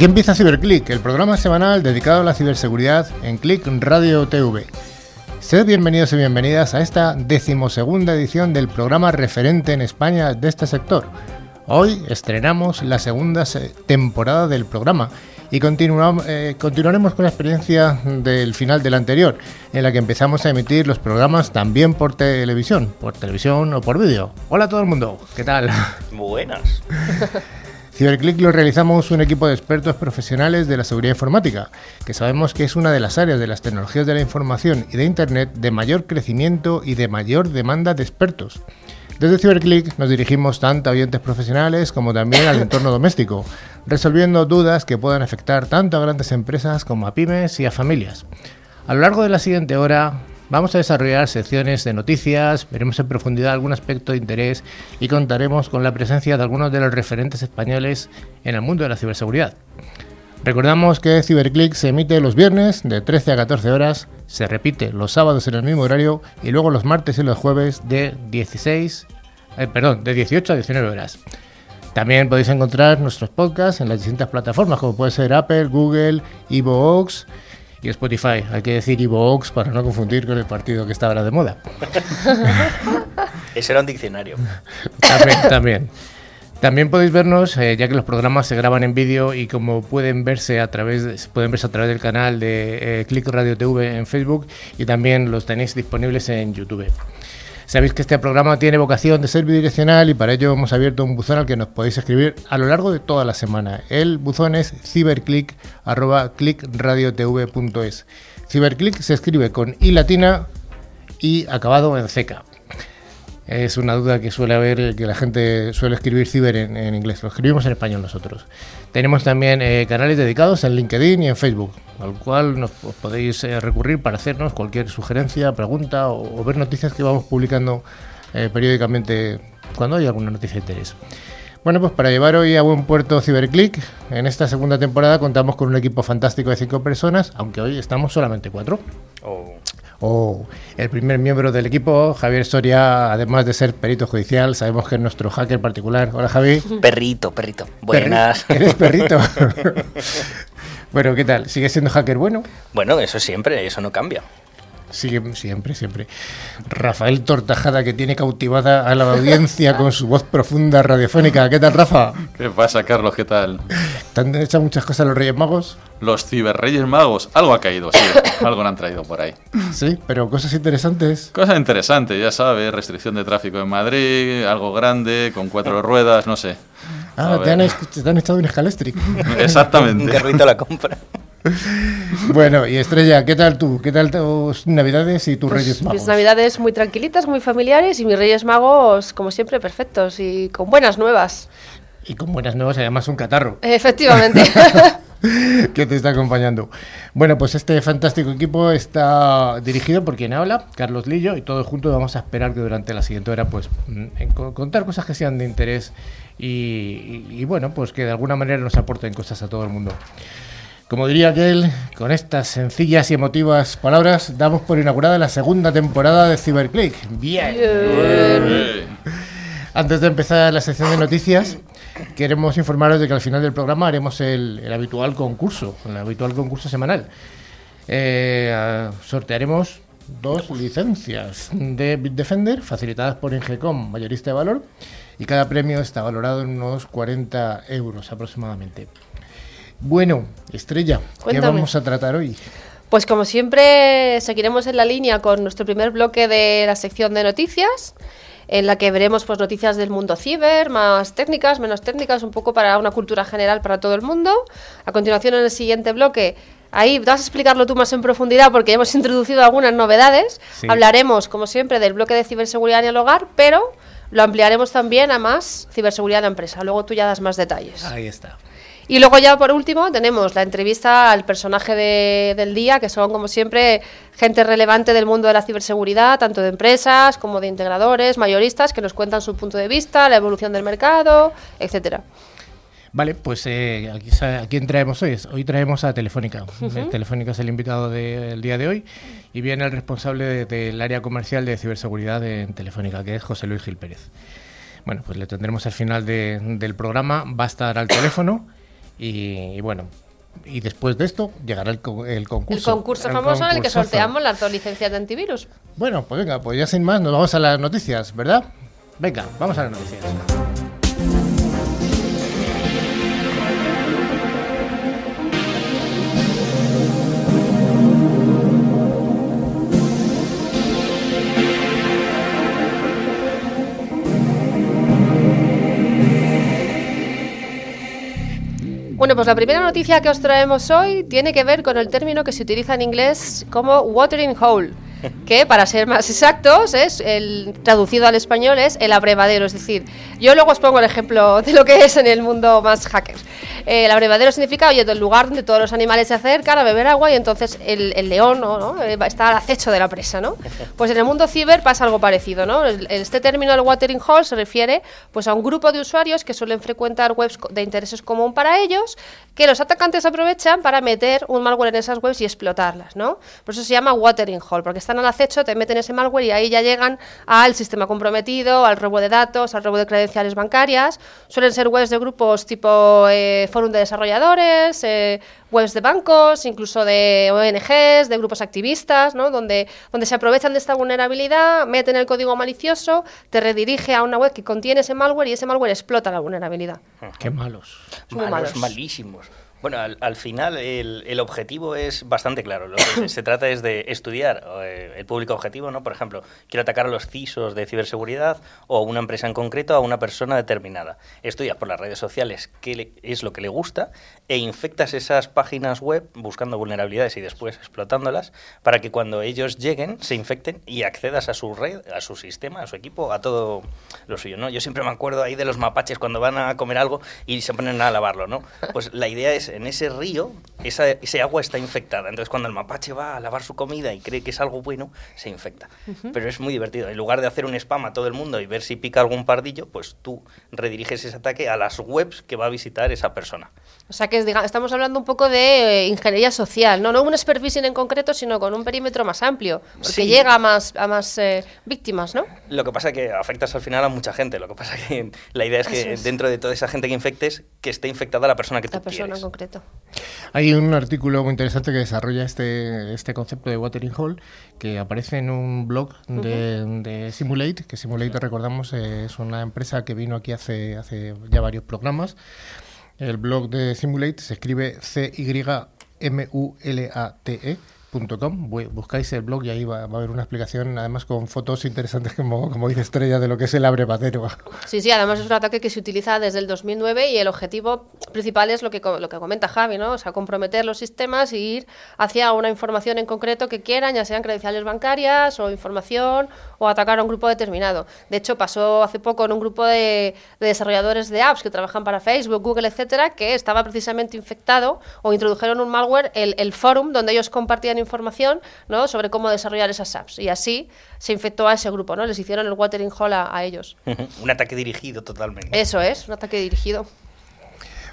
Aquí empieza CiberClick, el programa semanal dedicado a la ciberseguridad en Click Radio TV. Sed bienvenidos y bienvenidas a esta decimosegunda edición del programa referente en España de este sector. Hoy estrenamos la segunda temporada del programa y eh, continuaremos con la experiencia del final del anterior, en la que empezamos a emitir los programas también por televisión, por televisión o por vídeo. Hola a todo el mundo, ¿qué tal? Buenas. Ciberclick lo realizamos un equipo de expertos profesionales de la seguridad informática, que sabemos que es una de las áreas de las tecnologías de la información y de Internet de mayor crecimiento y de mayor demanda de expertos. Desde Ciberclick nos dirigimos tanto a oyentes profesionales como también al entorno doméstico, resolviendo dudas que puedan afectar tanto a grandes empresas como a pymes y a familias. A lo largo de la siguiente hora Vamos a desarrollar secciones de noticias, veremos en profundidad algún aspecto de interés y contaremos con la presencia de algunos de los referentes españoles en el mundo de la ciberseguridad. Recordamos que Ciberclick se emite los viernes de 13 a 14 horas, se repite los sábados en el mismo horario y luego los martes y los jueves de 16, eh, perdón, de 18 a 19 horas. También podéis encontrar nuestros podcasts en las distintas plataformas como puede ser Apple, Google, Evox y Spotify. Hay que decir Evox para no confundir con el partido que está ahora de moda. Ese era un diccionario. también, también. También podéis vernos, eh, ya que los programas se graban en vídeo y como pueden verse a través, pueden verse a través del canal de eh, Click Radio TV en Facebook y también los tenéis disponibles en YouTube. Sabéis que este programa tiene vocación de ser bidireccional y para ello hemos abierto un buzón al que nos podéis escribir a lo largo de toda la semana. El buzón es ciberclick.clickradiotv.es. Ciberclick se escribe con i latina y acabado en ceca. Es una duda que suele haber, que la gente suele escribir ciber en, inglés. Lo escribimos en español nosotros. Tenemos también eh, canales dedicados en LinkedIn y en Facebook, al cual nos podéis eh, recurrir para hacernos cualquier sugerencia, pregunta o, ver noticias que vamos publicando eh, periódicamente cuando hay alguna noticia de interés. Bueno, pues para llevar hoy a buen puerto CiberClick, en esta segunda temporada contamos con un equipo fantástico de cinco personas, aunque hoy estamos solamente cuatro. Oh. Oh, el primer miembro del equipo, Javier Soria, además de ser perito judicial, sabemos que es nuestro hacker particular. Hola, Javi. Perrito, perrito. Buenas. ¿Eres perrito? bueno, ¿qué tal? ¿Sigues siendo hacker bueno? Bueno, eso siempre, eso no cambia. Sigue, siempre, siempre. Rafael Tortajada, que tiene cautivada a la audiencia con su voz profunda radiofónica. ¿Qué tal, Rafa? ¿Qué pasa, Carlos? ¿Qué tal? ¿Te han hecho muchas cosas los Reyes Magos? Los ciberreyes magos. Algo ha caído, sí. algo han traído por ahí. Sí, pero cosas interesantes. Cosas interesantes, ya sabes. Restricción de tráfico en Madrid, algo grande, con cuatro ruedas, no sé. Ah, te han, te han, echado un escalestric. Exactamente. un carrito a la compra. Bueno, y Estrella, ¿qué tal tú? ¿Qué tal tus Navidades y tus pues Reyes Magos? Mis Navidades muy tranquilitas, muy familiares y mis Reyes Magos, como siempre, perfectos y con buenas nuevas. Y con buenas nuevas, además un catarro. Efectivamente. que te está acompañando. Bueno, pues este fantástico equipo está dirigido por quien habla, Carlos Lillo, y todos juntos vamos a esperar que durante la siguiente hora, pues, mm, contar cosas que sean de interés y bueno, pues que de alguna manera nos aporten cosas a todo el mundo. Como diría aquel, con estas sencillas y emotivas palabras, damos por inaugurada la segunda temporada de Cyberclick. Bien. Antes de empezar la sección de noticias, queremos informaros de que al final del programa haremos el, habitual concurso, el habitual concurso semanal. Eh, sortearemos dos licencias de Bitdefender facilitadas por Ingecom, mayorista de valor, y cada premio está valorado en unos 40 euros aproximadamente. Bueno, Estrella, ¿qué vamos a tratar hoy? Pues como siempre, seguiremos en la línea con nuestro primer bloque de la sección de noticias, en la que veremos pues noticias del mundo ciber, más técnicas, menos técnicas, un poco para una cultura general para todo el mundo. A continuación, en el siguiente bloque, ahí vas a explicarlo tú más en profundidad porque hemos introducido algunas novedades. Hablaremos, como siempre, del bloque de ciberseguridad en el hogar, pero lo ampliaremos también a más ciberseguridad la empresa. Luego tú ya das más detalles. Ahí está. Y luego ya por último tenemos la entrevista al personaje del día, que son como siempre gente relevante del mundo de la ciberseguridad, tanto de empresas como de integradores, mayoristas, que nos cuentan su punto de vista, la evolución del mercado, etcétera. Vale, pues eh, aquí, ¿a quién traemos hoy? Hoy traemos a Telefónica. Telefónica es el invitado del día de hoy y viene el responsable del área comercial de ciberseguridad en Telefónica, que es José Luis Gil Pérez. Bueno, pues le tendremos al final del programa, va a estar al teléfono Y, y bueno, y después de esto llegará el, co- el concurso. El concurso famoso en el que sorteamos las dos licencias de antivirus. Bueno, pues venga, pues ya sin más, nos vamos a las noticias, ¿verdad? Venga, vamos a las noticias. Bueno, pues la primera noticia que os traemos hoy tiene que ver con el término que se utiliza en inglés como watering hole, que para ser más exactos es el traducido al español es el abrevadero, es decir, yo luego os pongo el ejemplo de lo que es en el mundo más hacker. Eh, el abrevadero significa, oye, el lugar donde todos los animales se acercan a beber agua y entonces el, el león ¿no? Eh, está al acecho de la presa, ¿no? Pues en el mundo ciber pasa algo parecido, ¿no? El- Este término del watering hole se refiere pues a un grupo de usuarios que suelen frecuentar webs de intereses común para ellos, que los atacantes aprovechan para meter un malware en esas webs y explotarlas, ¿no? Por eso se llama watering hole, porque están al acecho, te meten ese malware y ahí ya llegan al sistema comprometido, al robo de datos, al robo de credenciales bancarias. Suelen ser webs de grupos tipo eh, forum de desarrolladores, eh, webs de bancos, incluso de ONGs, de grupos activistas, ¿no? donde, donde se aprovechan de esta vulnerabilidad, meten el código malicioso, te redirige a una web que contiene ese malware y ese malware explota la vulnerabilidad. Qué malos. Muy Malos, malos. malísimos. Bueno, al, al final el, el objetivo es bastante claro. Lo que se, se trata es de estudiar eh, el público objetivo, ¿no? Por ejemplo, quiero atacar a los CISOs de ciberseguridad o una empresa en concreto a una persona determinada. Estudias por las redes sociales qué le- es lo que le gusta e infectas esas páginas web buscando vulnerabilidades y después explotándolas para que cuando ellos lleguen se infecten y accedas a su red, a su sistema, a su equipo, a todo lo suyo, ¿no? Yo siempre me acuerdo ahí de los mapaches cuando van a comer algo y se ponen a lavarlo, ¿no? Pues la idea es, en ese río, esa, ese agua está infectada. Entonces cuando el mapache va a lavar su comida y cree que es algo bueno, se infecta. Pero es muy divertido. En lugar de hacer un spam a todo el mundo y ver si pica algún pardillo, pues tú rediriges ese ataque a las webs que va a visitar esa persona. O sea que es, diga- estamos hablando un poco de eh, ingeniería social, ¿no? no un expert phishing en concreto, sino con un perímetro más amplio, porque Sí. llega a más, a más eh, víctimas, ¿no? Lo que pasa es que afectas al final a mucha gente. Lo que pasa es que la idea es que es. dentro de toda esa gente que infectes, que esté infectada la persona que La tú persona en concreto. Hay un artículo muy interesante que desarrolla este, este concepto de watering hole que aparece en un blog de, de Simulate, que Simulate, recordamos, eh, es una empresa que vino aquí hace, hace ya varios programas. El blog de Simulate se escribe C-Y-M-U-L-A-T-E. .com, Bu- buscáis el blog y ahí va, va a haber una explicación, además con fotos interesantes, como, como dice Estrella, de lo que es el abrevadero. Sí, sí, además es un ataque que se utiliza desde el 2009 y el objetivo principal es lo que, lo que comenta Javi, ¿no? O sea, comprometer los sistemas y ir hacia una información en concreto que quieran, ya sean credenciales bancarias o información o atacar a un grupo determinado. De hecho, pasó hace poco en un grupo de, de desarrolladores de apps que trabajan para Facebook, Google, etcétera, que estaba precisamente infectado o introdujeron un malware, el, el forum, donde ellos compartían información ¿no? sobre cómo desarrollar esas apps. Y así se infectó a ese grupo, ¿no? Les hicieron el watering hole a- a ellos. un ataque dirigido totalmente. Eso es, un ataque dirigido.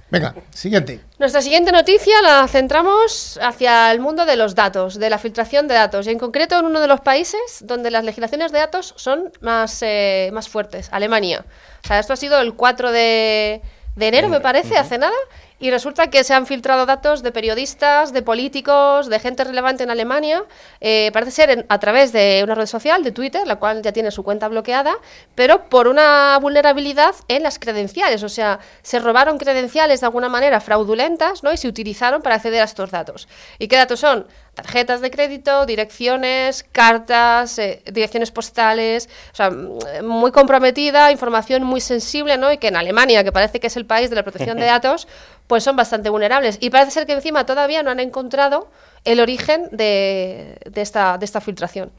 Venga, siguiente. Nuestra siguiente noticia la centramos hacia el mundo de los datos, de la filtración de datos, y en concreto en uno de los países donde las legislaciones de datos son más, eh, más fuertes, Alemania. O sea, esto ha sido el 4 de, de enero, me parece, hace nada, y resulta que se han filtrado datos de periodistas, de políticos, de gente relevante en Alemania, eh, parece ser en- a través de una red social, de Twitter, la cual ya tiene su cuenta bloqueada, pero por una vulnerabilidad en las credenciales, o sea, se robaron credenciales de alguna manera fraudulentas, ¿no? Y se utilizaron para acceder a estos datos. ¿Y qué datos son? Tarjetas de crédito, direcciones, cartas, eh, direcciones postales, o sea, mm, muy comprometida, información muy sensible, ¿no? Y que en Alemania, que parece que es el país de la protección de datos, pues son bastante vulnerables. Y parece ser que encima todavía no han encontrado el origen de, de esta, de esta filtración.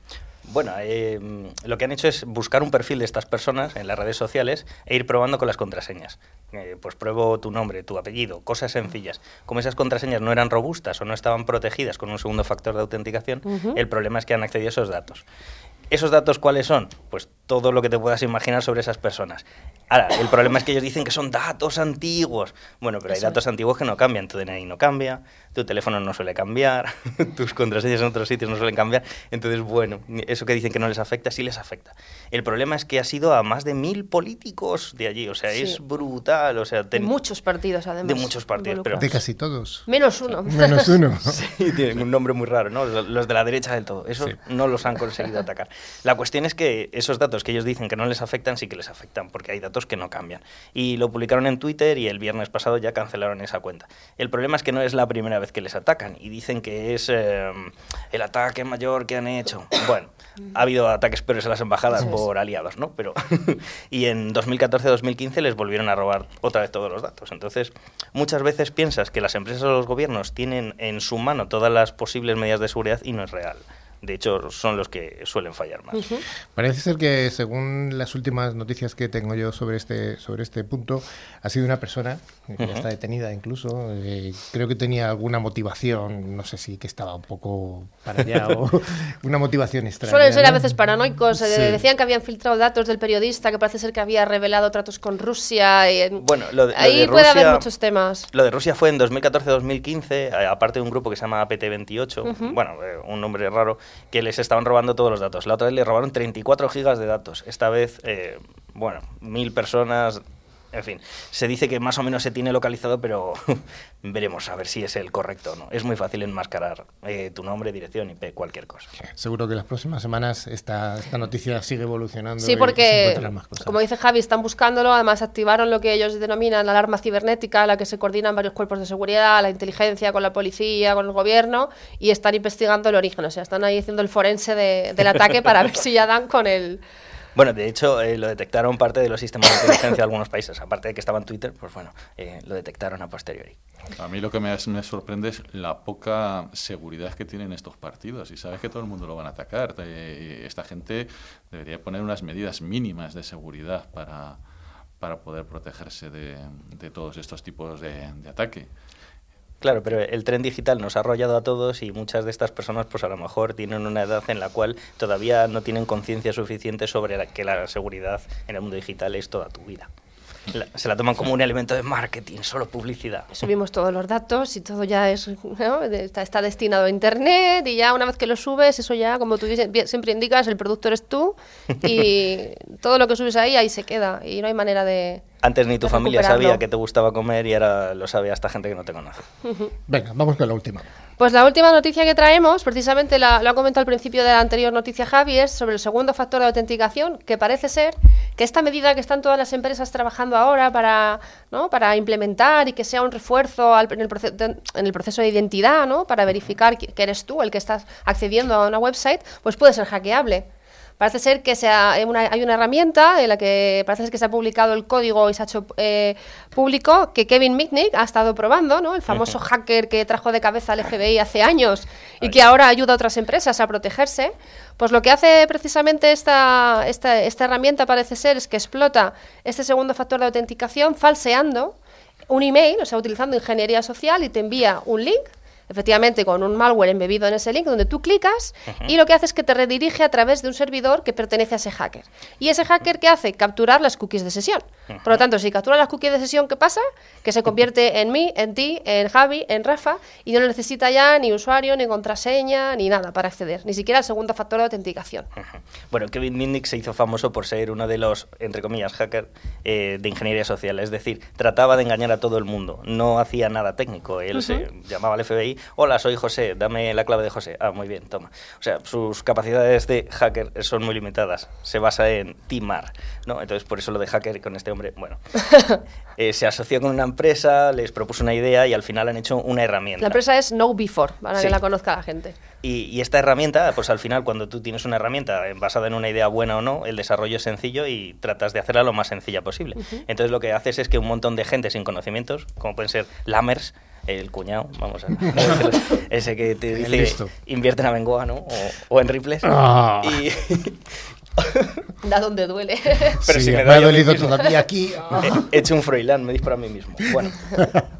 Bueno, eh, lo que han hecho es buscar un perfil de estas personas en las redes sociales e ir probando con las contraseñas. Eh, pues pruebo tu nombre, tu apellido, cosas sencillas. Como esas contraseñas no eran robustas o no estaban protegidas con un segundo factor de autenticación, el problema es que han accedido a esos datos. ¿Esos datos cuáles son? Pues todo lo que te puedas imaginar sobre esas personas. Ahora, el problema es que ellos dicen que son datos antiguos. Bueno, pero hay datos antiguos que no cambian. Tu DNI no cambia, tu teléfono no suele cambiar, tus contraseñas en otros sitios no suelen cambiar. Entonces, bueno, eso que dicen que no les afecta, sí les afecta. El problema es que ha sido a más de mil políticos de allí. O sea, Sí. es brutal. O sea, De muchos partidos, además. De muchos partidos, pero- De casi todos. Menos uno. Menos uno. Sí, tienen un nombre muy raro, ¿no? Los los de la derecha del todo. Eso Sí. no los han conseguido atacar. La cuestión es que esos datos que ellos dicen que no les afectan, sí que les afectan, porque hay datos que no cambian. Y lo publicaron en Twitter y el viernes pasado ya cancelaron esa cuenta. El problema es que no es la primera vez que les atacan y dicen que es eh, el ataque mayor que han hecho. Bueno, ha habido ataques peores a las embajadas por aliados, ¿no? Pero y en 2014-2015 les volvieron a robar otra vez todos los datos. Entonces, muchas veces piensas que las empresas o los gobiernos tienen en su mano todas las posibles medidas de seguridad y no es real. De hecho, son los que suelen fallar más. Parece ser que, según las últimas noticias que tengo yo sobre este, sobre este punto, ha sido una persona que ya está detenida incluso. eh, creo que tenía alguna motivación, no sé si que estaba un poco para allá o una motivación extraña. Suelen ser a veces paranoicos. eh, Sí. Decían que habían filtrado datos del periodista, que parece ser que había revelado tratos con Rusia. Y, en- Bueno, lo de- lo Ahí de puede haber Rusia- muchos temas. Lo de Rusia fue en 2014-2015, a- aparte de un grupo que se llama APT28, bueno, eh, un nombre raro, que les estaban robando todos los datos. La otra vez le robaron 34 gigas de datos. Esta vez, eh, bueno, mil personas. En fin, se dice que más o menos se tiene localizado, pero veremos a ver si es el correcto o no. Es muy fácil enmascarar eh, tu nombre, dirección, IP, cualquier cosa. Seguro que las próximas semanas esta, esta noticia sigue evolucionando. y Sí, porque, encuentran más cosas. como dice Javi, están buscándolo. Además, activaron lo que ellos denominan la alarma cibernética, en la que se coordinan varios cuerpos de seguridad, la inteligencia con la policía, con el gobierno, y están investigando el origen. O sea, están ahí haciendo el forense de- del ataque para ver si ya dan con el. Bueno, de hecho, eh, lo detectaron parte de los sistemas de inteligencia de algunos países. Aparte de que estaba en Twitter, pues bueno, eh, lo detectaron a posteriori. A mí lo que me, me sorprende es la poca seguridad que tienen estos partidos. Y sabes que todo el mundo lo van a atacar. Eh, esta gente debería poner unas medidas mínimas de seguridad para, para poder protegerse de, de todos estos tipos de ataque. Claro, pero el tren digital nos ha arrollado a todos y muchas de estas personas pues a lo mejor tienen una edad en la cual todavía no tienen conciencia suficiente sobre la- que la seguridad en el mundo digital es toda tu vida. La- se la toman como un elemento de marketing, solo publicidad. Subimos todos los datos y todo ya es ¿no? está, está destinado a internet y ya una vez que lo subes, eso ya, como tú dices, siempre indicas, el producto eres tú y todo lo que subes ahí, ahí se queda y no hay manera de... Antes ni tu familia sabía que te gustaba comer y ahora lo sabe hasta gente que no te conoce. Venga, vamos con la última. Pues la última noticia que traemos, precisamente la, lo ha comentado al principio de la anterior noticia Javi, es sobre el segundo factor de autenticación, que parece ser que esta medida que están todas las empresas trabajando ahora para, ¿no? para implementar y que sea un refuerzo al- en, el proce- de- en el proceso de identidad, ¿no? para verificar que eres tú el que estás accediendo a una website, pues puede ser hackeable. Parece ser que se ha- eh, una- hay una herramienta en la que parece ser que se ha publicado el código y se ha hecho eh, público que Kevin Mitnick ha estado probando, ¿no? El famoso hacker que trajo de cabeza al FBI hace años y que ahora ayuda a otras empresas a protegerse. Pues lo que hace precisamente esta, esta, esta herramienta parece ser es que explota este segundo factor de autenticación falseando un email, o sea, utilizando ingeniería social y te envía un link efectivamente con un malware embebido en ese link donde tú clicas y lo que hace es que te redirige a través de un servidor que pertenece a ese hacker. Y ese hacker ¿qué hace? Capturar las cookies de sesión. Por lo tanto, si captura las cookies de sesión, ¿qué pasa? Que se convierte en mí, en ti, en Javi, en Rafa y no necesita ya ni usuario, ni contraseña, ni nada para acceder, ni siquiera el segundo factor de autenticación. Bueno, Kevin Mitnick se hizo famoso por ser uno de los, entre comillas, hackers eh, de ingeniería social. Es decir, trataba de engañar a todo el mundo. No hacía nada técnico. Él se llamaba al FBI. Hola, soy José. Dame la clave de José. Ah, muy bien, toma. O sea, sus capacidades de hacker son muy limitadas. Se basa en timar. ¿no? Entonces, por eso lo de hacker con este hombre, bueno. Eh, se asoció con una empresa, les propuso una idea y al final han hecho una herramienta. La empresa es Know Before, para Sí. que la conozca la gente. Y, y esta herramienta, pues al final, cuando tú tienes una herramienta basada en una idea buena o no, el desarrollo es sencillo y tratas de hacerla lo más sencilla posible. Entonces lo que haces es que un montón de gente sin conocimientos, como pueden ser lammers, el cuñado, vamos a decirlo, ese que te dice invierte en Abengoa, ¿no? O, o en Ripples. Ah. Y Da donde duele. Pero Sí, si me me, da ha dolido mismo. todavía aquí. He he hecho un Froilán, me disparo a mí mismo. Bueno.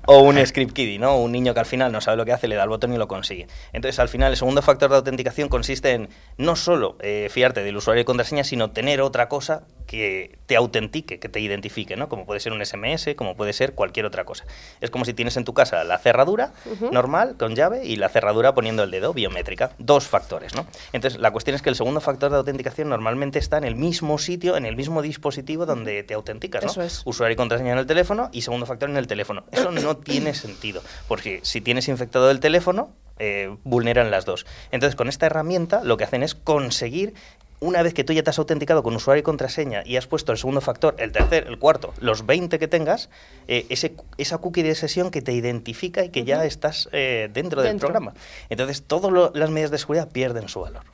O un script kiddie, ¿no? Un niño que al final no sabe lo que hace, le da el botón y lo consigue. Entonces, al final, el segundo factor de autenticación consiste en no solo eh, fiarte del usuario y contraseña, sino tener otra cosa que te autentique, que te identifique, ¿no? Como puede ser un SMS, como puede ser cualquier otra cosa. Es como si tienes en tu casa la cerradura normal, con llave, y la cerradura poniendo el dedo, biométrica. Dos factores, ¿no? Entonces, la cuestión es que el segundo factor de autenticación normalmente está en el mismo sitio, en el mismo dispositivo donde te autenticas, ¿no? Eso es. usuario y contraseña en el teléfono y segundo factor en el teléfono. Eso no tiene sentido, porque si tienes infectado el teléfono, eh, vulneran las dos. Entonces, con esta herramienta lo que hacen es conseguir, una vez que tú ya te has autenticado con usuario y contraseña y has puesto el segundo factor, el tercer, el cuarto, los 20 que tengas, eh, ese, esa cookie de sesión que te identifica y que ya estás eh, dentro, del programa. Entonces, todas las medidas de seguridad pierden su valor.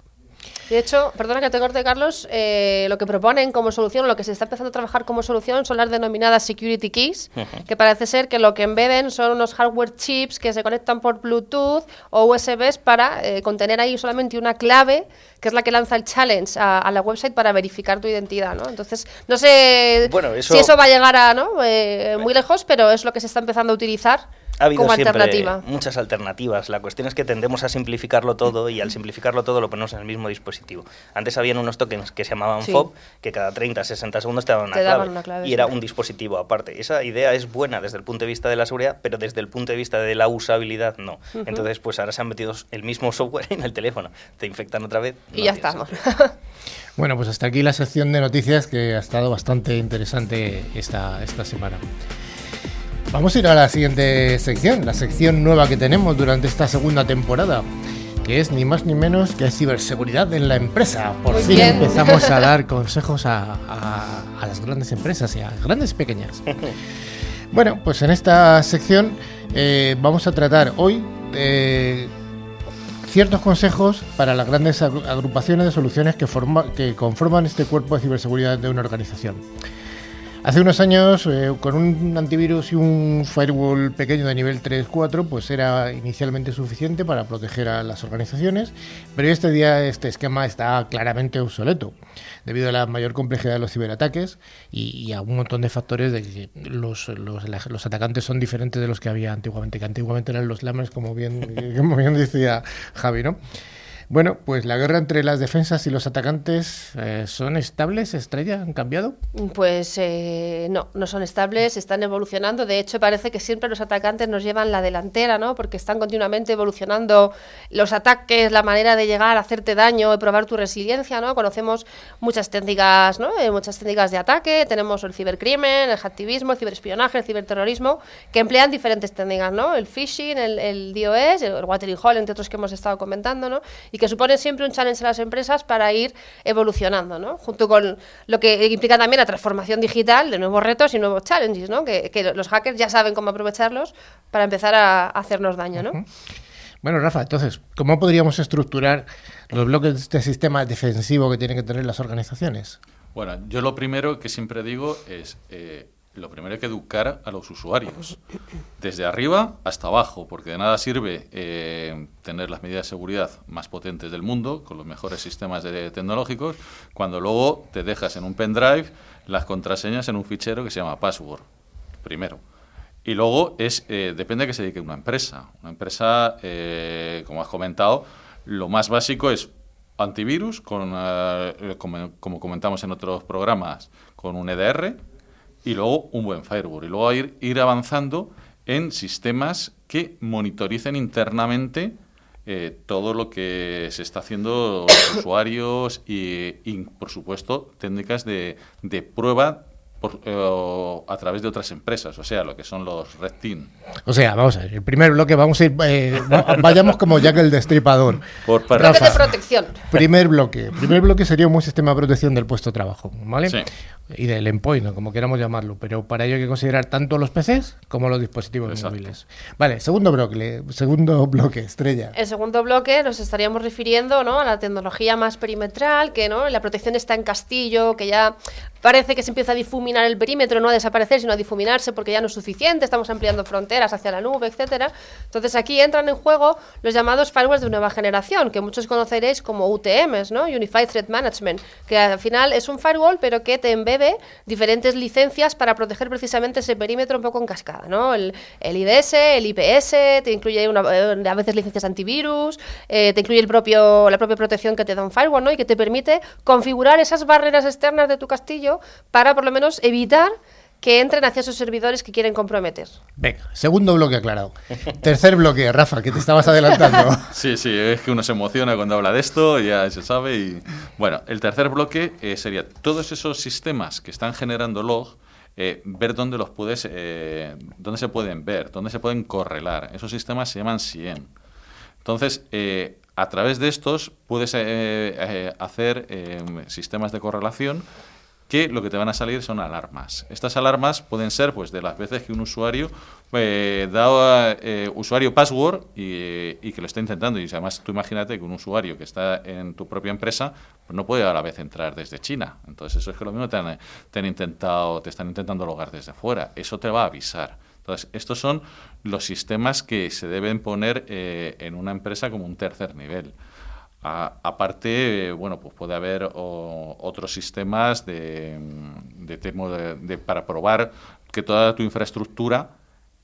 De hecho, perdona que te corte, Carlos, eh, lo que proponen como solución, lo que se está empezando a trabajar como solución son las denominadas security keys, que parece ser que lo que embeben son unos hardware chips que se conectan por Bluetooth o USBs para eh, contener ahí solamente una clave, que es la que lanza el challenge a, a la website para verificar tu identidad, ¿no? Entonces, no sé Bueno, eso- si eso va a llegar a ¿no? Eh, muy lejos, pero es lo que se está empezando a utilizar Ha habido como siempre alternativa. muchas alternativas. La cuestión es que tendemos a simplificarlo todo y al simplificarlo todo lo ponemos en el mismo dispositivo. Antes habían unos tokens que se llamaban Sí. FOB, que cada 30, 60 segundos te daban una, Te clave, daban una clave, y era un dispositivo aparte. Esa idea es buena desde el punto de vista de la seguridad, pero desde el punto de vista de la usabilidad no. Entonces, pues ahora se han metido el mismo software en el teléfono. Te infectan otra vez. Y ya estamos. Bueno, pues hasta aquí la sección de noticias que ha estado bastante interesante esta, esta semana. Vamos a ir a la siguiente sección, la sección nueva que tenemos durante esta segunda temporada, que es ni más ni menos que ciberseguridad en la empresa. Por Muy fin bien. empezamos a dar consejos a, a- a las grandes empresas y a grandes y pequeñas. Bueno, pues en esta sección eh, vamos a tratar hoy eh, ciertos consejos para las grandes agru- agrupaciones de soluciones que, forma- que conforman este cuerpo de ciberseguridad de una organización. Hace unos años, eh, con un antivirus y un firewall pequeño de nivel 3-4, pues era inicialmente suficiente para proteger a las organizaciones, pero este día este esquema está claramente obsoleto, debido a la mayor complejidad de los ciberataques y, y a un montón de factores de que los, los- los atacantes son diferentes de los que había antiguamente, que antiguamente eran los lammers, como bien, como bien decía Javi, ¿no? Bueno, pues la guerra entre las defensas y los atacantes eh, son estables, estrella, han cambiado. Pues eh, no, no son estables, están evolucionando. De hecho, parece que siempre los atacantes nos llevan la delantera, ¿no? Porque están continuamente evolucionando los ataques, la manera de llegar a hacerte daño probar tu resiliencia, ¿no? Conocemos muchas técnicas, ¿no? Eh, muchas técnicas de ataque. Tenemos el cibercrimen, el hacktivismo, el ciberespionaje, el ciberterrorismo, que emplean diferentes técnicas, ¿no? El phishing, el, el DOS, el watering hole, entre otros que hemos estado comentando, ¿no? Y que supone siempre un challenge a las empresas para ir evolucionando, ¿no? Junto con lo que implica también la transformación digital de nuevos retos y nuevos challenges, ¿no? Que, que los hackers ya saben cómo aprovecharlos para empezar a hacernos daño, ¿no? Bueno, Rafa, entonces, ¿cómo podríamos estructurar los bloques de este sistema defensivo que tienen que tener las organizaciones? Bueno, yo lo primero que siempre digo es, eh, lo primero hay que educar a los usuarios, desde arriba hasta abajo, porque de nada sirve eh, tener las medidas de seguridad más potentes del mundo, con los mejores sistemas de- tecnológicos, cuando luego te dejas en un pendrive las contraseñas en un fichero que se llama password, primero. Y luego es eh, depende de que se dedique una empresa. Una empresa, eh, como has comentado, lo más básico es antivirus, con, eh, como, como comentamos en otros programas, con un EDR y luego un buen firewall. Y luego ir, ir avanzando en sistemas que monitoricen internamente eh, todo lo que se está haciendo los usuarios y, y, por supuesto, técnicas de, de prueba por, eh, a través de otras empresas, o sea, lo que son los Red Team. O sea, vamos a ver, el primer bloque vamos a ir, eh, va- vayamos como Jack el Destripador. Por de protección. Primer bloque. Primer bloque sería un buen sistema de protección del puesto de trabajo, ¿vale? Sí. Y del endpoint, como queramos llamarlo, pero para ello hay que considerar tanto los PCs como los dispositivos Exacto. móviles. Vale, segundo bloque, segundo bloque, estrella. El segundo bloque nos estaríamos refiriendo ¿no? a la tecnología más perimetral, que ¿no? la protección está en castillo, que ya parece que se empieza a difuminar el perímetro, no a desaparecer, sino a difuminarse porque ya no es suficiente, estamos ampliando fronteras hacia la nube, etcétera. Entonces aquí entran en juego los llamados firewalls de nueva generación, que muchos conoceréis como UTMs, ¿no? Unified Threat Management, que al final es un firewall, pero que te diferentes licencias para proteger precisamente ese perímetro un poco en cascada, ¿no? El, el IDS, el IPS, te incluye una, eh, a veces licencias antivirus, eh, te incluye el propio, la propia protección que te da un firewall, ¿no? Y que te permite configurar esas barreras externas de tu castillo para por lo menos evitar que entren hacia esos servidores que quieren comprometer. Venga, segundo bloque aclarado. Tercer bloque, Rafa, que te estabas adelantando. Sí, sí, es que uno se emociona cuando habla de esto, ya se sabe. Y bueno, el tercer bloque eh, sería todos esos sistemas que están generando log, eh, ver dónde los puedes, eh, dónde se pueden ver, dónde se pueden correlar. Esos sistemas se llaman SIEM. Entonces, eh, a través de estos puedes eh, eh, hacer eh, sistemas de correlación que lo que te van a salir son alarmas. Estas alarmas pueden ser pues de las veces que un usuario eh, da eh, usuario password y, que lo está intentando. Y además tú imagínate que un usuario que está en tu propia empresa pues no puede a la vez entrar desde China. Entonces eso es que lo mismo te han, te han intentado, te están intentando logar desde fuera. Eso te va a avisar. Entonces, estos son los sistemas que se deben poner eh, en una empresa como un tercer nivel. A- aparte, bueno, pues puede haber o- otros sistemas de, de- de- para probar que toda tu infraestructura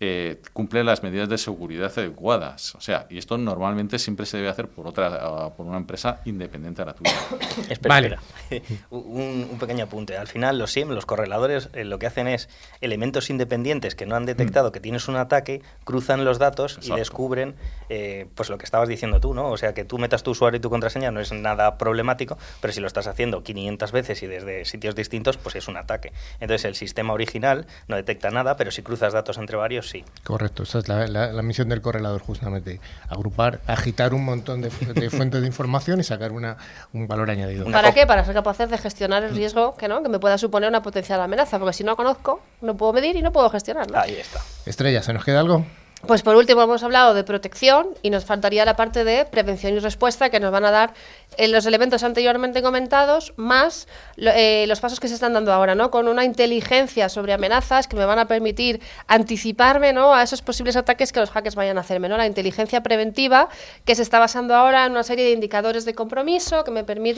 eh, cumple las medidas de seguridad adecuadas. O sea, y esto normalmente siempre se debe hacer por otra, ah, por una empresa independiente a la tuya. Espera, Vale. espera. un, un pequeño apunte. Al final, los SIEM, los correladores, eh, lo que hacen es elementos independientes que no han detectado que tienes un ataque, cruzan los datos y descubren eh, pues lo que estabas diciendo tú, ¿no? O sea, que tú metas tu usuario y tu contraseña no es nada problemático, pero si lo estás haciendo 500 veces y desde sitios distintos, pues es un ataque. Entonces, el sistema original no detecta nada, pero si cruzas datos entre varios, sí. Correcto, esa es la, la- la misión del correlador, justamente. Agrupar, agitar un montón de, de fuentes de información y sacar una, un valor añadido. ¿Para qué? Para ser capaces de gestionar el riesgo que, ¿no? que me pueda suponer una potencial amenaza, porque si no conozco, no puedo medir y no puedo gestionarlo. Ahí está. Estrella, ¿se nos queda algo? Pues por último hemos hablado de protección y nos faltaría la parte de prevención y respuesta que nos van a dar eh, los elementos anteriormente comentados más eh, los pasos que se están dando ahora, ¿no? Con una inteligencia sobre amenazas que me van a permitir anticiparme, ¿no? A esos posibles ataques que los hackers vayan a hacerme, ¿no? La inteligencia preventiva que se está basando ahora en una serie de indicadores de compromiso que me permite.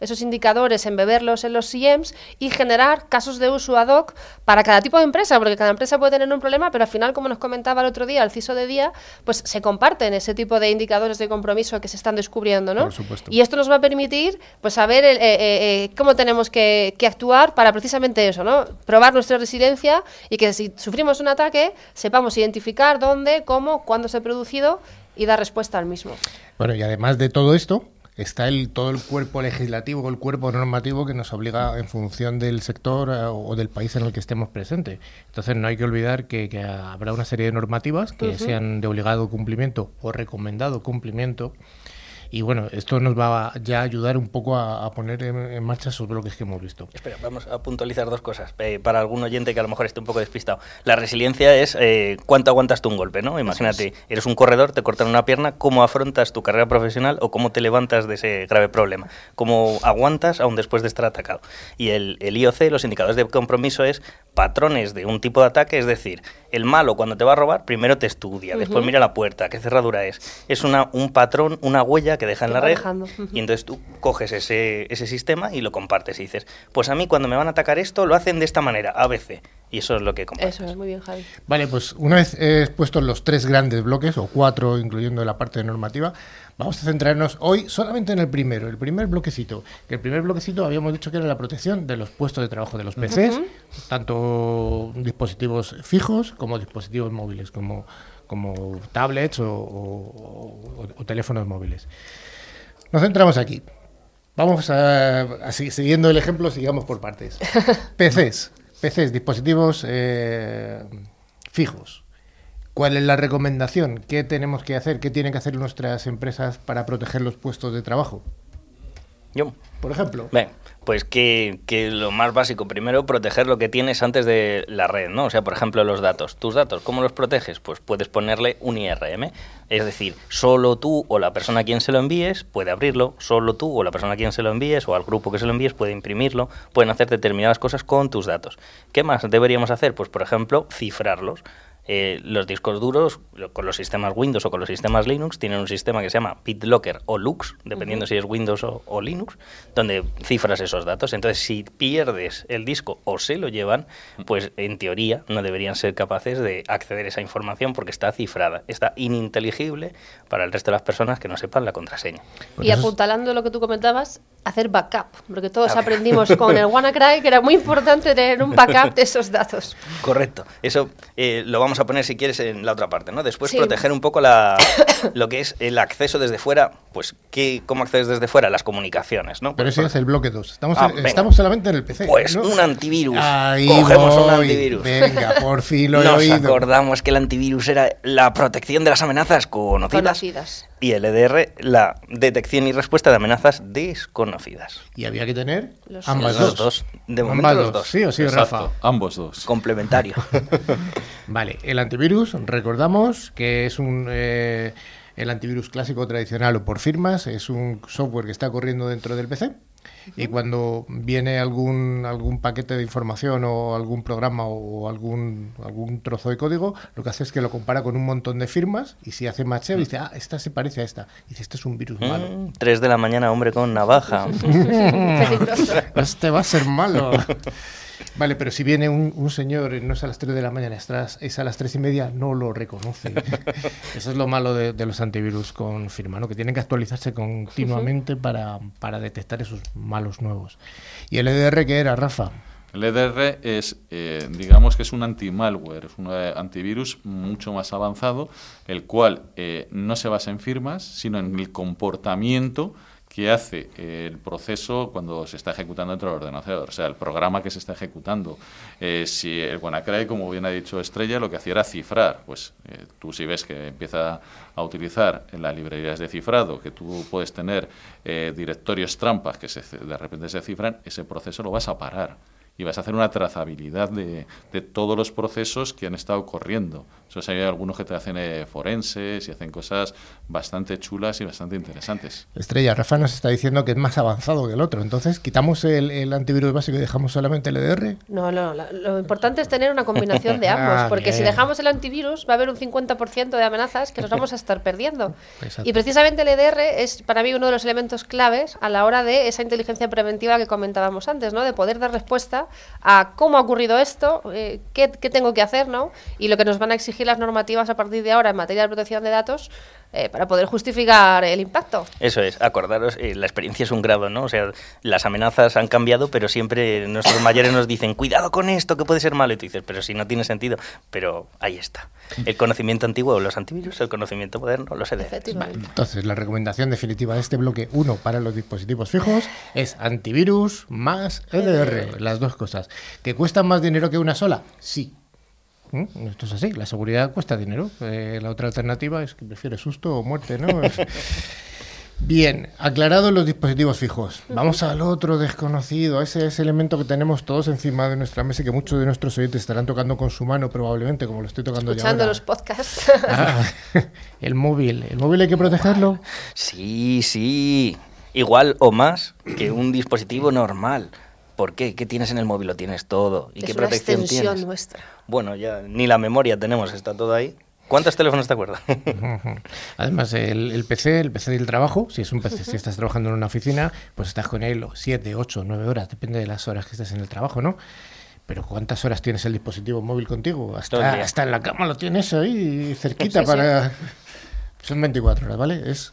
Esos indicadores embeberlos en los SIEMs y generar casos de uso ad hoc para cada tipo de empresa, porque cada empresa puede tener un problema, pero al final, como nos comentaba el otro día el CISO de día, pues se comparten ese tipo de indicadores de compromiso que se están descubriendo, ¿no? Por supuesto. Y esto nos va a permitir, pues, saber eh, eh, eh, cómo tenemos que, que actuar para precisamente eso, ¿no? Probar nuestra resiliencia y que si sufrimos un ataque, sepamos identificar dónde, cómo, cuándo se ha producido y dar respuesta al mismo. Bueno, y además de todo esto, está el, todo el cuerpo legislativo, el cuerpo normativo que nos obliga en función del sector eh, o del país en el que estemos presentes. Entonces no hay que olvidar que, que habrá una serie de normativas que sean de obligado cumplimiento o recomendado cumplimiento. Y bueno, esto nos va a ya ayudar un poco a, a poner en, en marcha esos bloques que hemos visto. Espera, vamos a puntualizar dos cosas. Eh, para algún oyente que a lo mejor esté un poco despistado. La resiliencia es eh, cuánto aguantas tú un golpe, ¿no? Imagínate, eres un corredor, te cortan una pierna, ¿cómo afrontas tu carrera profesional o cómo te levantas de ese grave problema? ¿Cómo aguantas aún después de estar atacado? Y el, el IOC, los indicadores de compromiso, es patrones de un tipo de ataque, es decir, el malo cuando te va a robar, primero te estudia, después mira la puerta, qué cerradura es. Es una, un patrón, una huella que deja en la red y entonces tú coges ese, ese sistema y lo compartes y dices, pues a mí cuando me van a atacar esto lo hacen de esta manera, ABC. Y eso es lo que compartes. Eso es, muy bien, Javi. Vale, pues una vez expuestos los tres grandes bloques, o cuatro, incluyendo la parte normativa, vamos a centrarnos hoy solamente en el primero, el primer bloquecito. Que el primer bloquecito habíamos dicho que era la protección de los puestos de trabajo de los PCs, tanto dispositivos fijos como dispositivos móviles, como, como tablets o, o- o- o teléfonos móviles. Nos centramos aquí. Vamos a, a siguiendo el ejemplo, sigamos por partes. PCs, PCs, dispositivos eh, fijos. ¿Cuál es la recomendación? ¿Qué tenemos que hacer? ¿Qué tienen que hacer nuestras empresas para proteger los puestos de trabajo? Yo. Por ejemplo. Ven, pues que, que lo más básico, primero proteger lo que tienes antes de la red, ¿no? O sea, por ejemplo, los datos. Tus datos, ¿cómo los proteges? Pues puedes ponerle un IRM. Es decir, solo tú o la persona a quien se lo envíes puede abrirlo, solo tú o la persona a quien se lo envíes o al grupo que se lo envíes puede imprimirlo, pueden hacer determinadas cosas con tus datos. ¿Qué más deberíamos hacer? Pues, por ejemplo, cifrarlos. Eh, los discos duros, con los sistemas Windows o con los sistemas Linux, tienen un sistema que se llama BitLocker o Lux, dependiendo si es Windows o, o Linux, donde cifras esos datos. Entonces, si pierdes el disco o se lo llevan, pues en teoría no deberían ser capaces de acceder a esa información porque está cifrada, está ininteligible para el resto de las personas que no sepan la contraseña. Pues y apuntalando lo que tú comentabas, hacer backup, porque todos aprendimos con el WannaCry que era muy importante tener un backup de esos datos. Correcto. Eso eh, lo vamos a poner, si quieres, en la otra parte, ¿no? Después Sí. proteger un poco la, lo que es el acceso desde fuera, pues, ¿qué, ¿cómo accedes desde fuera? Las comunicaciones, ¿no? Pero Pues, ese es el bloque 2. Estamos, Ah, en- estamos solamente en el PC. Pues ¿no? un antivirus. Ahí Cogemos un antivirus. Venga, por fin lo he Nos oído. acordamos que el antivirus era la protección de las amenazas conocidas. Conocidas. Y el EDR, la detección y respuesta de amenazas desconocidas. Y había que tener Los- ambas Los dos. dos. De momento ambas los dos. dos. Sí o sí, Exacto, Rafa. ambos dos. Complementario. Vale, el antivirus, recordamos que es un eh, el antivirus clásico tradicional o por firmas, es un software que está corriendo dentro del PC. Y cuando viene algún algún paquete de información o algún programa o algún algún trozo de código, lo que hace es que lo compara con un montón de firmas y si hace macheo dice, ah, esta se parece a esta. Y dice, este es un virus malo. Mm, Tres de la mañana, hombre con navaja. Este va a ser malo. Vale, pero si viene un, un señor, no es a las 3 de la mañana, es a las- es a las 3 y media, no lo reconoce. Eso es lo malo de, de los antivirus con firma, ¿no? que tienen que actualizarse continuamente para, para detectar esos malos nuevos. ¿Y el EDR qué era, Rafa? El EDR es, eh, digamos que es un anti-malware, es un eh, antivirus mucho más avanzado, el cual eh, no se basa en firmas, sino en el comportamiento que hace el proceso cuando se está ejecutando dentro del ordenador, o sea, el programa que se está ejecutando. Eh, si el WannaCry, como bien ha dicho Estrella, lo que hacía era cifrar, pues eh, tú si ves que empieza a utilizar en las librerías de cifrado, que tú puedes tener eh, directorios trampas que se, de repente se cifran, ese proceso lo vas a parar y vas a hacer una trazabilidad de, de todos los procesos que han estado corriendo. Eso hay algunos que te hacen eh, forenses y hacen cosas bastante chulas y bastante interesantes. Estrella, Rafa nos está diciendo que es más avanzado que el otro. Entonces, ¿quitamos el, el antivirus básico y dejamos solamente el EDR? No, no, la- lo importante es tener una combinación de ambos, Ah, porque si bien. dejamos el antivirus va a haber un 50% de amenazas que nos vamos a estar perdiendo. Exacto. Y precisamente el EDR es para mí uno de los elementos claves a la hora de esa inteligencia preventiva que comentábamos antes, ¿no? De poder dar respuesta a cómo ha ocurrido esto, eh, qué, qué tengo que hacer, ¿no? Y lo que nos van a exigir las normativas a partir de ahora en materia de protección de datos eh, para poder justificar el impacto. Eso es, acordaros, eh, la experiencia es un grado, ¿no? O sea, las amenazas han cambiado, pero siempre nuestros mayores nos dicen, cuidado con esto, que puede ser malo. Y tú dices, pero si no tiene sentido. Pero ahí está. El conocimiento antiguo, los antivirus, el conocimiento moderno, los. Efectivamente. Entonces, la recomendación definitiva de este bloque 1 para los dispositivos fijos es antivirus más EDR, las dos cosas. ¿Que cuestan más dinero que una sola? Sí. ¿Mm? Esto es así, la seguridad cuesta dinero. Eh, la otra alternativa es que prefiere susto o muerte, ¿no? Bien, aclarado los dispositivos fijos. Vamos al otro desconocido, ese, ese elemento que tenemos todos encima de nuestra mesa y que muchos de nuestros oyentes estarán tocando con su mano probablemente, como lo estoy tocando yo Escuchando ahora. los podcasts. Ah, el móvil. ¿El móvil hay que protegerlo? Sí, sí. Igual o más que un dispositivo normal. ¿Por qué? ¿Qué tienes en el móvil? Lo tienes todo. ¿Y es qué una protección extensión tienes? nuestra. Bueno, ya ni la memoria tenemos, está todo ahí. ¿Cuántos teléfonos te acuerdas? Además, el, el PC, el PC del trabajo, si es un PC, si estás trabajando en una oficina, pues estás con él 7, 8, 9 horas, depende de las horas que estés en el trabajo, ¿no? Pero ¿cuántas horas tienes el dispositivo móvil contigo? Hasta, en la cama lo tienes ahí cerquita Sí, sí. Son 24 horas, ¿vale? Es,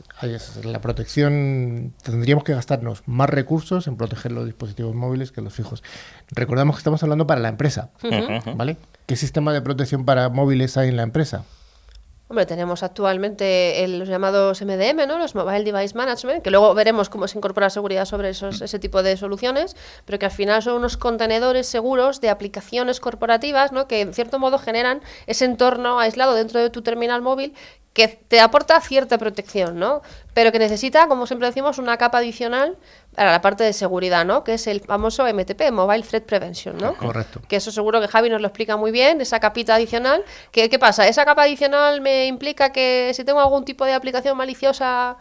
la protección. Tendríamos que gastarnos más recursos en proteger los dispositivos móviles que los fijos. Recordamos que estamos hablando para la empresa. ¿vale? ¿Qué sistema de protección para móviles hay en la empresa? Hombre, tenemos actualmente el- los llamados MDM, ¿no? Los Mobile Device Management, que luego veremos cómo se incorpora seguridad sobre esos, ese tipo de soluciones, pero que al final son unos contenedores seguros de aplicaciones corporativas, ¿no? Que en cierto modo generan ese entorno aislado dentro de tu terminal móvil que te aporta cierta protección, ¿no? Pero que necesita, como siempre decimos, una capa adicional para la parte de seguridad, ¿no? Que es el famoso MTP, Mobile Threat Prevention, ¿no? Correcto. Que eso seguro que Javi nos lo explica muy bien, esa capita adicional. ¿Qué, qué pasa? ¿Esa capa adicional me implica que si tengo algún tipo de aplicación maliciosa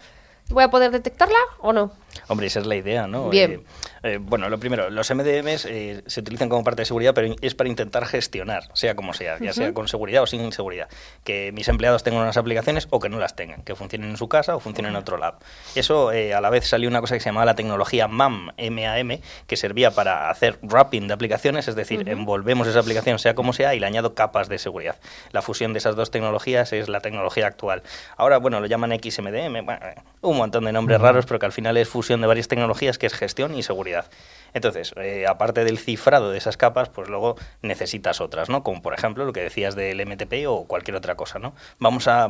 voy a poder detectarla o no? Hombre, esa es la idea, ¿no? Bien. Eh, eh, bueno, lo primero, los MDMs eh, se utilizan como parte de seguridad, pero es para intentar gestionar, sea como sea, ya sea con seguridad o sin seguridad. Que mis empleados tengan unas aplicaciones o que no las tengan, que funcionen en su casa o funcionen en otro lado. Eso, a la vez salió una cosa que se llamaba la tecnología MAM, MAM, que servía para hacer wrapping de aplicaciones, es decir, envolvemos esa aplicación sea como sea y le añado capas de seguridad. La fusión de esas dos tecnologías es la tecnología actual. Ahora, bueno, lo llaman XMDM, bueno, un montón de nombres raros, pero que al final es fusión de varias tecnologías que es gestión y seguridad. Entonces, eh, aparte del cifrado de esas capas, pues luego necesitas otras, ¿no? Como por ejemplo lo que decías del MTP o cualquier otra cosa, ¿no? Vamos a,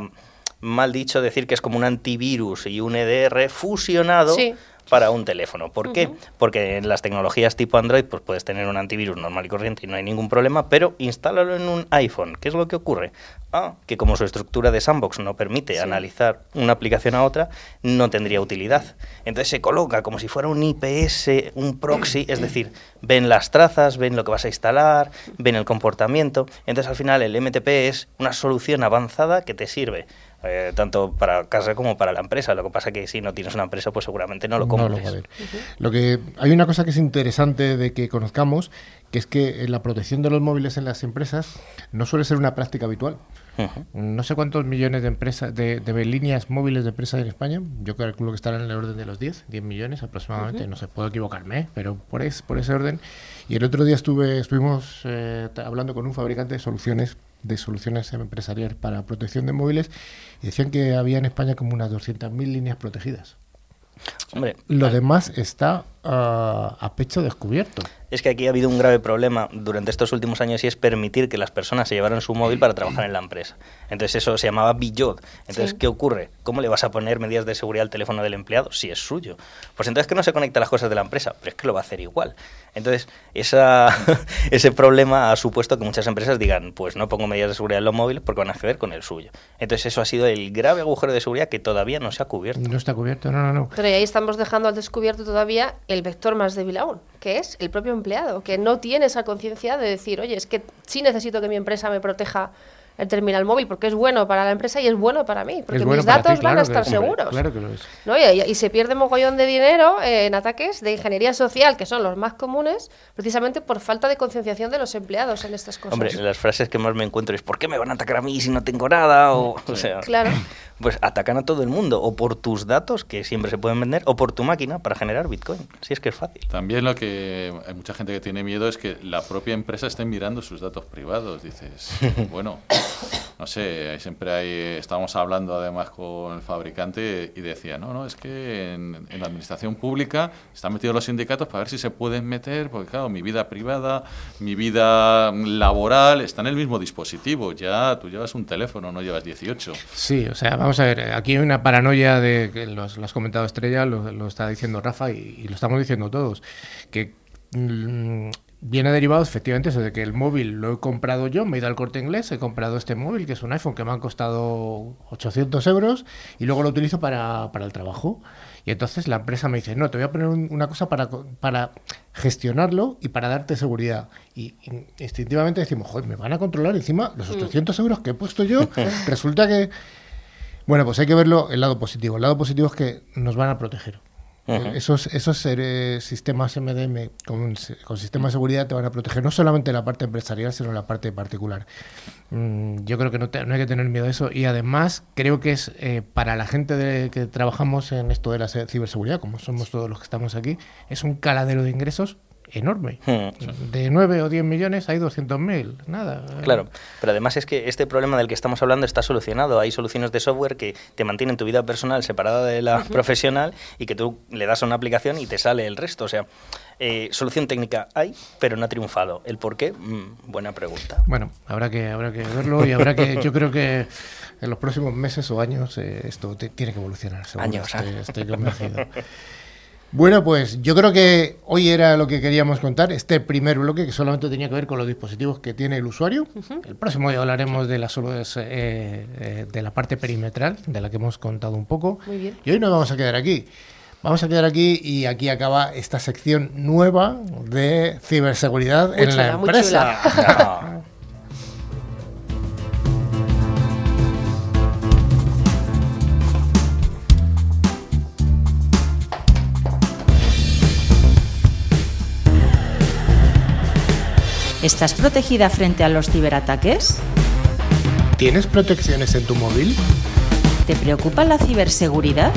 mal dicho, decir que es como un antivirus y un EDR fusionado para un teléfono. ¿Por qué? Porque en las tecnologías tipo Android pues puedes tener un antivirus normal y corriente y no hay ningún problema, pero instálalo en un iPhone. ¿Qué es lo que ocurre? Ah, que como su estructura de sandbox no permite analizar una aplicación a otra, no tendría utilidad. Entonces se coloca como si fuera un IPS, un proxy, es decir, ven las trazas, ven lo que vas a instalar, ven el comportamiento. Entonces al final el MTP es una solución avanzada que te sirve eh, tanto para casa como para la empresa. Lo que pasa que si no tienes una empresa, pues seguramente no lo compres. lo, que hay una cosa que es interesante de que conozcamos, que es que la protección de los móviles en las empresas no suele ser una práctica habitual. No sé cuántos millones de empresas de, líneas móviles de empresas en España. Yo calculo que estarán en el orden de los 10, 10 millones aproximadamente. No sé, puedo equivocarme, ¿eh? pero por, es, por ese orden. Y el otro día estuve estuvimos eh, hablando con un fabricante de soluciones de soluciones empresariales para protección de móviles y decían que había en España como unas 200.000 líneas protegidas. Hombre, Lo demás está ah, a pecho descubierto es que aquí ha habido un grave problema durante estos últimos años y es permitir que las personas se llevaran su móvil para trabajar en la empresa. Entonces eso se llamaba billot. Entonces, ¿qué ocurre? ¿Cómo le vas a poner medidas de seguridad al teléfono del empleado si es suyo? Pues entonces que no se conecta a las cosas de la empresa, pero es que lo va a hacer igual. Entonces, esa, ese problema ha supuesto que muchas empresas digan, pues no pongo medidas de seguridad en los móviles porque van a acceder con el suyo. Entonces eso ha sido el grave agujero de seguridad que todavía no se ha cubierto. No está cubierto, no, no, no. Pero ahí estamos dejando al descubierto todavía el vector más débil aún que es el propio empleado, que no tiene esa conciencia de decir, oye, es que sí necesito que mi empresa me proteja el terminal móvil porque es bueno para la empresa y es bueno para mí, porque mis datos van a estar seguros. Claro que lo es. ¿no? Y, se pierde mogollón de dinero en ataques de ingeniería social, que son los más comunes, precisamente por falta de concienciación de los empleados en estas cosas. Hombre, las frases que más me encuentro es ¿por qué me van a atacar a mí si no tengo nada? O, o sea, claro. Pues atacan a todo el mundo, o por tus datos, que siempre se pueden vender, o por tu máquina para generar Bitcoin. Si es que es fácil. También lo que hay mucha gente que tiene miedo es que la propia empresa esté mirando sus datos privados. Dices, bueno, no sé, siempre hay, estábamos hablando además con el fabricante y decía, no, no, es que en, la administración pública están metidos los sindicatos para ver si se pueden meter, porque claro, mi vida privada, mi vida laboral está en el mismo dispositivo, ya tú llevas un teléfono, no llevas 18. Sí, o sea, vamos a ver, aquí hay una paranoia de, que lo has comentado Estrella, lo, está diciendo Rafa y, y, lo estamos diciendo todos, que mm, viene derivado efectivamente eso de que el móvil lo he comprado yo, me he ido al corte inglés, he comprado este móvil que es un iPhone que me ha costado 800 euros y luego lo utilizo para, para el trabajo. Y entonces la empresa me dice, no, te voy a poner una cosa para, para gestionarlo y para darte seguridad. Y, instintivamente decimos, joder, me van a controlar encima los 800 euros que he puesto yo. Resulta que... Bueno, pues hay que verlo el lado positivo. El lado positivo es que nos van a proteger. Esos, esos sistemas MDM con, con sistemas de seguridad te van a proteger no solamente la parte empresarial, sino la parte particular. Mm, yo creo que no, no, hay que tener miedo a eso y además creo que es eh, para la gente de, que trabajamos en esto de la ciberseguridad, como somos todos los que estamos aquí, es un caladero de ingresos enorme. Hmm. De 9 o 10 millones hay 200.000, nada. Claro, pero además es que este problema del que estamos hablando está solucionado. Hay soluciones de software que te mantienen tu vida personal separada de la profesional y que tú le das a una aplicación y te sale el resto. O sea, eh, solución técnica hay, pero no ha triunfado. ¿El por qué? Mm, buena pregunta. Bueno, habrá que, habrá que verlo y habrá que, yo creo que en los próximos meses o años eh, esto tiene que evolucionar. Años, estoy, estoy convencido. Bueno, pues yo creo que hoy era lo que queríamos contar, este primer bloque que solamente tenía que ver con los dispositivos que tiene el usuario. El próximo día hablaremos de la, solo, eh, eh, de la parte perimetral, de la que hemos contado un poco. Muy bien. Y hoy nos vamos a quedar aquí. Vamos a quedar aquí y aquí acaba esta sección nueva de ciberseguridad en la empresa. ¿Estás protegida frente a los ciberataques? ¿Tienes protecciones en tu móvil? ¿Te preocupa la ciberseguridad?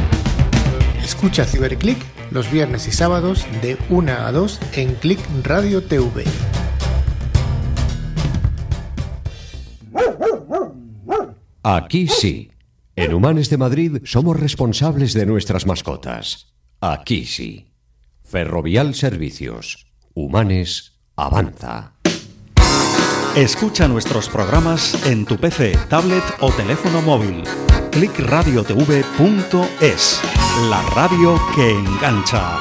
Escucha Ciberclick los viernes y sábados de 1 a 2 en Click Radio TV. Aquí sí. En Humanes de Madrid somos responsables de nuestras mascotas. Aquí sí. Ferrovial Servicios. Humanes avanza. Escucha nuestros programas en tu PC, tablet o teléfono móvil. clickradiotv.es, la radio que engancha.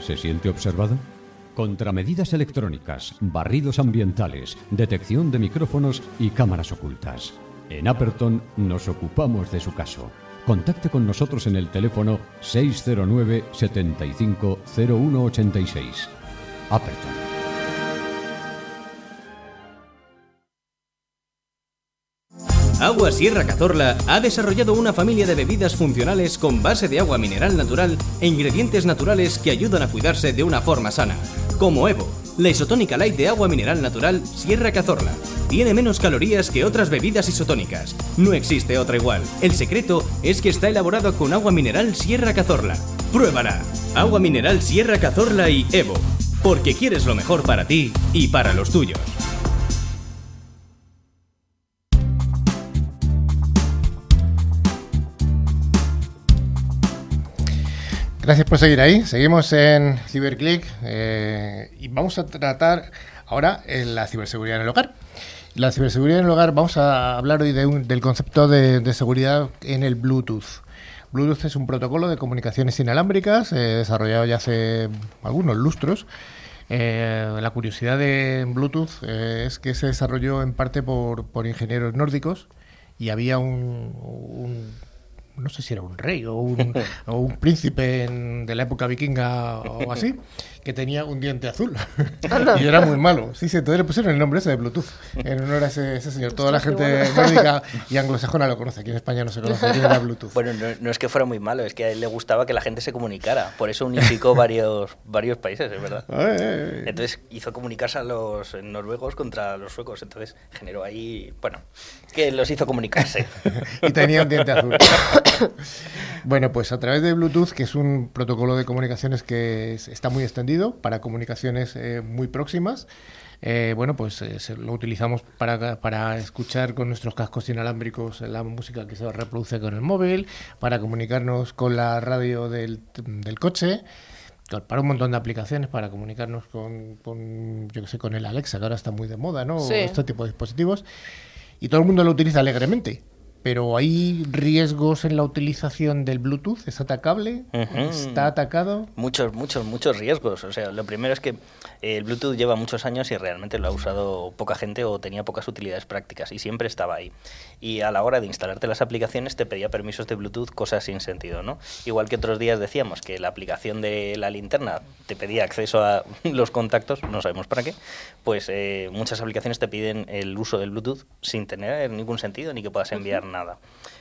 ¿Se siente observado? Contramedidas electrónicas, barridos ambientales, detección de micrófonos y cámaras ocultas. En Aperton nos ocupamos de su caso. Contacte con nosotros en el teléfono 609 75 0186. Aperton. Agua Sierra Cazorla ha desarrollado una familia de bebidas funcionales con base de agua mineral natural e ingredientes naturales que ayudan a cuidarse de una forma sana, como Evo, la isotónica light de agua mineral natural Sierra Cazorla. Tiene menos calorías que otras bebidas isotónicas. No existe otra igual. El secreto es que está elaborado con agua mineral Sierra Cazorla. Pruébala. Agua mineral Sierra Cazorla y Evo. Porque quieres lo mejor para ti y para los tuyos. Gracias por seguir ahí. Seguimos en CiberClick eh, y vamos a tratar ahora en la ciberseguridad en el hogar. La ciberseguridad en el hogar, vamos a hablar hoy de un- del concepto de, de seguridad en el Bluetooth. Bluetooth es un protocolo de comunicaciones inalámbricas eh, desarrollado ya hace algunos lustros. Eh, la curiosidad de Bluetooth eh, es que se desarrolló en parte por, por ingenieros nórdicos y había un, un- no sé si era un rey o un, o un príncipe en- de la época vikinga o así, que tenía un diente azul. y era muy malo. Sí, sí, entonces le pusieron el nombre ese de Bluetooth, en honor a ese, ese señor. Toda la gente bueno. nórdica y anglosajona lo conoce. Aquí en España no se conoce era Bluetooth. Bueno, no, no es que fuera muy malo, es que a él le gustaba que la gente se comunicara. Por eso unificó varios, varios países, es verdad. Ay, ay, ay. Entonces hizo comunicarse a los noruegos contra los suecos. Entonces generó ahí, bueno, que los hizo comunicarse. y tenía un diente azul. bueno, pues a través de Bluetooth, que es un protocolo de comunicaciones que es- está muy extendido para comunicaciones eh, muy próximas, eh, bueno, pues eh, lo utilizamos para, para escuchar con nuestros cascos inalámbricos la música que se reproduce con el móvil, para comunicarnos con la radio del, del coche, para un montón de aplicaciones, para comunicarnos con, con, yo que sé, con el Alexa, que ahora está muy de moda, ¿no? Sí. Este tipo de dispositivos. Y todo el mundo lo utiliza alegremente. Pero hay riesgos en la utilización del Bluetooth. ¿Es atacable? ¿Está atacado? Muchos, muchos, muchos riesgos. O sea, lo primero es que eh, el Bluetooth lleva muchos años y realmente lo ha usado poca gente o tenía pocas utilidades prácticas y siempre estaba ahí. Y a la hora de instalarte las aplicaciones te pedía permisos de Bluetooth, cosas sin sentido, ¿no? Igual que otros días decíamos que la aplicación de la linterna te pedía acceso a los contactos, no sabemos para qué, pues eh, muchas aplicaciones te piden el uso del Bluetooth sin tener ningún sentido ni que puedas enviar nada.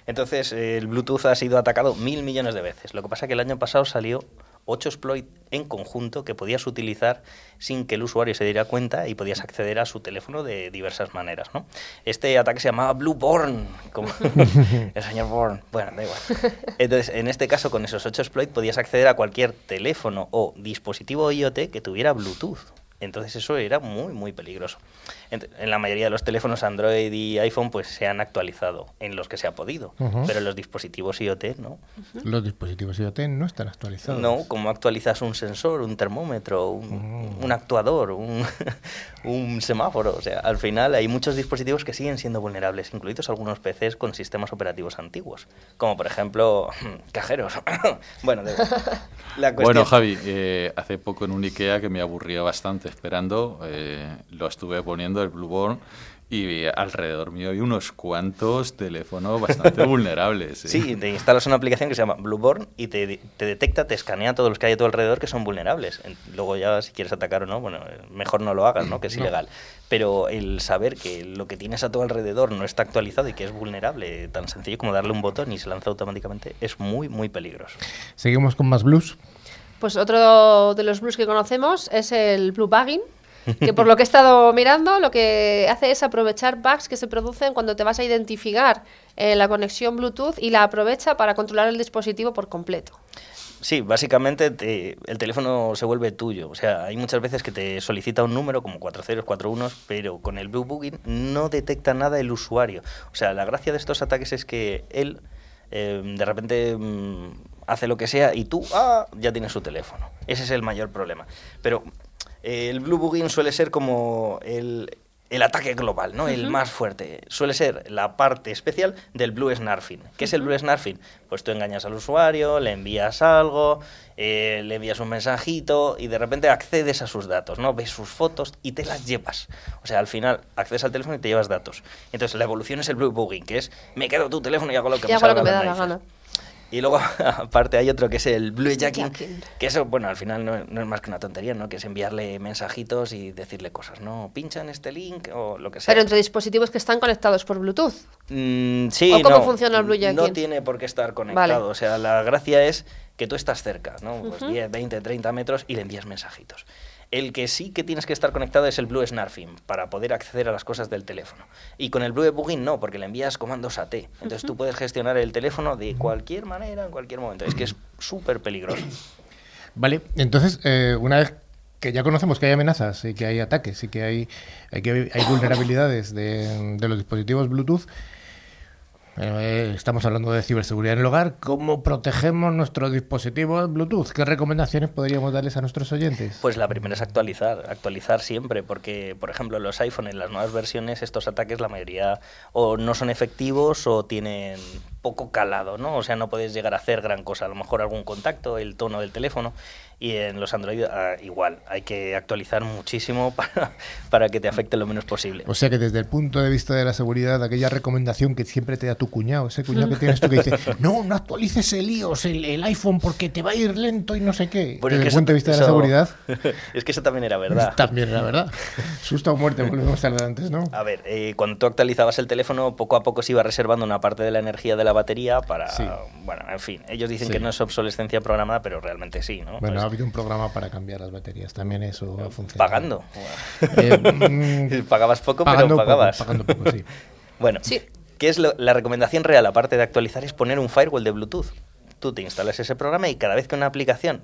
Entonces, el Bluetooth ha sido atacado mil millones de veces. Lo que pasa es que el año pasado salió 8 exploits en conjunto que podías utilizar sin que el usuario se diera cuenta y podías acceder a su teléfono de diversas maneras. ¿no? Este ataque se llamaba Blueborn, como el señor Bourne. Bueno, da igual. Entonces, en este caso, con esos 8 exploits podías acceder a cualquier teléfono o dispositivo IoT que tuviera Bluetooth. Entonces eso era muy, muy peligroso. En la mayoría de los teléfonos Android y iPhone pues se han actualizado en los que se ha podido, Ujú. pero en los dispositivos IoT no. Los dispositivos IoT no están actualizados. No, como actualizas un sensor, un termómetro, un, un actuador, un, un semáforo. O sea, al final hay muchos dispositivos que siguen siendo vulnerables, incluidos algunos PCs con sistemas operativos antiguos, como por ejemplo cajeros. bueno, igual. La Bueno, cuestión- Javi, eh, hace poco en un IKEA que me aburría bastante esperando, eh, lo estuve poniendo el Blueborn y alrededor mío hay unos cuantos teléfonos bastante vulnerables. ¿eh? Sí, te instalas una aplicación que se llama Blueborn y te, te, detecta, te escanea todos los que hay a tu alrededor que son vulnerables. Luego ya si quieres atacar o no, bueno, mejor no lo hagas, ¿no? Que es ilegal. Pero el saber que lo que tienes a tu alrededor no está actualizado y que es vulnerable, tan sencillo como darle un botón y se lanza automáticamente, es muy, muy peligroso. Seguimos con más blues. Pues otro de los blues que conocemos es el blue bagging que por lo que he estado mirando, lo que hace es aprovechar bugs que se producen cuando te vas a identificar en la conexión Bluetooth y la aprovecha para controlar el dispositivo por completo. Sí, básicamente el teléfono se vuelve tuyo. O sea, hay muchas veces que te solicita un número como 40, 41, pero con el Blue Booking no detecta nada el usuario. O sea, la gracia de estos ataques es que él eh, de repente mm, hace lo que sea y tú ah, ya tienes su teléfono. Ese es el mayor problema. Pero el Blue Booking suele ser como el, ataque global, ¿no? El más fuerte. Suele ser la parte especial del Blue Snarfing. ¿Qué es el Blue Snarfing? Pues tú engañas al usuario, le envías algo, eh, le envías un mensajito y de repente accedes a sus datos, ¿no? Ves sus fotos y te las llevas. O sea, al final accedes al teléfono y te llevas datos. Entonces la evolución es el Blue Booking, que es me quedo tu teléfono y hago lo que me, salga da la gana. Y luego, aparte, hay otro que es el Blue Jacking, que eso, bueno, al final no, es más que una tontería, ¿no? Que es enviarle mensajitos y decirle cosas, ¿no? Pincha en este link o lo que sea. Pero entre dispositivos que están conectados por Bluetooth. Mm, sí, ¿O cómo funciona el Blue Jacking? No tiene por qué estar conectado. O sea, la gracia es que tú estás cerca, ¿no? Pues 10, 20, 30 metros y le envías mensajitos. El que sí que tienes que estar conectado es el Blue Snarfing para poder acceder a las cosas del teléfono. Y con el Blue Debugging no, porque le envías comandos a T. Entonces tú puedes gestionar el teléfono de cualquier manera, en cualquier momento. Es que es súper peligroso. Vale, entonces, eh, una vez que ya conocemos que hay amenazas y que hay ataques y que hay, hay, que hay vulnerabilidades de, de los dispositivos Bluetooth, eh, estamos hablando de ciberseguridad en el hogar. ¿Cómo protegemos nuestros dispositivos Bluetooth? ¿Qué recomendaciones podríamos darles a nuestros oyentes? Pues la primera es actualizar, actualizar siempre, porque, por ejemplo, los iPhone en las nuevas versiones, estos ataques, la mayoría o no son efectivos o tienen poco calado, ¿no? O sea, no puedes llegar a hacer gran cosa. A lo mejor algún contacto, el tono del teléfono. Y en los Android ah, igual, hay que actualizar muchísimo para, para que te afecte lo menos posible. O sea que desde el punto de vista de la seguridad, aquella recomendación que siempre te da tu cuñado, ese cuñado que tienes tú que dice, no, no actualices el iOS, el, iPhone, porque te va a ir lento y no sé qué. desde el punto de vista de la seguridad. es que eso también era verdad. También era verdad. Susto o muerte, volvemos a hablar antes, ¿no? A ver, eh, cuando tú actualizabas el teléfono, poco a poco se iba reservando una parte de la energía de la batería para... Bueno, en fin, ellos dicen que no es obsolescencia programada, pero realmente sí, ¿no? Bueno, habido un programa para cambiar las baterías, también eso funciona. Pagando. Eh, mm, pagabas poco, pero pagabas. pagando poco, sí. bueno, sí. ¿qué es la recomendación real, aparte de actualizar, es poner un firewall de Bluetooth? Tú te instalas ese programa y cada vez que una aplicación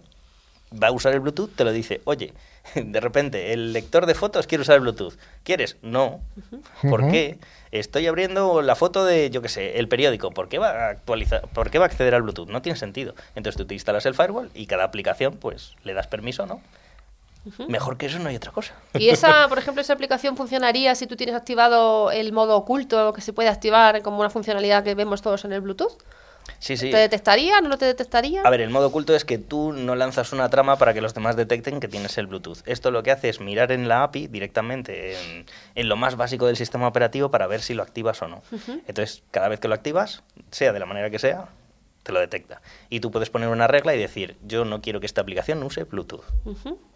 va a usar el Bluetooth, te lo dice, oye, de repente, el lector de fotos quiere usar el Bluetooth. ¿Quieres? No. ¿Por qué? Estoy abriendo la foto de, yo qué sé, el periódico. ¿Por qué va a actualizar? ¿Por qué va a acceder al Bluetooth? No tiene sentido. Entonces tú te instalas el firewall y cada aplicación, pues, le das permiso, ¿no? Mejor que eso no hay otra cosa. ¿Y esa, por ejemplo, esa aplicación funcionaría si tú tienes activado el modo oculto que se puede activar como una funcionalidad que vemos todos en el Bluetooth? Sí, sí. ¿Te detectaría? ¿No te detectaría? A ver, el modo oculto es que tú no lanzas una trama para que los demás detecten que tienes el Bluetooth. Esto lo que hace es mirar en la API directamente en, lo más básico del sistema operativo para ver si lo activas o no. Entonces, cada vez que lo activas, sea de la manera que sea, te lo detecta. Y tú puedes poner una regla y decir, yo no quiero que esta aplicación use Bluetooth.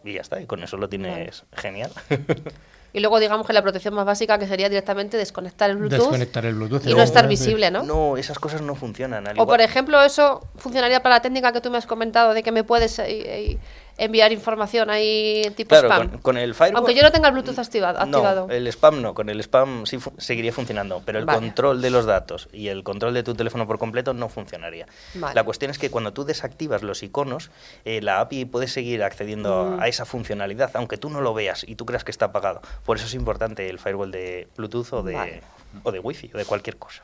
Y ya está, y con eso lo tienes genial. Y luego digamos que la protección más básica que sería directamente desconectar el Bluetooth. Desconectar el Bluetooth. Y no estar visible, ¿no? No, esas cosas no funcionan. o por ejemplo, eso funcionaría para la técnica que tú me has comentado de que me puedes eh, eh, enviar información ahí tipo spam. Con, el firewall. Aunque yo no tenga el Bluetooth activado. No, el spam no. Con el spam sí seguiría funcionando. Pero el control de los datos y el control de tu teléfono por completo no funcionaría. La cuestión es que cuando tú desactivas los iconos, eh, la API puede seguir accediendo mm. a esa funcionalidad, aunque tú no lo veas y tú creas que está apagado. Por eso es importante el firewall de Bluetooth o de, o de Wi-Fi o de cualquier cosa.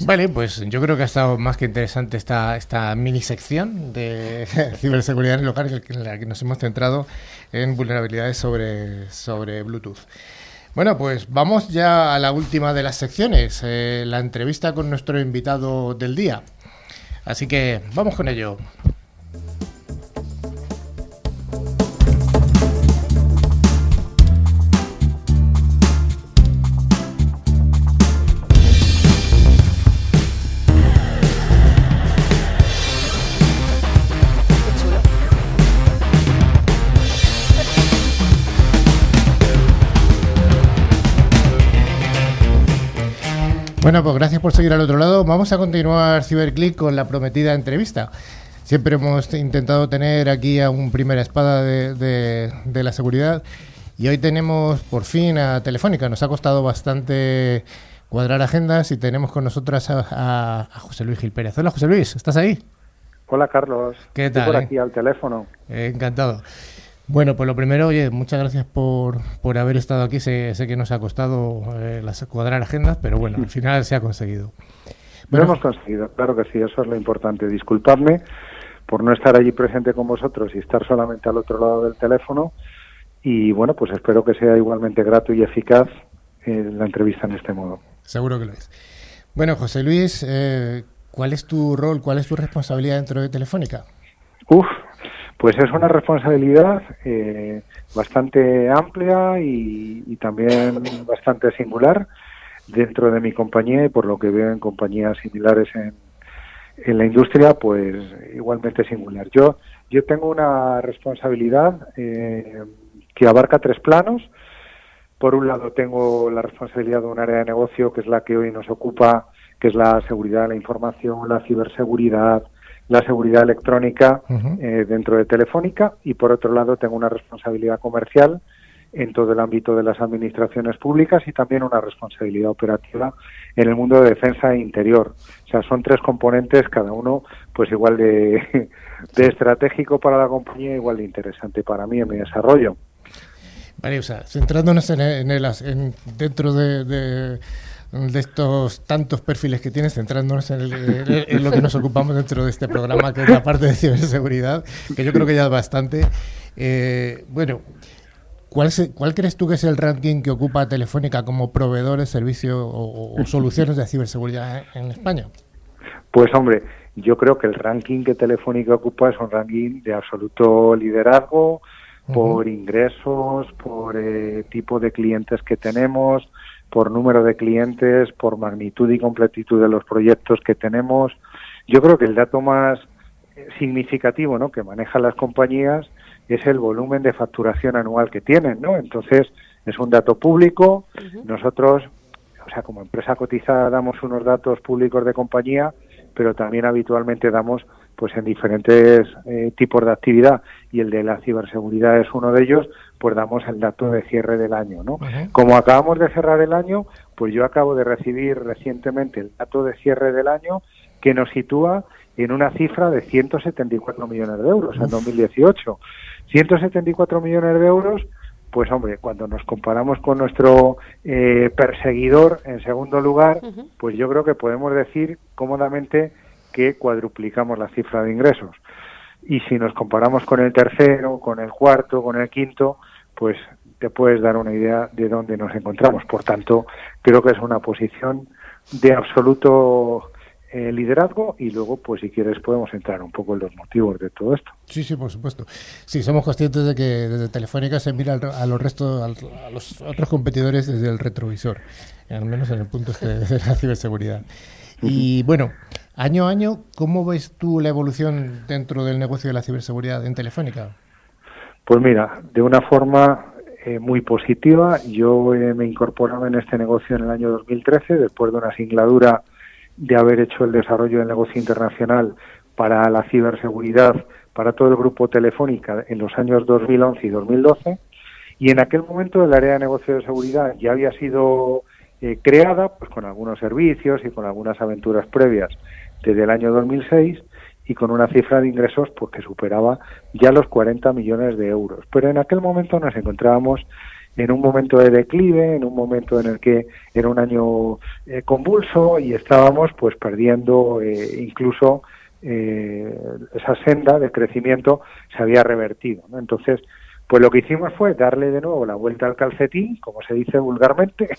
Vale, pues yo creo que ha estado más que interesante esta, esta mini sección de ciberseguridad en el local en la que nos hemos centrado en vulnerabilidades sobre, sobre Bluetooth. Bueno, pues vamos ya a la última de las secciones, eh, la entrevista con nuestro invitado del día. Así que vamos con ello. Bueno, pues gracias por seguir al otro lado. Vamos a continuar Ciberclick con la prometida entrevista. Siempre hemos intentado tener aquí a un primera espada de, de- de la seguridad y hoy tenemos por fin a Telefónica. Nos ha costado bastante cuadrar agendas y tenemos con nosotras a, a- a José Luis Gil Pérez. Hola José Luis, ¿estás ahí? Hola Carlos, ¿Qué Estoy tal, por eh? aquí al teléfono. Eh, encantado. Bueno, pues lo primero, oye, muchas gracias por, por haber estado aquí. Sé, sé que nos ha costado eh, las, cuadrar agendas, pero bueno, al final se ha conseguido. Lo hemos conseguido, claro que sí, eso es lo importante. Disculpadme por no estar allí presente con vosotros y estar solamente al otro lado del teléfono. Y bueno, pues espero que sea igualmente grato y eficaz eh, la entrevista en este modo. Seguro que lo es. Bueno, José Luis, eh, ¿cuál es tu rol, cuál es tu responsabilidad dentro de Telefónica? Uf, pues es una responsabilidad eh, bastante amplia y, también bastante singular dentro de mi compañía y por lo que veo en compañías similares en, en la industria, pues igualmente singular. Yo, yo tengo una responsabilidad eh, que abarca tres planos. Por un lado tengo la responsabilidad de un área de negocio que es la que hoy nos ocupa, que es la seguridad de la información, la ciberseguridad, la seguridad electrónica eh, dentro de Telefónica y por otro lado tengo una responsabilidad comercial en todo el ámbito de las administraciones públicas y también una responsabilidad operativa en el mundo de defensa e interior. O sea, son tres componentes, cada uno pues igual de, de estratégico para la compañía, igual de interesante para mí en mi desarrollo. Vale, o sea, centrándonos en, en el en- dentro de, de- de estos tantos perfiles que tienes, centrándonos en, el- en- en lo que nos ocupamos dentro de este programa, que es la parte de ciberseguridad, que yo creo que ya es bastante. Eh, bueno, ¿cuál, se- ¿cuál crees tú que es el ranking que ocupa Telefónica como proveedor de servicios o, o soluciones de ciberseguridad en en España? Pues hombre, yo creo que el ranking que Telefónica ocupa es un ranking de absoluto liderazgo por ingresos, por eh, tipo de clientes que tenemos, por número de clientes, por magnitud y completitud de los proyectos que tenemos. Yo creo que el dato más eh, significativo ¿no? que manejan las compañías es el volumen de facturación anual que tienen, ¿no? Entonces, es un dato público. Nosotros, o sea, como empresa cotizada damos unos datos públicos de compañía, pero también habitualmente damos pues en diferentes eh, tipos de actividad y el de la ciberseguridad es uno de ellos, pues damos el dato de cierre del año, ¿no? Como acabamos de cerrar el año, pues yo acabo de recibir recientemente el dato de cierre del año que nos sitúa en una cifra de 174 millones de euros en 2018. 174 millones de euros, pues hombre, cuando nos comparamos con nuestro eh, perseguidor en segundo lugar, pues yo creo que podemos decir cómodamente que cuadruplicamos la cifra de ingresos. Y si nos comparamos con el tercero, con el cuarto, con el quinto, pues te puedes dar una idea de dónde nos encontramos. Por tanto, creo que es una posición de absoluto eh, liderazgo y luego, pues si quieres, podemos entrar un poco en los motivos de todo esto. Sí, sí, por supuesto. Sí, somos conscientes de que desde Telefónica se mira a los restos, a los otros competidores desde el retrovisor, al menos en el punto este de la ciberseguridad. Y bueno, año a año, ¿cómo ves tú la evolución dentro del negocio de la ciberseguridad en Telefónica? Pues mira, de una forma eh, muy positiva, yo eh, me incorporaba en este negocio en el año 2013, después de una singladura de haber hecho el desarrollo del negocio internacional para la ciberseguridad para todo el grupo Telefónica en los años 2011 y 2012. Y en aquel momento el área de negocio de seguridad ya había sido eh, creada pues con algunos servicios y con algunas aventuras previas desde el año 2006 y con una cifra de ingresos pues que superaba ya los 40 millones de euros. Pero en aquel momento nos encontrábamos en un momento de declive, en un momento en el que era un año eh, convulso y estábamos pues perdiendo eh, incluso eh, esa senda de crecimiento se había revertido. Entonces, pues lo que hicimos fue darle de nuevo la vuelta al calcetín, como se dice vulgarmente.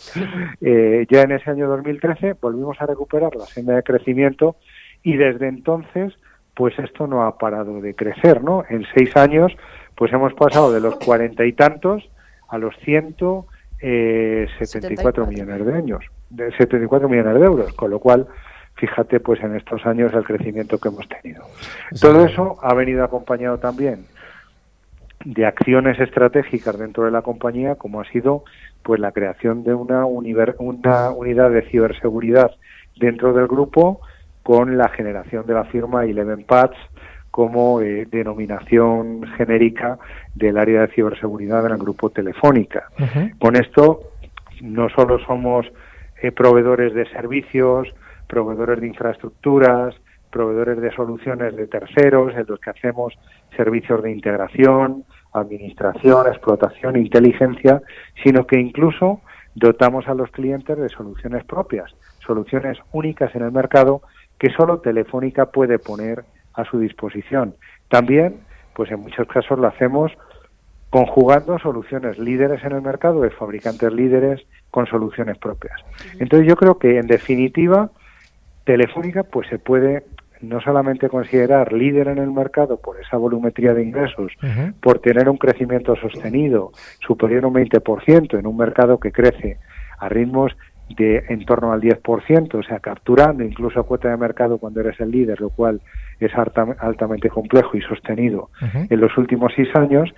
Eh, ya en ese año 2013 volvimos a recuperar la senda de crecimiento y desde entonces, pues esto no ha parado de crecer, ¿no? En seis años, pues hemos pasado de los cuarenta y tantos a los ciento eh, 74 millones de años, de 74 millones de euros, con lo cual fíjate pues en estos años el crecimiento que hemos tenido. Todo eso ha venido acompañado también de acciones estratégicas dentro de la compañía, como ha sido pues la creación de una, una unidad de ciberseguridad dentro del grupo con la generación de la firma Eleven Pads como eh, denominación genérica del área de ciberseguridad en el grupo Telefónica. Con esto no solo somos eh, proveedores de servicios, proveedores de infraestructuras, proveedores de soluciones de terceros, en los que hacemos servicios de integración, administración, explotación, inteligencia, sino que incluso dotamos a los clientes de soluciones propias, soluciones únicas en el mercado que solo Telefónica puede poner a su disposición. También, pues en muchos casos lo hacemos conjugando soluciones líderes en el mercado de fabricantes líderes con soluciones propias. Entonces yo creo que en definitiva Telefónica pues se puede no solamente considerar líder en el mercado por esa volumetría de ingresos, por tener un crecimiento sostenido superior a un 20% en un mercado que crece a ritmos de en torno al 10%, o sea, capturando incluso cuota de mercado cuando eres el líder, lo cual es altamente complejo y sostenido en los últimos seis años,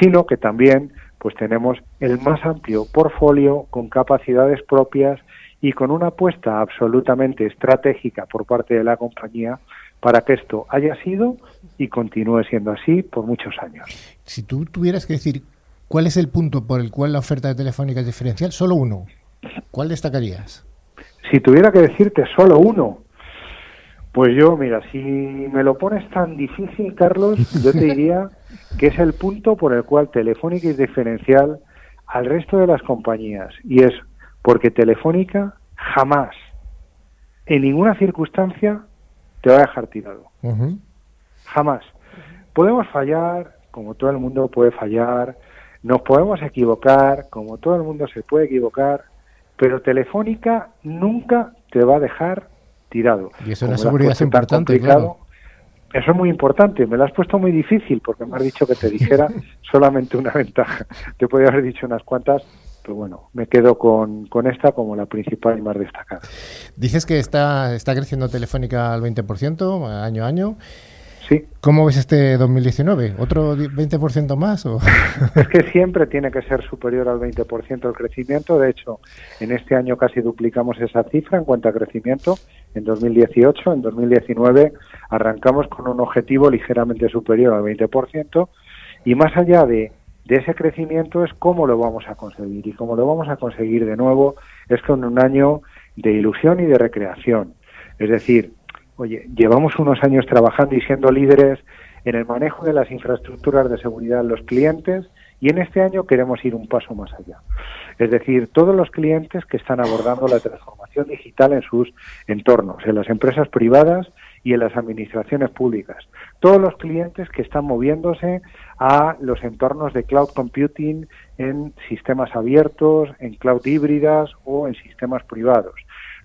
sino que también pues tenemos el más amplio portfolio con capacidades propias y con una apuesta absolutamente estratégica por parte de la compañía para que esto haya sido y continúe siendo así por muchos años. Si tú tuvieras que decir cuál es el punto por el cual la oferta de Telefónica es diferencial, solo uno, ¿cuál destacarías? Si tuviera que decirte solo uno, pues yo, mira, si me lo pones tan difícil, Carlos, yo te diría que es el punto por el cual Telefónica es diferencial al resto de las compañías y es porque Telefónica jamás, en ninguna circunstancia, te va a dejar tirado. Jamás. Podemos fallar, como todo el mundo puede fallar, nos podemos equivocar, como todo el mundo se puede equivocar, pero Telefónica nunca te va a dejar tirado. Y eso es seguridad importante, claro. Eso es muy importante. Me lo has puesto muy difícil porque me has dicho que te dijera solamente una ventaja. Te podría haber dicho unas cuantas, pero bueno, me quedo con, con, esta como la principal y más destacada. Dices que está, está creciendo Telefónica al 20% año a año. Sí. ¿Cómo ves este 2019? ¿Otro 20% más? O? Es que siempre tiene que ser superior al 20% el crecimiento. De hecho, en este año casi duplicamos esa cifra en cuanto a crecimiento. En 2018, en 2019 arrancamos con un objetivo ligeramente superior al 20%. Y más allá de, de ese crecimiento es cómo lo vamos a conseguir. Y cómo lo vamos a conseguir de nuevo es con un año de ilusión y de recreación. Es decir, oye, llevamos unos años trabajando y siendo líderes en el manejo de las infraestructuras de seguridad de los clientes y en este año queremos ir un paso más allá. Es decir, todos los clientes que están abordando la transformación digital en sus entornos, en las empresas privadas y en las administraciones públicas. Todos los clientes que están moviéndose a los entornos de cloud computing en sistemas abiertos, en cloud híbridas o en sistemas privados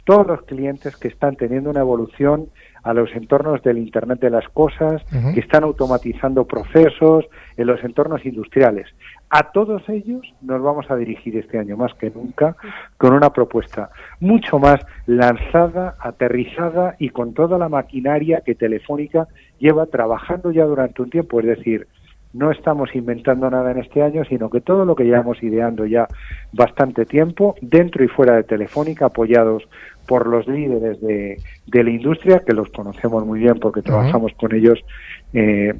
todos los clientes que están teniendo una evolución a los entornos del Internet de las Cosas, que están automatizando procesos en los entornos industriales. A todos ellos nos vamos a dirigir este año más que nunca con una propuesta mucho más lanzada, aterrizada y con toda la maquinaria que Telefónica lleva trabajando ya durante un tiempo. Es decir, no estamos inventando nada en este año, sino que todo lo que llevamos ideando ya bastante tiempo, dentro y fuera de Telefónica, apoyados por los líderes de, la industria, que los conocemos muy bien porque trabajamos con ellos eh,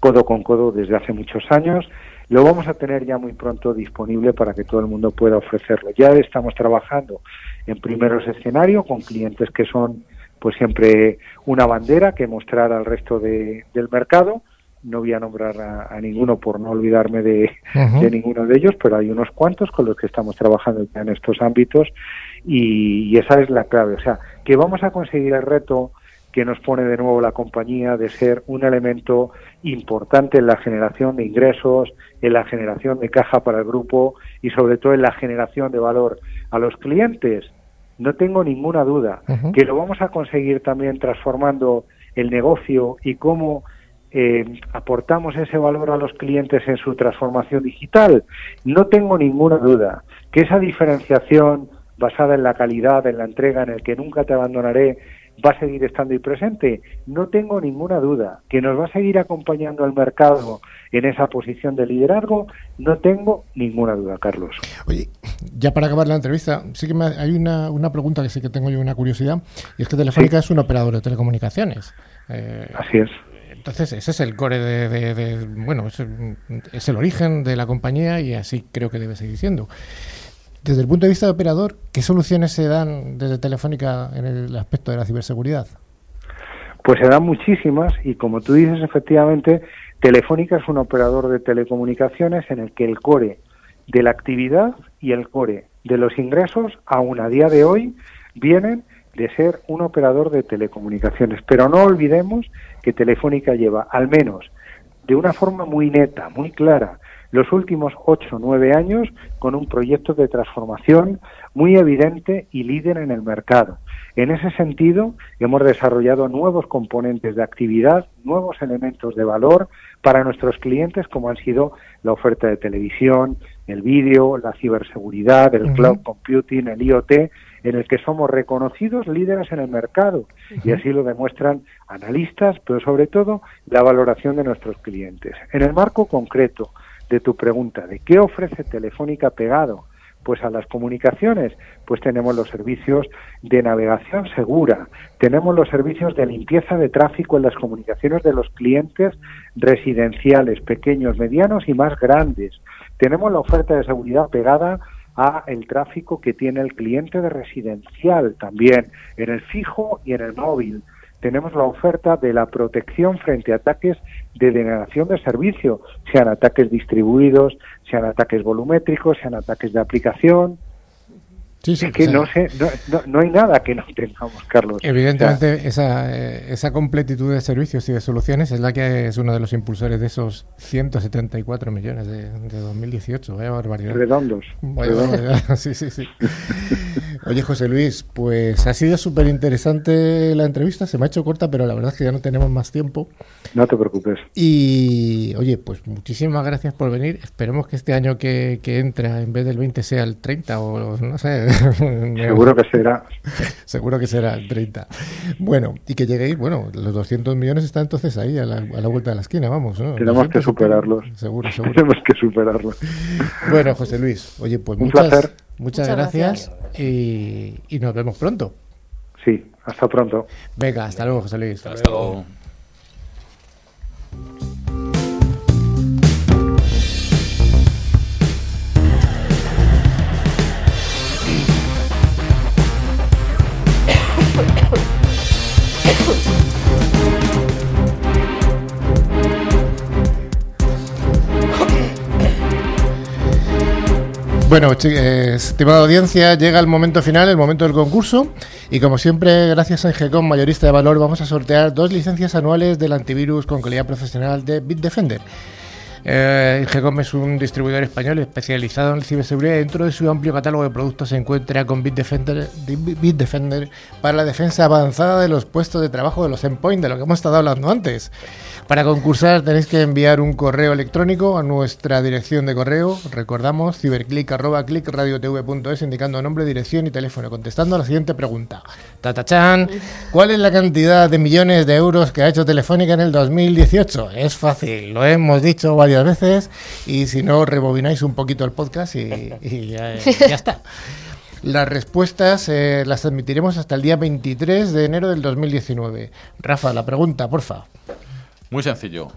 codo con codo desde hace muchos años, lo vamos a tener ya muy pronto disponible para que todo el mundo pueda ofrecerlo. Ya estamos trabajando en primeros escenarios con clientes que son pues siempre una bandera que mostrar al resto del mercado no voy a nombrar a, ninguno por no olvidarme de, ninguno de ellos, pero hay unos cuantos con los que estamos trabajando en estos ámbitos y, esa es la clave. O sea, que vamos a conseguir el reto que nos pone de nuevo la compañía de ser un elemento importante en la generación de ingresos, en la generación de caja para el grupo y sobre todo en la generación de valor a los clientes. No tengo ninguna duda que lo vamos a conseguir también transformando el negocio y cómo eh, aportamos ese valor a los clientes en su transformación digital? No tengo ninguna duda que esa diferenciación basada en la calidad, en la entrega, en el que nunca te abandonaré, va a seguir estando ahí presente. No tengo ninguna duda que nos va a seguir acompañando el mercado en esa posición de liderazgo. No tengo ninguna duda, Carlos. Oye, ya para acabar la entrevista, sí que me, hay una, una, pregunta que sí que tengo yo una curiosidad, y es que Telefónica es un operador de telecomunicaciones. Eh, Así es. Entonces, ese es el core de, de, bueno, es, es, el origen de la compañía y así creo que debe seguir siendo. Desde el punto de vista de operador, ¿qué soluciones se dan desde Telefónica en el aspecto de la ciberseguridad? Pues se dan muchísimas y como tú dices, efectivamente, Telefónica es un operador de telecomunicaciones en el que el core de la actividad y el core de los ingresos, aún a día de hoy, vienen de ser un operador de telecomunicaciones. Pero no olvidemos que Telefónica lleva, al menos de una forma muy neta, muy clara, los últimos ocho o nueve años con un proyecto de transformación muy evidente y líder en el mercado. En ese sentido, hemos desarrollado nuevos componentes de actividad, nuevos elementos de valor para nuestros clientes, como han sido la oferta de televisión, el vídeo, la ciberseguridad, el cloud computing, el IoT, en el que somos reconocidos líderes en el mercado y así lo demuestran analistas, pero sobre todo la valoración de nuestros clientes. En el marco concreto de tu pregunta, ¿de qué ofrece Telefónica pegado? Pues a las comunicaciones, pues tenemos los servicios de navegación segura, tenemos los servicios de limpieza de tráfico en las comunicaciones de los clientes residenciales, pequeños, medianos y más grandes. Tenemos la oferta de seguridad pegada a el tráfico que tiene el cliente de residencial también, en el fijo y en el móvil. Tenemos la oferta de la protección frente a ataques de denegación de servicio, sean ataques distribuidos, sean ataques volumétricos, sean ataques de aplicación, Sí, sí, es que no, sé, no, no, hay nada que no tengamos, Carlos. Evidentemente, esa, eh, esa completitud de servicios y de soluciones es la que es uno de los impulsores de esos 174 millones de, de 2018. Vaya barbaridad. Redondos. sí, sí, sí. Oye, José Luis, pues ha sido súper interesante la entrevista. Se me ha hecho corta, pero la verdad es que ya no tenemos más tiempo. No te preocupes. Y, oye, pues muchísimas gracias por venir. Esperemos que este año que, que entra, en vez del 20, sea el 30 o no sé Seguro que será. Seguro que será el 30. Bueno, y que lleguéis, bueno, los 200 millones están entonces ahí, a la, a la vuelta de la esquina, vamos. ¿no? Tenemos que superarlos. Seguro, seguro. Tenemos que superarlos. Bueno, José Luis, oye, pues Un muchas, placer. muchas, gracias, Y, y nos vemos pronto. Sí, hasta pronto. Venga, hasta luego, José Luis. Hasta luego. Bueno, eh, estimada audiencia, llega el momento final, el momento del concurso. Y como siempre, gracias a Ingecom, mayorista de valor, vamos a sortear dos licencias anuales del antivirus con calidad profesional de Bitdefender. Eh, Ingecom es un distribuidor español especializado en ciberseguridad dentro de su amplio catálogo de productos se encuentra con Bitdefender, Bitdefender para la defensa avanzada de los puestos de trabajo de los endpoints, de lo que hemos estado hablando antes. Para concursar tenéis que enviar un correo electrónico a nuestra dirección de correo, recordamos ciberclick@clickradiotv.es indicando nombre, dirección y teléfono, contestando a la siguiente pregunta. Tatachan, ¿cuál es la cantidad de millones de euros que ha hecho Telefónica en el 2018? Es fácil, lo hemos dicho varias veces y si no rebobináis un poquito el podcast y, ya está. Las respuestas eh, las admitiremos hasta el día 23 de enero del 2019. Rafa, la pregunta, porfa. Muy sencillo.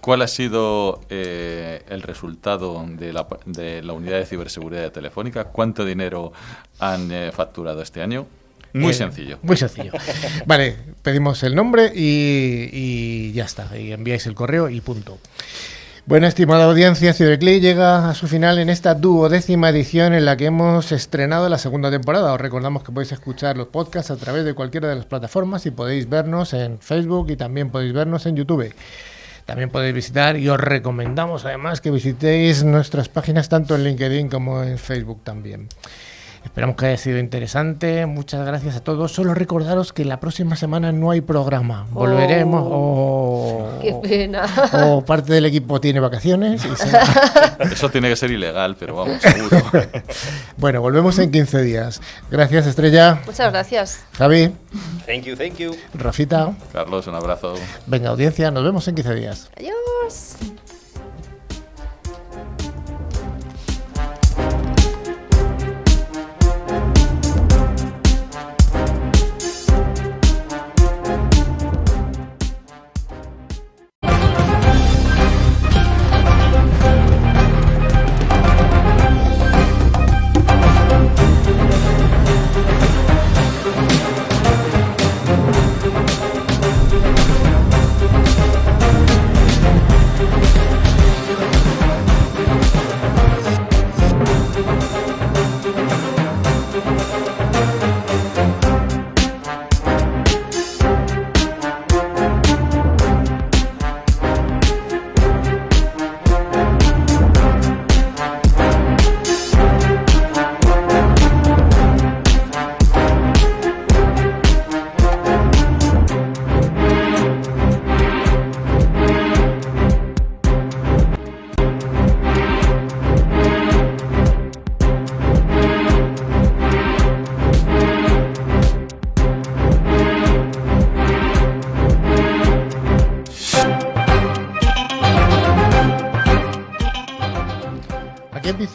¿Cuál ha sido eh, el resultado de la, de la unidad de ciberseguridad de Telefónica? ¿Cuánto dinero han eh, facturado este año? Muy Eh, sencillo. Muy sencillo. Vale, pedimos el nombre y, y ya está. Y enviáis el correo y punto. Bueno, estimada audiencia, Ciberclick llega a su final en esta duodécima edición en la que hemos estrenado la segunda temporada. Os recordamos que podéis escuchar los podcasts a través de cualquiera de las plataformas y podéis vernos en Facebook y también podéis vernos en YouTube. También podéis visitar y os recomendamos además que visitéis nuestras páginas tanto en LinkedIn como en Facebook también. Esperamos que haya sido interesante. Muchas gracias a todos. Solo recordaros que la próxima semana no hay programa. Volveremos. oh. Qué o, pena. o parte del equipo tiene vacaciones. y se- Eso tiene que ser ilegal, pero vamos, seguro. bueno, volvemos en 15 días. Gracias, Estrella. Muchas gracias. Javi, Thank you, thank you. Rafita. Carlos, un abrazo. Venga, audiencia, nos vemos en 15 días. Adiós.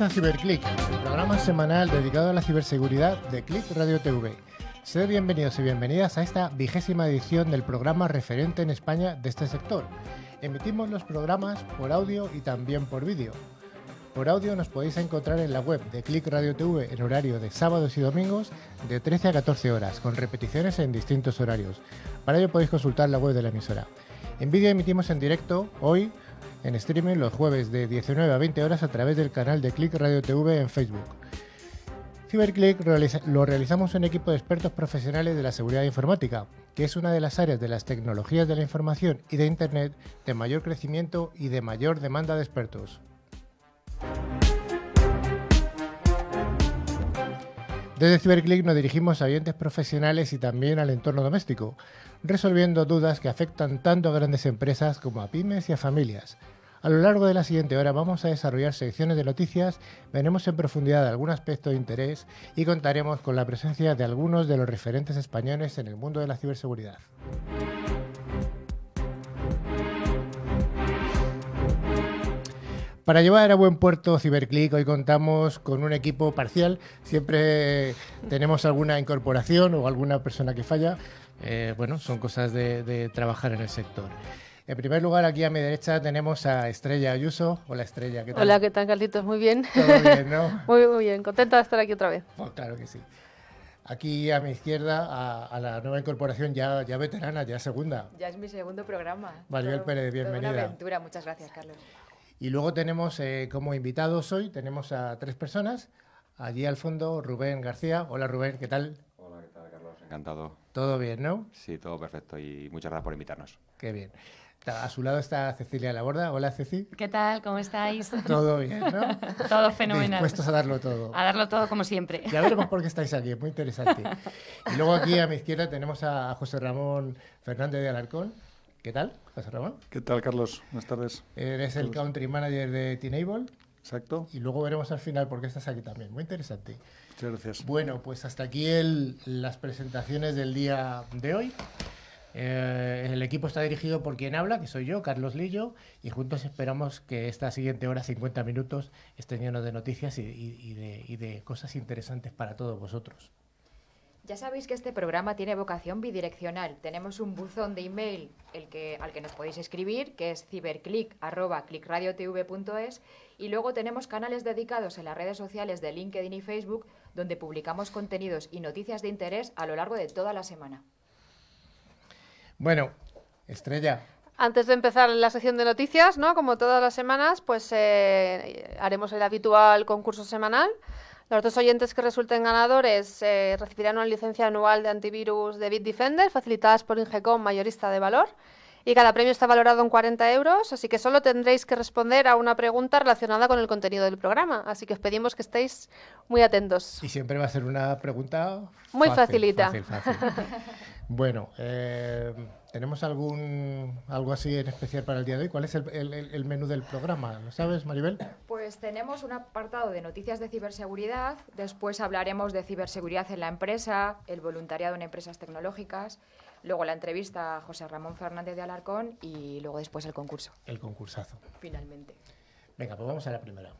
CiberClick, el programa semanal dedicado a la ciberseguridad de Click Radio TV. Sed bienvenidos y bienvenidas a esta vigésima edición del programa referente en España de este sector. Emitimos los programas por audio y también por vídeo. Por audio nos podéis encontrar en la web de Click Radio TV en horario de sábados y domingos de 13 a 14 horas, con repeticiones en distintos horarios. Para ello podéis consultar la web de la emisora. En vídeo emitimos en directo hoy en streaming los jueves de 19 a 20 horas a través del canal de Click Radio TV en Facebook. CyberClick lo realizamos un equipo de expertos profesionales de la seguridad informática, que es una de las áreas de las tecnologías de la información y de Internet de mayor crecimiento y de mayor demanda de expertos. Desde CyberClick nos dirigimos a oyentes profesionales y también al entorno doméstico, resolviendo dudas que afectan tanto a grandes empresas como a pymes y a familias. A lo largo de la siguiente hora vamos a desarrollar secciones de noticias, veremos en profundidad algún aspecto de interés y contaremos con la presencia de algunos de los referentes españoles en el mundo de la ciberseguridad. Para llevar a buen puerto CiberClick, hoy contamos con un equipo parcial. Siempre tenemos alguna incorporación o alguna persona que falla. Eh, bueno, son cosas de, de trabajar en el sector. En primer lugar, aquí a mi derecha tenemos a Estrella Ayuso. Hola Estrella, ¿qué tal? Hola, ¿qué tal, Carlitos? Muy bien. Todo bien, ¿no? muy, muy bien. Contenta de estar aquí otra vez. Pues claro que sí. Aquí a mi izquierda, a, a la nueva incorporación ya, ya veterana, ya segunda. Ya es mi segundo programa. Maribel Pérez, toda bienvenida. Una aventura, muchas gracias, Carlos. Y luego tenemos eh, como invitados hoy, tenemos a tres personas. Allí al fondo, Rubén García. Hola Rubén, ¿qué tal? Hola, ¿qué tal, Carlos? Encantado. Todo bien, ¿no? Sí, todo perfecto y muchas gracias por invitarnos. Qué bien. A su lado está Cecilia Laborda. Hola Ceci. ¿Qué tal? ¿Cómo estáis? Todo bien, ¿no? todo fenomenal. Dispuestos a darlo todo. A darlo todo como siempre. Ya veremos por qué estáis aquí, es muy interesante. Y luego aquí a mi izquierda tenemos a José Ramón Fernández de Alarcón. ¿Qué tal, José Ramón? ¿Qué tal, Carlos? Buenas tardes. Eres el country manager de T-Enable. Exacto. Y luego veremos al final por qué estás aquí también. Muy interesante. Muchas gracias. Bueno, pues hasta aquí el- las presentaciones del día de hoy. Eh, el equipo está dirigido por quien habla, que soy yo, Carlos Lillo, y juntos esperamos que esta siguiente hora, 50 minutos, estén llenos de noticias y, y- y de, y de cosas interesantes para todos vosotros. Ya sabéis que este programa tiene vocación bidireccional. Tenemos un buzón de email el que, al que nos podéis escribir, que es ciberclick.clickradiotv.es y luego tenemos canales dedicados en las redes sociales de LinkedIn y Facebook donde publicamos contenidos y noticias de interés a lo largo de toda la semana. Bueno, Estrella, Antes de empezar la sección de noticias, ¿no? Como todas las semanas, pues eh, haremos el habitual concurso semanal. Los dos oyentes que resulten ganadores eh, recibirán una licencia anual de antivirus de Bitdefender, facilitadas por Ingecom, mayorista de valor. Y cada premio está valorado en 40 euros, así que solo tendréis que responder a una pregunta relacionada con el contenido del programa. Así que os pedimos que estéis muy atentos. y siempre va a ser una pregunta Muy fácil, facilita. fácil, fácil. bueno, eh, ¿Tenemos algún algo así en especial para el día de hoy? ¿Cuál es el, el- el- menú del programa? ¿Lo sabes, Maribel? Pues tenemos un apartado de noticias de ciberseguridad, después hablaremos de ciberseguridad en la empresa, el voluntariado en empresas tecnológicas, luego la entrevista a José Ramón Fernández de Alarcón y luego después el concurso, El concursazo. finalmente. Venga, pues vamos a la primera.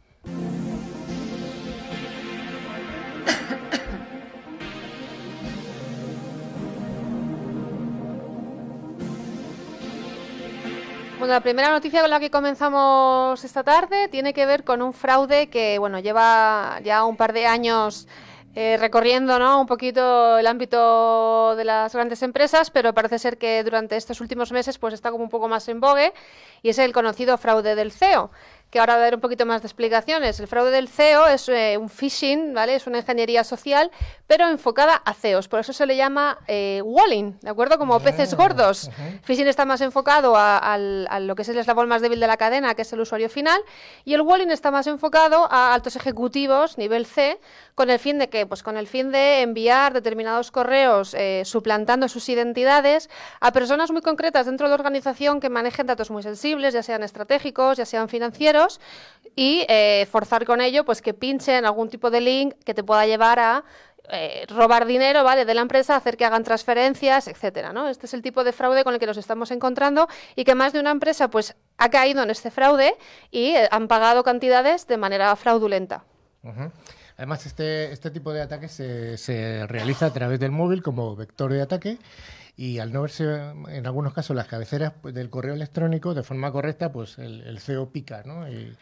Bueno, la primera noticia con la que comenzamos esta tarde tiene que ver con un fraude que, bueno, lleva ya un par de años eh, recorriendo, ¿no? Un poquito el ámbito de las grandes empresas, pero parece ser que durante estos últimos meses, pues está como un poco más en vogue y es el conocido fraude del CEO. Que ahora va a dar un poquito más de explicaciones. El fraude del CEO es eh, un phishing, ¿vale? Es una ingeniería social, pero enfocada a CEOs. Por eso se le llama eh, walling, ¿de acuerdo? Como peces gordos. Phishing está más enfocado a, a lo que es el eslabón más débil de la cadena, que es el usuario final, y el walling está más enfocado a altos ejecutivos, nivel C, con el fin de que, pues con el fin de enviar determinados correos eh, suplantando sus identidades a personas muy concretas dentro de la organización que manejen datos muy sensibles, ya sean estratégicos, ya sean financieros, y eh, forzar con ello pues que pinchen algún tipo de link que te pueda llevar a eh, robar dinero, ¿vale? De la empresa, hacer que hagan transferencias, etcétera, ¿no? Este es el tipo de fraude con el que nos estamos encontrando y que más de una empresa, pues, ha caído en este fraude y eh, han pagado cantidades de manera fraudulenta. Además, este, este tipo de ataque se, se realiza a través del móvil como vector de ataque y al no verse en algunos casos las cabeceras del correo electrónico de forma correcta, pues el, el CEO pica, ¿no? Y,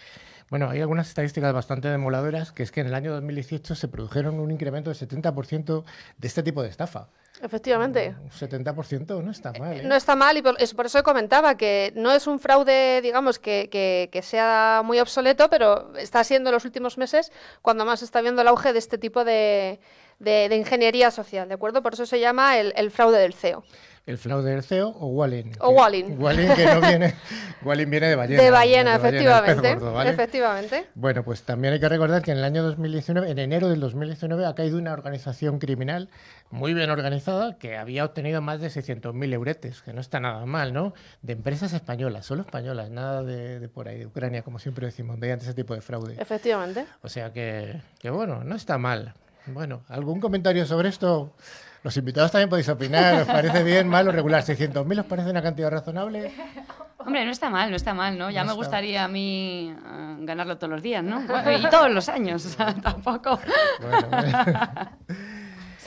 bueno, hay algunas estadísticas bastante demoladoras, que es que en el año 2018 se produjeron un incremento del 70% de este tipo de estafa. Efectivamente. Un 70% no está mal, ¿eh? No está mal y por, es por eso comentaba que no es un fraude, digamos, que, que- que sea muy obsoleto, pero está siendo en los últimos meses cuando más se está viendo el auge de este tipo de, de- de ingeniería social, ¿de acuerdo? Por eso se llama el, el fraude del CEO. El fraude del CEO o Wallen. O Walling. Walling que no viene, Walling viene de ballena. de ballena, efectivamente. gordo, ¿vale? Efectivamente. Bueno, pues también hay que recordar que en el año 2019, en enero del 2019, ha caído una organización criminal muy bien organizada que había obtenido más de 600.000 euretes, que no está nada mal, ¿no? De empresas españolas, solo españolas, nada de, de por ahí, de Ucrania, como siempre decimos, mediante ese tipo de fraude. Efectivamente. O sea que, que bueno, no está mal. Bueno, ¿algún comentario sobre esto? Los invitados también podéis opinar. ¿Os parece bien, mal o regular? ¿600.000 os parece una cantidad razonable? Hombre, no está mal, no está mal, ¿no? Ya No me gustaría a mí eh, ganarlo todos los días, ¿no? Bueno, y todos los años, o sea, tampoco.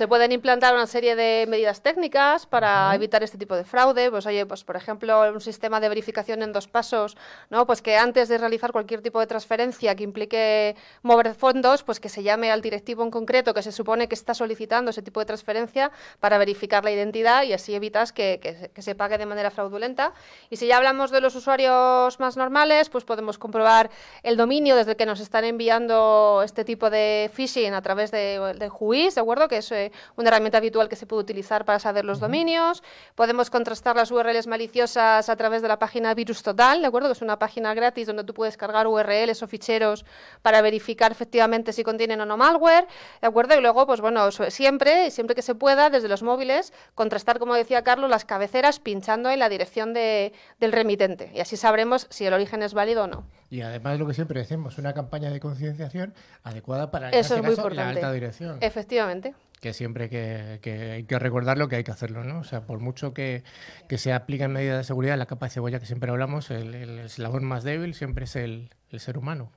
Se pueden implantar una serie de medidas técnicas para evitar este tipo de fraude. Pues oye, pues por ejemplo, un sistema de verificación en dos pasos, ¿no? Pues que antes de realizar cualquier tipo de transferencia que implique mover fondos, pues que se llame al directivo en concreto que se supone que está solicitando ese tipo de transferencia para verificar la identidad y así evitas que, que se- que se pague de manera fraudulenta. Y si ya hablamos de los usuarios más normales, pues podemos comprobar el dominio desde el que nos están enviando este tipo de phishing a través de, de Whois, ¿de acuerdo? Que es eh, una herramienta habitual que se puede utilizar para saber los dominios. Podemos contrastar las URLs maliciosas a través de la página Virus Total, ¿de acuerdo? Que es una página gratis donde tú puedes cargar URLs o ficheros para verificar efectivamente si contienen o no malware, ¿de acuerdo? Y luego, pues bueno, siempre, siempre que se pueda, desde los móviles, contrastar, como decía Carlos, las cabeceras pinchando en la dirección de- del remitente. Y así sabremos si el origen es válido o no. Y además lo que siempre decimos, una campaña de concienciación adecuada para Eso este es muy caso, la importante. alta dirección. Efectivamente. Que siempre que, que hay que recordarlo que hay que hacerlo, ¿no? O sea, por mucho que, que se apliquen medidas de seguridad, la capa de cebolla que siempre hablamos, el, el eslabón más débil siempre es el, el ser humano.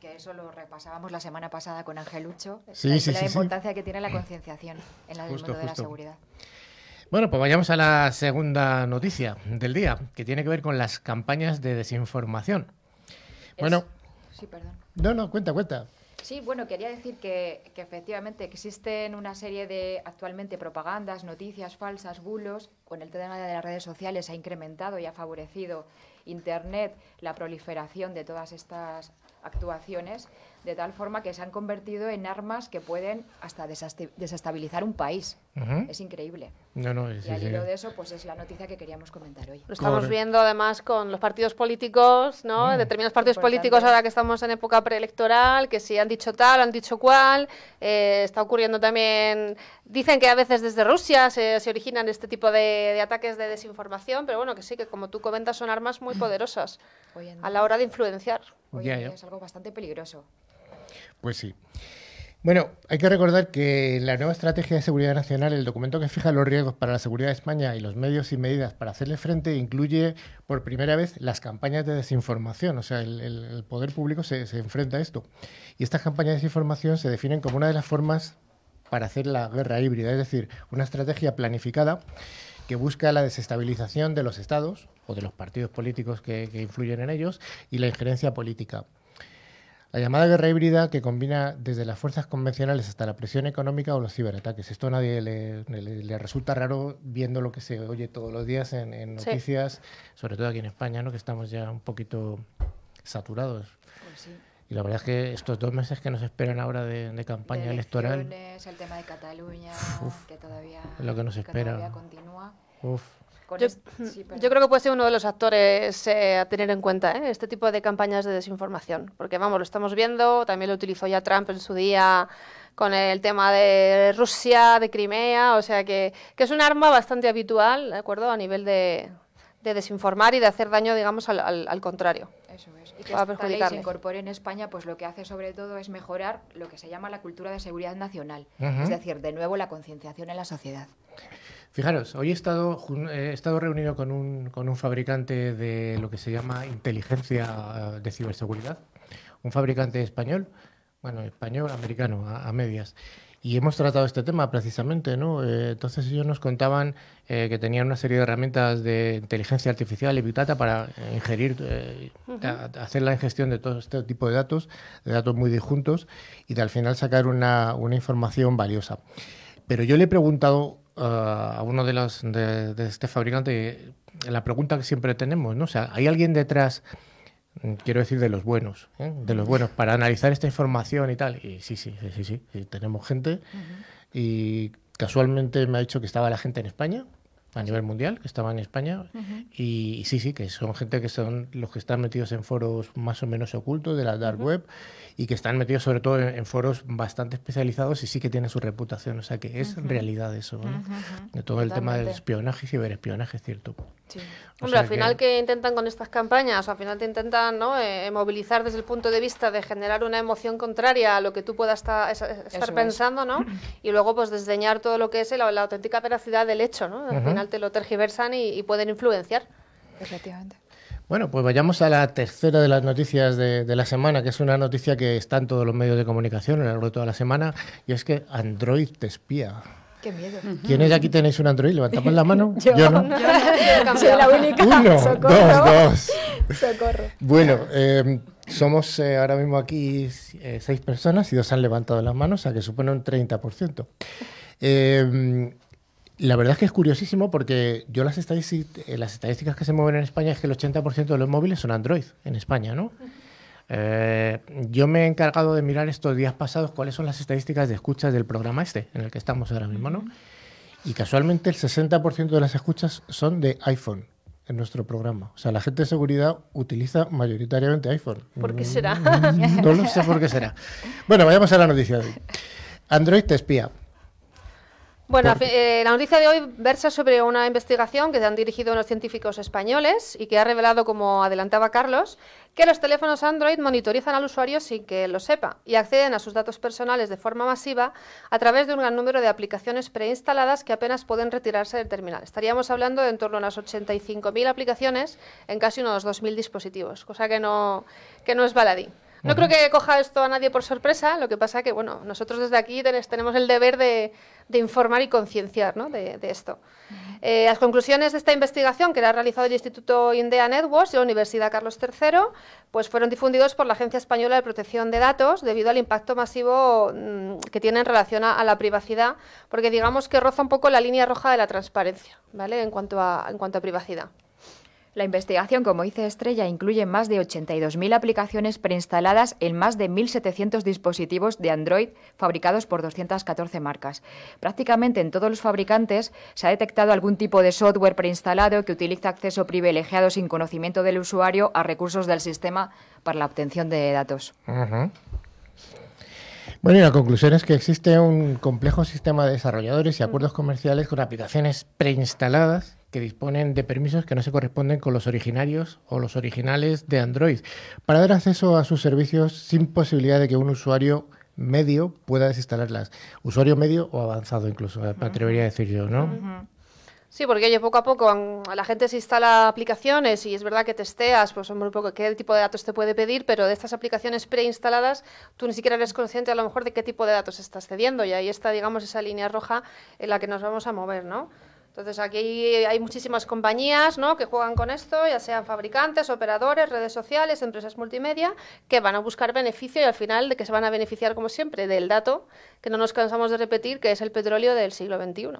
Que eso lo repasábamos la semana pasada con Ángel Ucho, Sí, la, sí, la sí, importancia que tiene la concienciación en el Justo, mundo de la seguridad. Bueno, pues vayamos a la segunda noticia del día, que tiene que ver con las campañas de desinformación. Bueno, Sí, perdón. no, no, cuenta, cuenta. Sí, bueno, quería decir que, que efectivamente existen una serie de actualmente propagandas, noticias falsas, bulos, con el tema de las redes sociales ha incrementado y ha favorecido Internet la proliferación de todas estas actuaciones de tal forma que se han convertido en armas que pueden hasta desasti- desestabilizar un país. Ujú. Es increíble. No, no, y sí, al sí. hilo de eso, pues es la noticia que queríamos comentar hoy. Lo estamos Correcto. viendo además con los partidos políticos, ¿no? Mm. Determinados partidos Importante. políticos ahora que estamos en época preelectoral, que si han dicho tal, han dicho cual. eh, está ocurriendo también. Dicen que a veces desde Rusia se, se originan este tipo de, de ataques de desinformación, pero bueno, que sí, que como tú comentas, son armas muy poderosas Hoy en a la hora de influenciar. Hoy Ya, en día ya. es algo bastante peligroso. Pues sí. Bueno, hay que recordar que en la nueva estrategia de seguridad nacional, el documento que fija los riesgos para la seguridad de España y los medios y medidas para hacerle frente incluye por primera vez las campañas de desinformación. O sea, el, el- el poder público se, se enfrenta a esto. Y estas campañas de desinformación se definen como una de las formas para hacer la guerra híbrida, es decir, una estrategia planificada que busca la desestabilización de los estados o de los partidos políticos que, que influyen en ellos y la injerencia política. La llamada guerra híbrida que combina desde las fuerzas convencionales hasta la presión económica o los ciberataques. Esto a nadie le, le- le resulta raro viendo lo que se oye todos los días en, en Sí. noticias, sobre todo aquí en España, ¿no? que estamos ya un poquito saturados. Pues sí. Y la verdad es que estos dos meses que nos esperan ahora de, de campaña De electoral, el tema de Cataluña, que todavía, Es lo que nos que espera. todavía continúa. uf, sí, yo creo que puede ser uno de los actores eh, a tener en cuenta, ¿eh? este tipo de campañas de desinformación. Porque, vamos, lo estamos viendo, también lo utilizó ya Trump en su día con el tema de Rusia, de Crimea, o sea que, que es un arma bastante habitual, ¿de acuerdo?, a nivel de, de desinformar y de hacer daño, digamos, al, al- al contrario. Eso es. Y que esta ley se incorpore en España, pues lo que hace sobre todo es mejorar lo que se llama la cultura de seguridad nacional. Es decir, de nuevo la concienciación en la sociedad. Fijaros, hoy he estado, jun- he estado reunido con un, con un fabricante de lo que se llama inteligencia eh, de ciberseguridad, un fabricante español, bueno, español, americano, a, a medias. Y hemos tratado este tema precisamente, ¿no? Eh, entonces ellos nos contaban eh, que tenían una serie de herramientas de inteligencia artificial y Big Data para ingerir, eh, hacer la ingestión de todo este tipo de datos, de datos muy disjuntos, y de al final sacar una, una información valiosa. Pero yo le he preguntado ah, a uno de los de, de este fabricante eh, la pregunta que siempre tenemos, ¿no? O sea, ¿hay alguien detrás, quiero decir, de los buenos, ¿eh? de los buenos, para analizar esta información y tal? Y sí, sí, sí, sí, sí, tenemos gente. Y casualmente me ha dicho que estaba la gente en España, a nivel mundial, que estaba en España, y, y sí, sí, que son gente que son los que están metidos en foros más o menos ocultos de la dark web y que están metidos sobre todo en, en foros bastante especializados y sí que tienen su reputación, o sea que es realidad eso, ¿no? de todo el tema del espionaje y ciberespionaje, es cierto. Sí. Hombre, al final que... intentan con estas campañas, al final te intentan ¿no? eh, movilizar desde el punto de vista de generar una emoción contraria a lo que tú puedas estar es. pensando, ¿no? Y luego pues desdeñar todo lo que es la, la auténtica veracidad del hecho, ¿no? Al final te lo tergiversan y, y pueden influenciar. Efectivamente. Bueno, pues vayamos a la tercera de las noticias de, de la semana, que es una noticia que está en todos los medios de comunicación a lo largo de toda la semana, y es que Android te espía. Qué miedo. ¿Quiénes aquí tenéis un Android? Levantamos la mano. Yo. no. Soy la única. Uno, Socorro. dos, dos. Socorro. Bueno, eh, somos eh, ahora mismo aquí eh, seis personas y dos han levantado las manos, o sea que supone un 30%. Eh, la verdad es que es curiosísimo porque yo las, eh, las estadísticas que se mueven en España es que el 80% de los móviles son Android en España, ¿no? Eh, yo me he encargado de mirar estos días pasados cuáles son las estadísticas de escuchas del programa este, en el que estamos ahora mismo, ¿no? Y casualmente el 60% de las escuchas son de iPhone en nuestro programa. O sea, la gente de seguridad utiliza mayoritariamente iPhone. ¿Por qué será? Mm, No lo sé por qué será. Bueno, vayamos a la noticia de hoy. Android te espía. Bueno, eh, la noticia de hoy versa sobre una investigación que han dirigido unos científicos españoles y que ha revelado, como adelantaba Carlos, que los teléfonos Android monitorizan al usuario sin que lo sepa y acceden a sus datos personales de forma masiva a través de un gran número de aplicaciones preinstaladas que apenas pueden retirarse del terminal. Estaríamos hablando de en torno a unas 85.000 aplicaciones en casi unos 2.000 dispositivos, cosa que no, que no es baladí. No creo que coja esto a nadie por sorpresa, lo que pasa que, bueno, nosotros desde aquí tenemos el deber de, de informar y concienciar ¿no? de, de esto. Eh, las conclusiones de esta investigación, que la ha realizado el Instituto Indea Networks y la Universidad Carlos III, pues fueron difundidos por la Agencia Española de Protección de Datos debido al impacto masivo mm, que tiene en relación a, a la privacidad, porque digamos que roza un poco la línea roja de la transparencia, ¿vale? En cuanto a, en cuanto a privacidad. La investigación, como dice Estrella, incluye más de 82.000 aplicaciones preinstaladas en más de 1.700 dispositivos de Android fabricados por 214 marcas. Prácticamente en todos los fabricantes se ha detectado algún tipo de software preinstalado que utiliza acceso privilegiado sin conocimiento del usuario a recursos del sistema para la obtención de datos. Bueno, y la conclusión es que existe un complejo sistema de desarrolladores y acuerdos comerciales con aplicaciones preinstaladas que disponen de permisos que no se corresponden con los originarios o los originales de Android para dar acceso a sus servicios sin posibilidad de que un usuario medio pueda desinstalarlas. Usuario medio o avanzado incluso, me atrevería a decir yo, ¿no? Sí, porque oye, poco a poco la gente se instala aplicaciones y es verdad que testeas, pues hombre, un poco qué tipo de datos te puede pedir, pero de estas aplicaciones preinstaladas tú ni siquiera eres consciente a lo mejor de qué tipo de datos estás cediendo y ahí está, digamos, esa línea roja en la que nos vamos a mover, ¿no? Entonces aquí hay muchísimas compañías ¿no? que juegan con esto, ya sean fabricantes, operadores, redes sociales, empresas multimedia, que van a buscar beneficio y al final de que se van a beneficiar, como siempre, del dato que no nos cansamos de repetir, que es el petróleo del siglo XXI.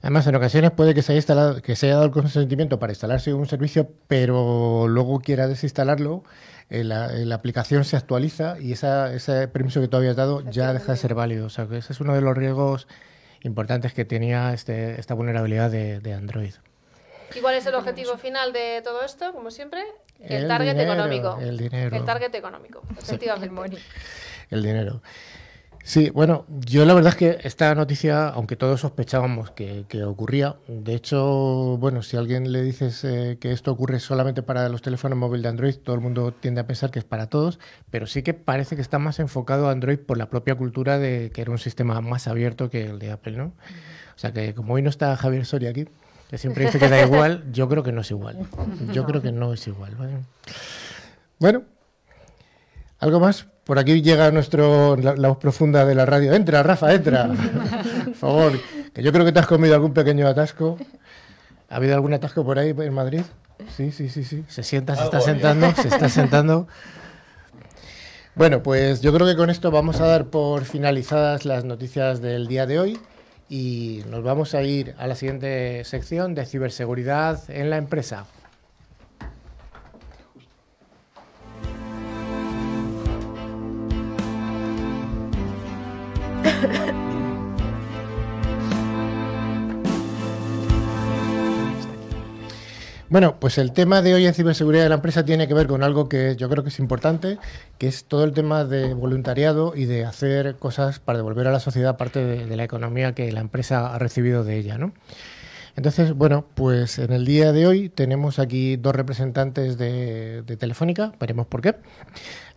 Además, en ocasiones puede que se, haya instalado, que se haya dado el consentimiento para instalarse un servicio, pero luego quiera desinstalarlo, eh, la, eh, la aplicación se actualiza y esa, ese permiso que tú habías dado ya deja de ser válido. O sea, que ese es uno de los riesgos importantes que tenía este, esta vulnerabilidad de, de Android. ¿Y cuál es el objetivo final de todo esto? Como siempre, el, El target dinero, económico. el dinero. El target económico, efectivamente. El dinero. Sí, bueno, yo la verdad es que esta noticia, aunque todos sospechábamos que, que ocurría, de hecho, bueno, si a alguien le dices eh, que esto ocurre solamente para los teléfonos móviles de Android, todo el mundo tiende a pensar que es para todos, pero sí que parece que está más enfocado a Android por la propia cultura de que era un sistema más abierto que el de Apple, ¿no? O sea que como hoy no está Javier Soria aquí, que siempre dice que da igual, yo creo que no es igual. Yo creo que no es igual. ¿vale? Bueno, ¿algo más? Por aquí llega nuestro la, la voz profunda de la radio. Entra, Rafa, entra. Por favor, que yo creo que te has comido algún pequeño atasco. ¿Ha habido algún atasco por ahí en Madrid? Sí, sí, sí, sí. Se sienta, se está sentando, se está sentando. Bueno, pues yo creo que con esto vamos a dar por finalizadas las noticias del día de hoy y nos vamos a ir a la siguiente sección de ciberseguridad en la empresa. Bueno, pues el tema de hoy en ciberseguridad de la empresa tiene que ver con algo que yo creo que es importante, que es todo el tema de voluntariado y de hacer cosas para devolver a la sociedad parte de, de la economía que la empresa ha recibido de ella, ¿no? Entonces, bueno, pues en el día de hoy tenemos aquí dos representantes de, de Telefónica, veremos por qué,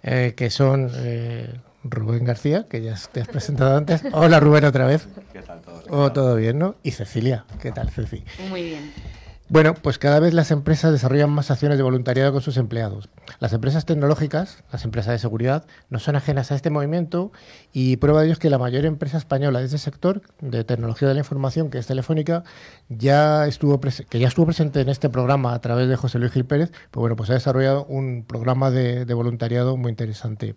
eh, que son eh, Rubén García, que ya te has presentado antes. Hola Rubén otra vez. ¿Qué tal todos? Oh, todo bien, ¿no? Y Cecilia, ¿qué tal Ceci? Muy bien. Bueno, pues cada vez las empresas desarrollan más acciones de voluntariado con sus empleados. Las empresas tecnológicas, las empresas de seguridad, no son ajenas a este movimiento y prueba de ello es que la mayor empresa española de este sector de tecnología de la información, que es Telefónica, ya estuvo que ya estuvo presente en este programa a través de José Luis Gil Pérez, pues bueno, pues ha desarrollado un programa de, de voluntariado muy interesante.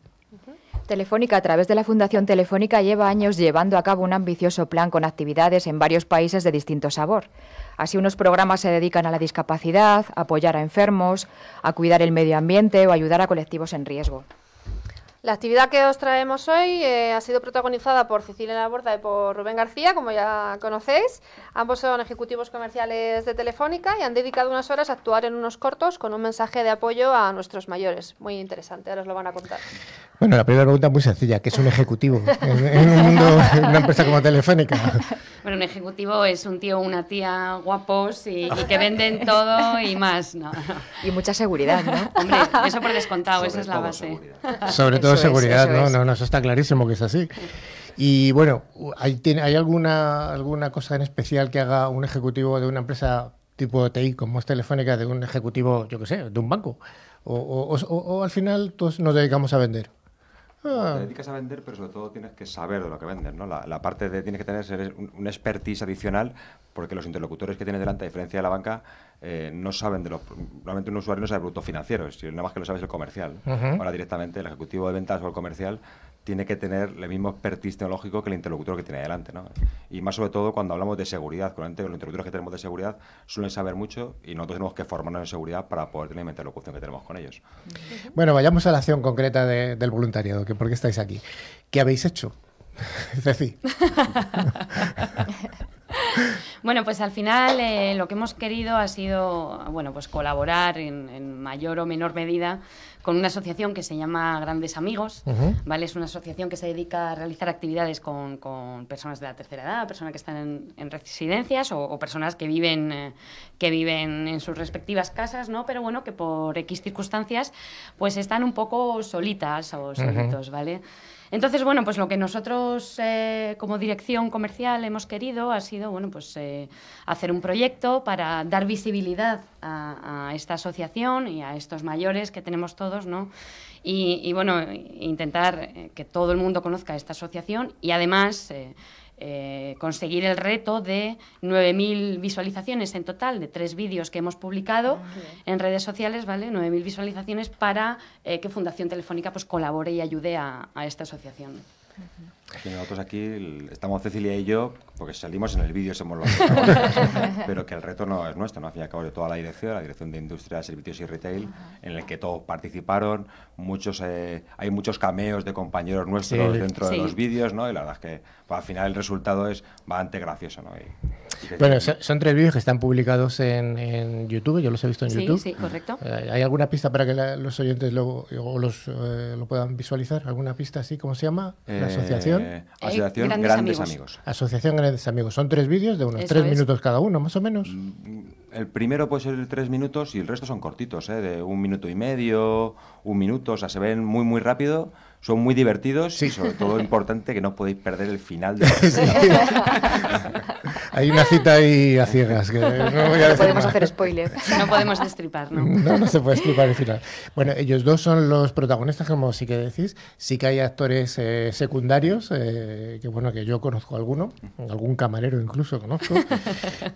Telefónica, a través de la Fundación Telefónica, lleva años llevando a cabo un ambicioso plan con actividades en varios países de distinto sabor. Así, unos programas se dedican a la discapacidad, a apoyar a enfermos, a cuidar el medio ambiente o ayudar a colectivos en riesgo. La actividad que os traemos hoy eh, ha sido protagonizada por Cecilia Laborda y por Rubén García, como ya conocéis. Ambos son ejecutivos comerciales de Telefónica y han dedicado unas horas a actuar en unos cortos con un mensaje de apoyo a nuestros mayores. Muy interesante, ahora os lo van a contar. Bueno, la primera pregunta es muy sencilla, ¿qué es un ejecutivo en, en un mundo, en una empresa como Telefónica? Bueno, un ejecutivo es un tío o una tía guapos y, y que venden todo y más. No. Y mucha seguridad, ¿no? Hombre, eso por descontado, esa es la base. Sobre todo Seguridad, ¿no? es. No, no, eso está clarísimo que es así. Y bueno, ¿hay, tiene- ¿hay alguna, alguna cosa en especial que haga un ejecutivo de una empresa tipo TI como es Telefónica de un ejecutivo, yo qué sé, de un banco? O, o- o- o- o al final todos nos dedicamos a vender. Ah. Te dedicas a vender, pero sobre todo tienes que saber de lo que vendes, ¿no? La, la parte de tienes que tener ser un, un expertise adicional, porque los interlocutores que tienes delante, a diferencia de la banca, eh, no saben de los. Normalmente un usuario no sabe productos financieros, si nada más que lo sabe es el comercial. Ahora directamente el ejecutivo de ventas o el comercial tiene que tener el mismo expertise tecnológico que el interlocutor que tiene delante. ¿no? Y más sobre todo cuando hablamos de seguridad. Con los interlocutores que tenemos de seguridad suelen saber mucho y nosotros tenemos que formarnos en seguridad para poder tener la interlocución que tenemos con ellos. Bueno, vayamos a la acción concreta de- del voluntariado, que por qué estáis aquí. ¿Qué habéis hecho? Ceci. Bueno, pues al final eh, lo que hemos querido ha sido bueno, pues colaborar en, en mayor o menor medida con una asociación que se llama Grandes Amigos. Ujú. ¿vale? Es una asociación que se dedica a realizar actividades con, con personas de la tercera edad, personas que están en, en residencias o, o personas que viven, eh, que viven en sus respectivas casas, ¿no? pero bueno, que por X circunstancias pues están un poco solitas o solitos, ¿vale? Entonces, bueno, pues lo que nosotros eh, como dirección comercial hemos querido ha sido, bueno, pues eh, hacer un proyecto para dar visibilidad a, esta asociación y a estos mayores que tenemos todos, ¿no? Y, bueno, intentar eh, que todo el mundo conozca esta asociación y además eh, conseguir el reto de 9.000 visualizaciones en total de tres vídeos que hemos publicado en redes sociales, ¿vale? 9.000 visualizaciones para eh, que Fundación Telefónica pues colabore y ayude a, a esta asociación. Nosotros aquí el- estamos Cecilia y yo, porque salimos en el vídeo, somos los pero que el reto no es nuestro, ¿no? Al fin y al cabo de toda la dirección, la dirección de Industria, Servicios y Retail, en el que todos participaron, muchos eh, hay muchos cameos de compañeros nuestros Sí. dentro de los vídeos, ¿no? Y la verdad es que pues, al final el resultado es bastante gracioso, ¿no? Y- y que- Bueno, so- son tres vídeos que están publicados en, en YouTube, yo los he visto en Sí, YouTube. sí, correcto. Eh, ¿Hay alguna pista para que la- los oyentes lo, o los, eh, lo puedan visualizar? ¿Alguna pista así? ¿Cómo se llama? Eh, ¿La asociación? Asociación Grandes Grandes Amigos. Amigos. Asociación Grandes Amigos. Son tres vídeos de unos Eso tres es. minutos cada uno, más o menos. El primero puede ser de tres minutos y el resto son cortitos, ¿eh? de un minuto y medio, un minuto, o sea, se ven muy, muy rápido, son muy divertidos y sobre todo importante que no podéis perder el final de Hay una cita ahí a ciegas. Que no voy a No decir podemos más. hacer spoiler. No podemos destripar, ¿no? No, no se puede explicar el final. Bueno, ellos dos son los protagonistas, como sí que decís. Sí que hay actores eh, secundarios, eh, que bueno, que yo conozco alguno, algún camarero incluso conozco,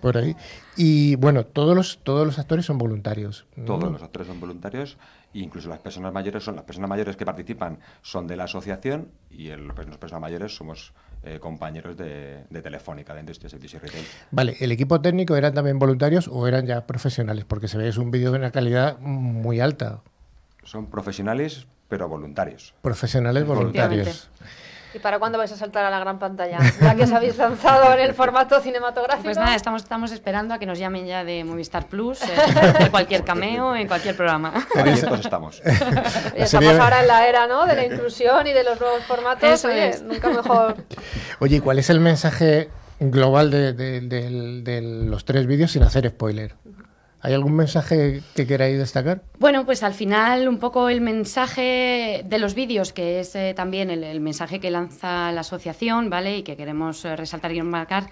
por ahí. Y bueno, todos los, todos los actores son voluntarios. Todos los actores son voluntarios incluso las personas mayores son las personas mayores que participan son de la asociación y el- las personas mayores somos eh, compañeros de, de Telefónica, de Industria, Servicios y Retail. Vale, ¿el equipo técnico eran también voluntarios o eran ya profesionales? Porque se ve es un vídeo de una calidad muy alta. Son profesionales pero voluntarios. Profesionales voluntarios. ¿Y para cuándo vais a saltar a la gran pantalla? Ya que os habéis lanzado en el formato cinematográfico. Pues nada, estamos, estamos esperando a que nos llamen ya de Movistar Plus, eh, en cualquier cameo, en cualquier programa. Abiertos estamos. Y estamos ahora en la era ¿no? de la inclusión y de los nuevos formatos. Eso Oye, es. nunca mejor. Oye, ¿y ¿cuál es el mensaje global de, de- del- de los tres vídeos sin hacer spoiler? ¿Hay algún mensaje que queráis destacar? Bueno, pues al final un poco el mensaje de los vídeos, que es eh, también el, mensaje que lanza la asociación, ¿vale? Y que queremos eh, resaltar y marcar,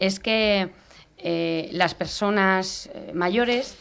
es que eh, las personas mayores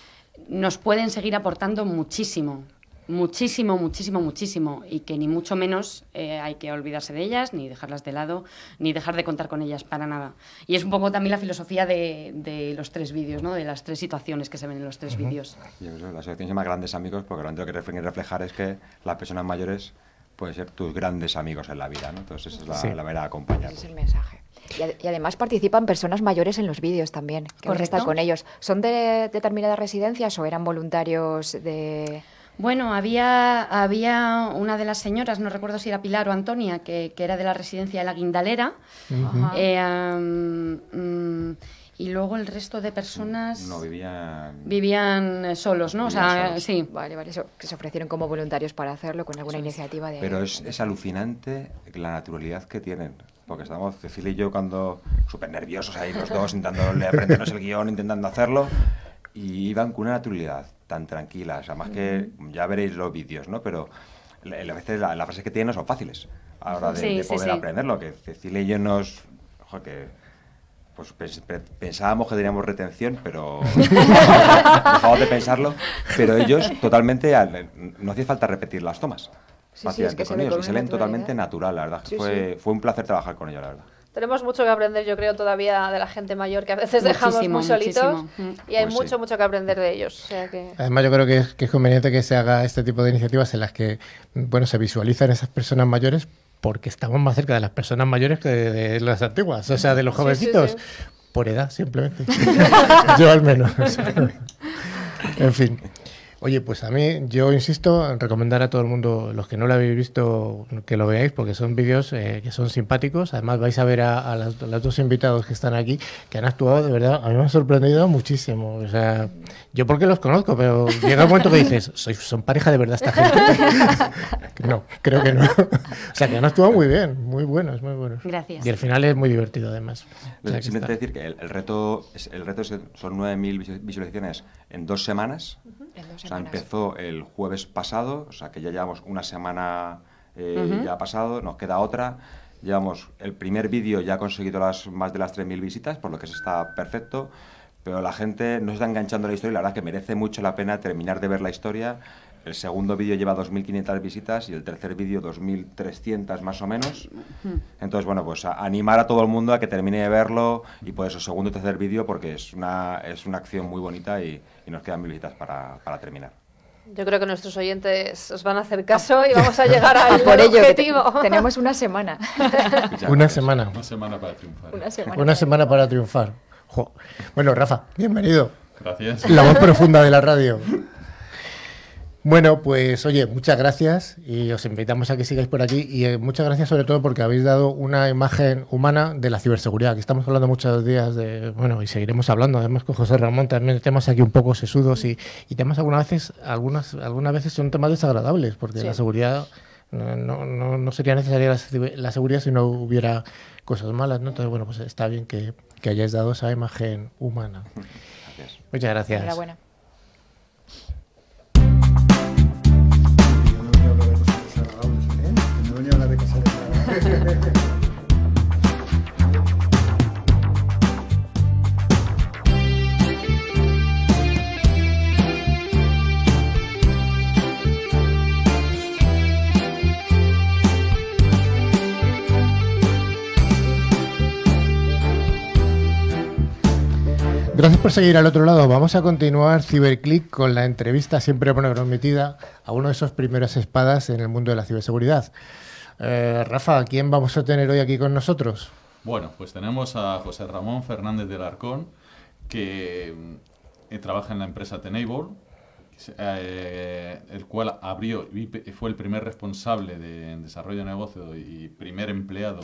nos pueden seguir aportando muchísimo, muchísimo, muchísimo, muchísimo, y que ni mucho menos eh, hay que olvidarse de ellas, ni dejarlas de lado, ni dejar de contar con ellas para nada. Y es un poco también la filosofía de, de los tres vídeos, ¿no? De las tres situaciones que se ven en los tres vídeos. Y eso, la asociación se llama Grandes Amigos porque lo que quiere reflejar es que las personas mayores pueden ser tus grandes amigos en la vida, ¿no? Entonces esa es la, Sí. la manera de acompañar. Ese es el mensaje. Y, ad- y además participan personas mayores en los vídeos también, que Correcto. con ellos. ¿Son de determinadas residencias o eran voluntarios de...? Bueno, había, había una de las señoras, no recuerdo si era Pilar o Antonia, que, que era de la residencia de la Guindalera. Ajá. Eh, mm, y luego el resto de personas No vivían... vivían eh, solos, ¿no? O sea, solos. sí. Vale, vale, eso, que se ofrecieron como voluntarios para hacerlo con alguna iniciativa de... Pero es, es alucinante la naturalidad que tienen. Porque estamos, Cecilia y yo, cuando súper nerviosos ahí los dos, intentando aprendernos el guion, intentando hacerlo, y iban con una naturalidad tan tranquila. O sea, más que ya veréis los vídeos, ¿no? Pero la- a veces la- las frases que tienen no son fáciles a la hora de, Sí, de sí, poder sí. aprenderlo. Que Cecilia y yo nos. ojo, que pues pens- pe- pensábamos que teníamos retención, pero dejamos de pensarlo. Pero ellos totalmente, al- no hacía falta repetir las tomas. Sí, sí, es que se con ve ellos, y se ven totalmente natural, la verdad. Sí, fue, fue un placer trabajar con ellos, la verdad. Tenemos mucho que aprender, yo creo, todavía de la gente mayor que a veces dejamos Muchísimo, muy solitos muchísimo. y hay Pues sí. mucho, mucho que aprender de ellos. O sea que... Además, yo creo que es, que es conveniente que se haga este tipo de iniciativas en las que, bueno, se visualizan esas personas mayores porque estamos más cerca de las personas mayores que de, de las antiguas, o sea, de los Sí, sí, jovencitos. sí. Por edad, simplemente. Yo al menos. en fin. Oye, pues a mí, yo insisto en recomendar a todo el mundo, los que no lo habéis visto, que lo veáis, porque son vídeos eh, que son simpáticos. Además, vais a ver a, las- los dos invitados que están aquí, que han actuado de verdad. A mí me han sorprendido muchísimo. O sea, yo porque los conozco, pero llega un momento que dices, ¿Sois, ¿son pareja de verdad esta gente? no, creo que no. o sea, que han actuado muy bien, muy buenos, muy buenos. Gracias. Y el final es muy divertido, además. O sea, Simplemente decir que el, el reto, es, el reto es son 9.000 visu- visualizaciones en dos semanas. En dos O sea, semanas. empezó el jueves pasado, o sea que ya llevamos una semana eh, ya ha pasado, nos queda otra. Llevamos el primer vídeo ya ha conseguido las, más de las 3.000 visitas, por lo que se está perfecto. Pero la gente no se está enganchando a la historia y la verdad que merece mucho la pena terminar de ver la historia. El segundo vídeo lleva 2.500 visitas y el tercer vídeo 2.300 más o menos. Entonces, bueno, pues a- animar a todo el mundo a que termine de verlo y por eso segundo y tercer vídeo porque es una, es una acción muy bonita y, y nos quedan mil visitas para, para terminar. Yo creo que nuestros oyentes os van a hacer caso y vamos a llegar al Por ello, que te- objetivo. tenemos una semana. Una semana. Una semana para triunfar. Una semana. Una semana para triunfar. Jo. Bueno, Rafa, bienvenido. Gracias. La voz profunda de la radio. Bueno, pues oye, muchas gracias y os invitamos a que sigáis por aquí y eh, muchas gracias sobre todo porque habéis dado una imagen humana de la ciberseguridad, que estamos hablando muchos días de, bueno, y seguiremos hablando, además con José Ramón también temas aquí un poco sesudos y, y temas algunas veces, algunas, algunas veces son temas desagradables, porque Sí. la seguridad no, no, no- sería necesaria la seguridad si no hubiera cosas malas, ¿no? Entonces, bueno, pues está bien que, que hayáis dado esa imagen humana. Muchas gracias. Enhorabuena. Gracias por seguir al otro lado. Vamos a continuar Ciberclick con la entrevista siempre prometida a uno de esos primeros espadas en el mundo de la ciberseguridad. Eh, Rafa, ¿quién vamos a tener hoy aquí con nosotros? Bueno, pues tenemos a José Ramón Fernández del Arcón, que mm, eh, trabaja en la empresa Tenable, eh, el cual abrió y fue el primer responsable de desarrollo de negocio y primer empleado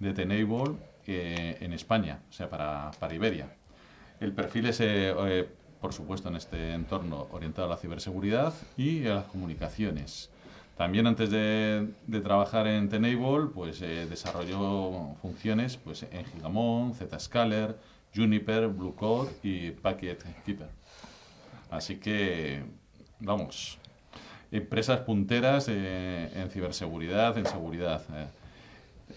de Tenable en España, o sea, para Iberia. El perfil es, eh, eh, por supuesto, en este entorno orientado a la ciberseguridad y a las comunicaciones. También antes de, trabajar en Tenable, pues eh, desarrolló funciones pues, en Gigamon, Zscaler, Juniper, Blue Code y Packet Keeper. Así que, vamos, empresas punteras eh, en ciberseguridad, en seguridad.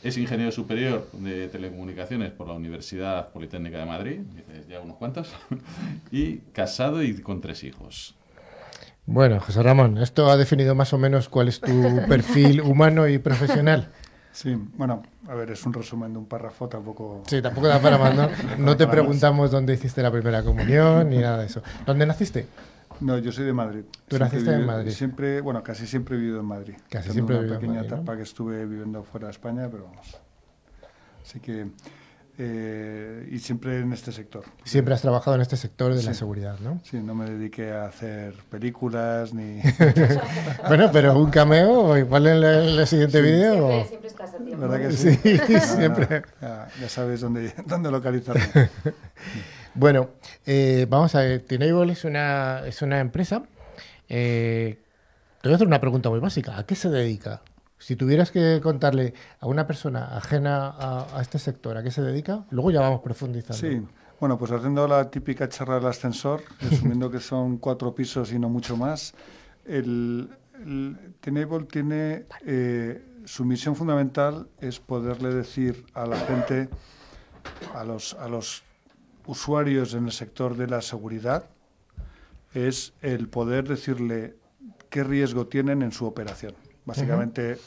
Es ingeniero superior de telecomunicaciones por la Universidad Politécnica de Madrid, dices ya unos cuantos, y casado y con tres hijos. Bueno, José Ramón, esto ha definido más o menos cuál es tu perfil humano y profesional. Sí, bueno, a ver, es un resumen de un párrafo, tampoco... Sí, tampoco da para más, ¿no? No te preguntamos dónde hiciste la primera comunión ni nada de eso. ¿Dónde naciste? No, yo soy de Madrid. Tú Siempre naciste en Madrid. Siempre, bueno, casi siempre he vivido en Madrid. Casi Tengo siempre he una vivido en pequeña Madrid, ¿no? etapa que estuve viviendo fuera de España, pero vamos. Así que... eh, y siempre en este sector. Siempre has trabajado en este sector de la seguridad, ¿no? Sí, no me dediqué a hacer películas ni... bueno, pero un cameo, o igual en el, en el siguiente Sí. vídeo. Siempre- o- siempre estás a tiempo. ¿Verdad que Sí, siempre. Ya, ya sabes dónde, dónde localizarme. Bueno, eh, vamos a ver. Tenable es una, es una empresa. eh, te voy a hacer una pregunta muy básica. ¿A qué se dedica? Si tuvieras que contarle a una persona ajena a, a este sector a qué se dedica, luego ya vamos profundizando. Sí, bueno, pues haciendo la típica charla del ascensor, asumiendo que son cuatro pisos y no mucho más, el, el Tenable tiene eh, su misión fundamental es poderle decir a la gente, a los, a los usuarios en el sector de la seguridad, es el poder decirle qué riesgo tienen en su operación. Básicamente,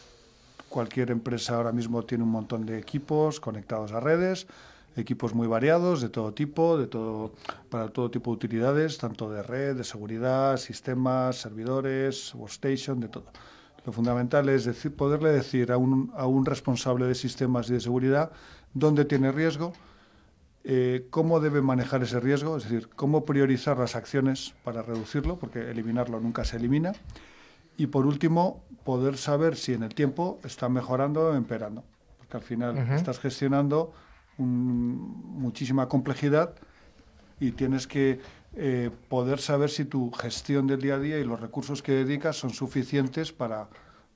cualquier empresa ahora mismo tiene un montón de equipos conectados a redes, equipos muy variados, de todo tipo, de todo, para todo tipo de utilidades, tanto de red, de seguridad, sistemas, servidores, workstation, de todo. Lo fundamental es decir, poderle decir a un, a un responsable de sistemas y de seguridad dónde tiene riesgo, eh, cómo debe manejar ese riesgo, es decir, cómo priorizar las acciones para reducirlo, porque eliminarlo nunca se elimina. Y por último, poder saber si en el tiempo está mejorando o empeorando, porque al final estás gestionando un- muchísima complejidad y tienes que eh, poder saber si tu gestión del día a día y los recursos que dedicas son suficientes para,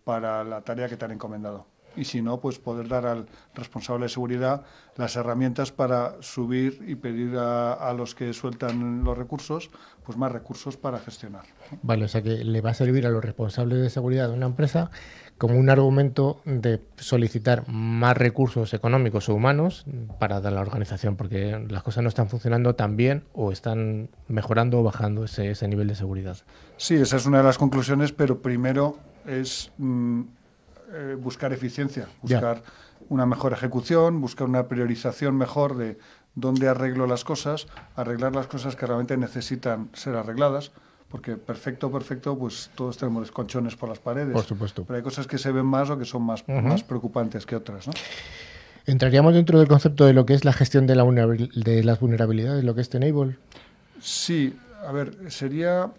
para la tarea que te han encomendado. Y si no, pues poder dar al responsable de seguridad las herramientas para subir y pedir a, a los que sueltan los recursos, pues más recursos para gestionar. Vale, o sea que le va a servir a los responsables de seguridad de una empresa como un argumento de solicitar más recursos económicos o humanos para dar la organización, porque las cosas no están funcionando tan bien o están mejorando o bajando ese, ese nivel de seguridad. Sí, esa es una de las conclusiones, pero primero es mm, eh, buscar eficiencia, Ya. buscar una mejor ejecución, buscar una priorización mejor de dónde arreglo las cosas, arreglar las cosas que realmente necesitan ser arregladas, porque perfecto, perfecto, pues todos tenemos desconchones por las paredes. Por supuesto. Pero hay cosas que se ven más o que son más, preocupantes que otras, ¿no? ¿Entraríamos dentro del concepto de lo que es la gestión de, la de las vulnerabilidades, lo que es Tenable? Sí, a ver, sería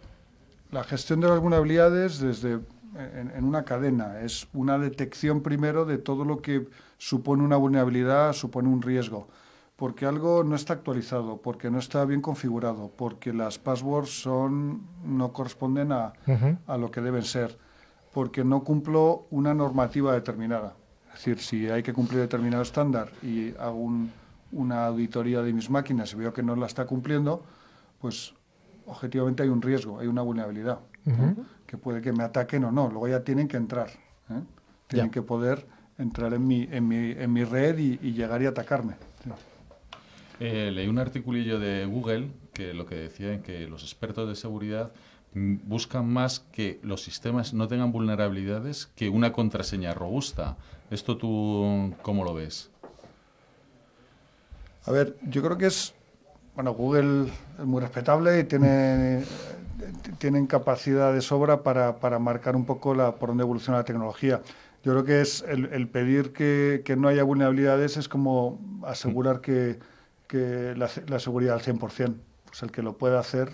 la gestión de las vulnerabilidades desde en, en una cadena. Es una detección primero de todo lo que supone una vulnerabilidad, supone un riesgo. Porque algo no está actualizado, porque no está bien configurado, porque las passwords son, no corresponden a, Ujú. a lo que deben ser, porque no cumplo una normativa determinada. Es decir, si hay que cumplir determinado estándar y hago un- una auditoría de mis máquinas y veo que no la está cumpliendo, pues objetivamente hay un riesgo, hay una vulnerabilidad, ¿no? Ujú. Que puede que me ataquen o no. Luego ya tienen que entrar, ¿eh? tienen Ya. que poder entrar en mi, en mi, en mi red y, y llegar y atacarme. Sí. Eh, leí un articulillo de Google que lo que decía es que los expertos de seguridad buscan más que los sistemas no tengan vulnerabilidades que una contraseña robusta. ¿Esto tú cómo lo ves? A ver, yo creo que es, bueno, Google es muy respetable y tiene, tienen capacidad de sobra para, para marcar un poco por dónde evoluciona la tecnología. Yo creo que es el, el pedir que, que no haya vulnerabilidades es como asegurar que, que la, la seguridad al 100%. Pues el que lo pueda hacer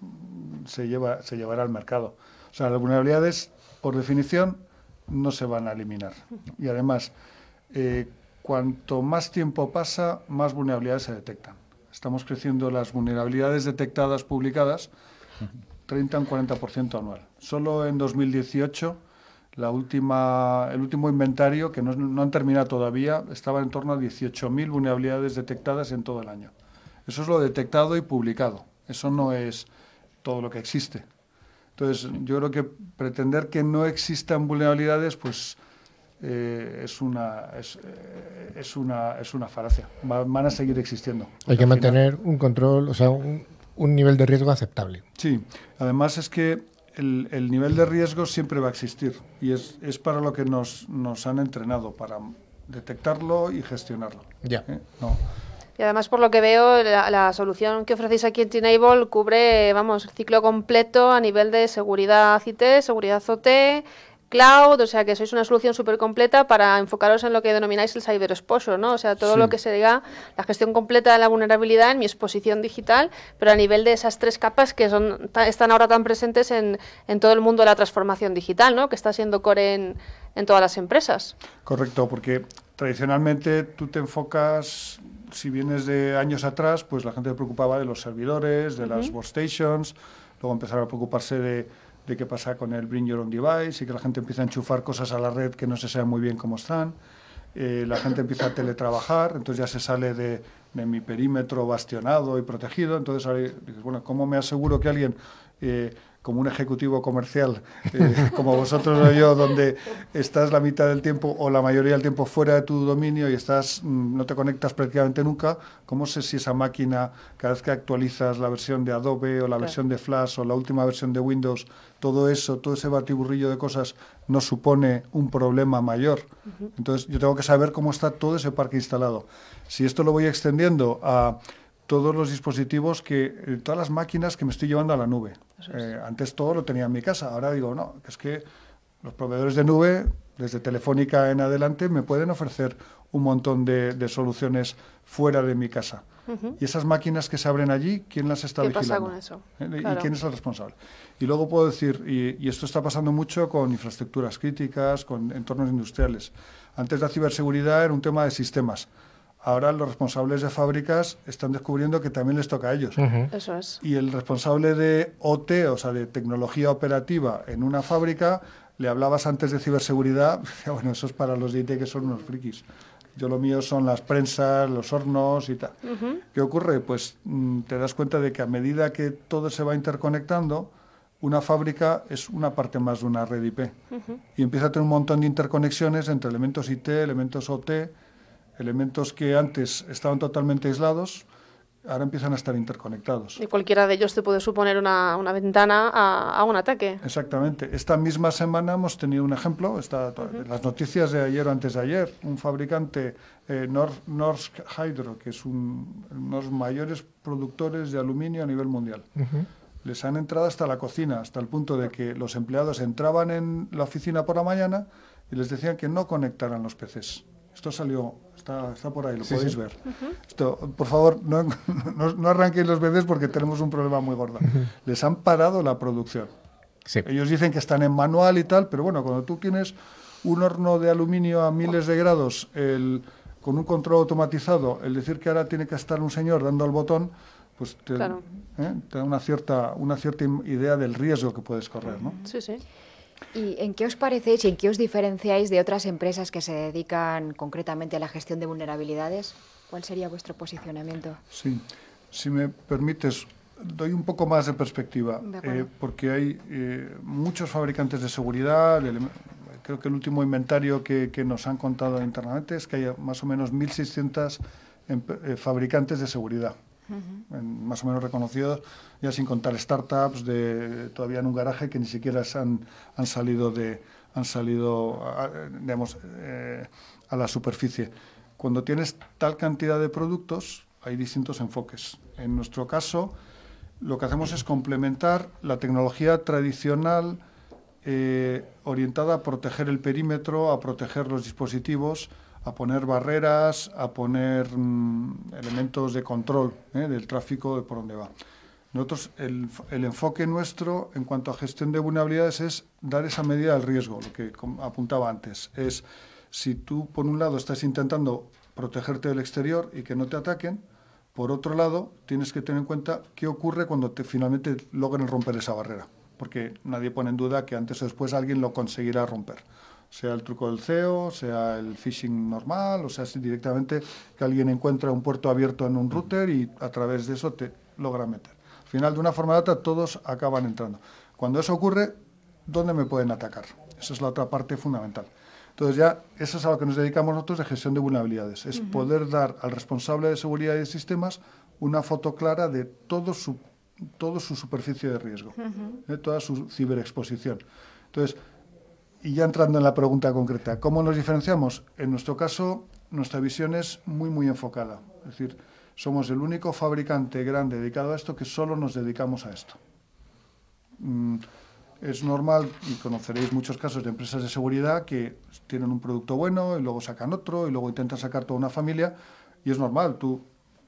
mm, se, lleva, se llevará al mercado. O sea, las vulnerabilidades, por definición, no se van a eliminar. Y además, eh, cuanto más tiempo pasa, más vulnerabilidades se detectan. Estamos creciendo las vulnerabilidades detectadas publicadas 30 a un 40% anual. Solo en 2018, la última, el último inventario, que no, no han terminado todavía, estaba en torno a 18.000 vulnerabilidades detectadas en todo el año. Eso es lo detectado y publicado. Eso no es todo lo que existe. Entonces, yo creo que pretender que no existan vulnerabilidades, pues eh, es, una, es, eh, es, una, es una falacia. Va- van a seguir existiendo. Hay que final- mantener un control, o sea, un, un nivel de riesgo aceptable. Sí, además es que el, el nivel de riesgo siempre va a existir y es, es para lo que nos, nos han entrenado, para detectarlo y gestionarlo. Ya. ¿eh? No. Y además, por lo que veo, la, la solución que ofrecéis aquí en Tenable cubre, vamos, el ciclo completo a nivel de seguridad IT, seguridad OT, cloud, o sea que sois una solución súper completa para enfocaros en lo que denomináis el cyber exposure, ¿no? O sea, todo Sí. lo que se diga la gestión completa de la vulnerabilidad en mi exposición digital, pero a nivel de esas tres capas que son están ahora tan presentes en, en todo el mundo de la transformación digital, ¿no? Que está siendo core en, en todas las empresas. Correcto, porque tradicionalmente tú te enfocas, si vienes de años atrás, pues la gente se preocupaba de los servidores, de las workstations, luego empezaron a preocuparse de, de qué pasa con el Bring Your Own Device y que la gente empieza a enchufar cosas a la red que no se sabe muy bien cómo están. Eh, la gente empieza a teletrabajar, entonces ya se sale de, mi perímetro bastionado y protegido. Entonces ahora bueno, ¿cómo me aseguro que alguien, eh, como un ejecutivo comercial, eh, como vosotros o yo, donde estás la mitad del tiempo o la mayoría del tiempo fuera de tu dominio y estás, mm, no te conectas prácticamente nunca, ¿cómo sé si esa máquina, cada vez que actualizas la versión de Adobe o la Claro. versión de Flash o la última versión de Windows, todo eso, todo ese batiburrillo de cosas no supone un problema mayor? Entonces yo tengo que saber cómo está todo ese parque instalado. Si esto lo voy extendiendo a todos los dispositivos que, eh, todas las máquinas que me estoy llevando a la nube. Eh, antes todo lo tenía en mi casa, ahora digo, no, es que los proveedores de nube, desde Telefónica en adelante, me pueden ofrecer un montón de, de soluciones fuera de mi casa. Y esas máquinas que se abren allí, ¿quién las está ¿Qué pasa vigilando? con eso? ¿Eh? ¿Y Claro. quién es el responsable? Y luego puedo decir, y, y esto está pasando mucho con infraestructuras críticas, con entornos industriales. Antes la ciberseguridad era un tema de sistemas. Ahora los responsables de fábricas están descubriendo que también les toca a ellos. Eso es. Y el responsable de OT, o sea, de tecnología operativa en una fábrica, le hablabas antes de ciberseguridad, bueno, eso es para los de IT que son unos frikis. Yo lo mío son las prensas, los hornos y tal. Ujú. ¿Qué ocurre? Pues mm, te das cuenta de que a medida que todo se va interconectando, una fábrica es una parte más de una red IP. Ujú. Y empieza a tener un montón de interconexiones entre elementos IT, elementos OT, elementos que antes estaban totalmente aislados, ahora empiezan a estar interconectados. Y cualquiera de ellos te puede suponer una, una ventana a, a un ataque. Exactamente. Esta misma semana hemos tenido un ejemplo, está las noticias de ayer o antes de ayer, un fabricante, eh, Nor- Norsk Hydro, que es un- uno de los mayores productores de aluminio a nivel mundial. Les han entrado hasta la cocina, hasta el punto de que los empleados entraban en la oficina por la mañana y les decían que no conectaran los PCs. Esto salió, está, está por ahí, lo Sí, podéis sí. ver. Esto, por favor, no, no, no arranquéis los PCs porque tenemos un problema muy gordo. Les han parado la producción. Ellos dicen que están en manual y tal, pero bueno, cuando tú tienes un horno de aluminio a miles de grados, el, con un control automatizado, el decir que ahora tiene que estar un señor dando al botón, pues te, Claro. ¿eh? te da una cierta, una cierta idea del riesgo que puedes correr, ¿no? Sí, sí. ¿Y en qué os parecéis y en qué os diferenciáis de otras empresas que se dedican concretamente a la gestión de vulnerabilidades? ¿Cuál sería vuestro posicionamiento? Sí, si me permites, doy un poco más de perspectiva, De eh, porque hay eh, muchos fabricantes de seguridad. el- creo que el último inventario que, que nos han contado internamente es que hay más o menos 1.600 empe- eh, fabricantes de seguridad, más o menos reconocidos, ya sin contar startups de, todavía en un garaje que ni siquiera han, han salido de han salido a, a- digamos, eh, a la superficie. Cuando tienes tal cantidad de productos, hay distintos enfoques. En nuestro caso, lo que hacemos es complementar la tecnología tradicional eh, orientada a proteger el perímetro, a proteger los dispositivos, a poner barreras, a poner mm, elementos de control ¿eh? del tráfico de por dónde va. Nosotros, el, enfoque nuestro en cuanto a gestión de vulnerabilidades es dar esa medida del riesgo, lo que apuntaba antes. Es si tú, por un lado, estás intentando protegerte del exterior y que no te ataquen, por otro lado, tienes que tener en cuenta qué ocurre cuando te, finalmente logren romper esa barrera, porque nadie pone en duda que antes o después alguien lo conseguirá romper. Sea el truco del CEO, sea el phishing normal, o sea, si directamente que alguien encuentra un puerto abierto en un router y a través de eso te logra meter. Al final, de una forma u otra, todos acaban entrando. Cuando eso ocurre, ¿dónde me pueden atacar? Esa es la otra parte fundamental. Entonces ya, eso es a lo que nos dedicamos nosotros de gestión de vulnerabilidades, es poder dar al responsable de seguridad y de sistemas una foto clara de todo su, todo su superficie de riesgo, de toda su ciberexposición. Entonces, y ya entrando en la pregunta concreta, ¿cómo nos diferenciamos? En nuestro caso, nuestra visión es muy, muy enfocada. Es decir, somos el único fabricante grande dedicado a esto que solo nos dedicamos a esto. Mm, es normal, y conoceréis muchos casos de empresas de seguridad que tienen un producto bueno y luego sacan otro y luego intentan sacar toda una familia. Y es normal, tú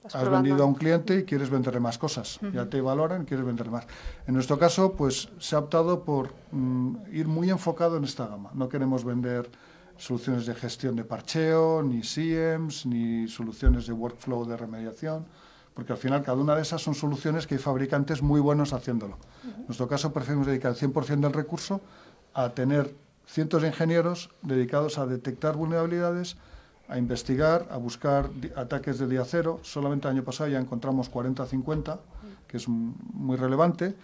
has probando. vendido a un cliente y quieres venderle más cosas. Ya te valoran quieres venderle más. En nuestro caso, pues se ha optado por mm, ir muy enfocado en esta gama. No queremos vender soluciones de gestión de parcheo, ni SIEMs, ni soluciones de workflow de remediación, porque al final cada una de esas son soluciones que hay fabricantes muy buenos haciéndolo. En nuestro caso preferimos dedicar el 100% del recurso a tener cientos de ingenieros dedicados a detectar vulnerabilidades, a investigar, a buscar ataques de día cero. Solamente el año pasado ya encontramos 40 o 50, que es muy relevante.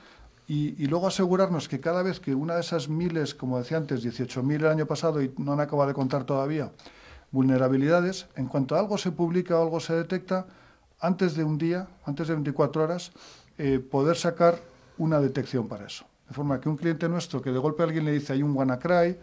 Y, y luego asegurarnos que cada vez que una de esas miles, como decía antes, 18.000 el año pasado y no han acabado de contar todavía, vulnerabilidades, en cuanto algo se publica o algo se detecta, antes de un día, antes de 24 horas, eh, poder sacar una detección para eso. De forma que un cliente nuestro que de golpe alguien le dice hay un WannaCry,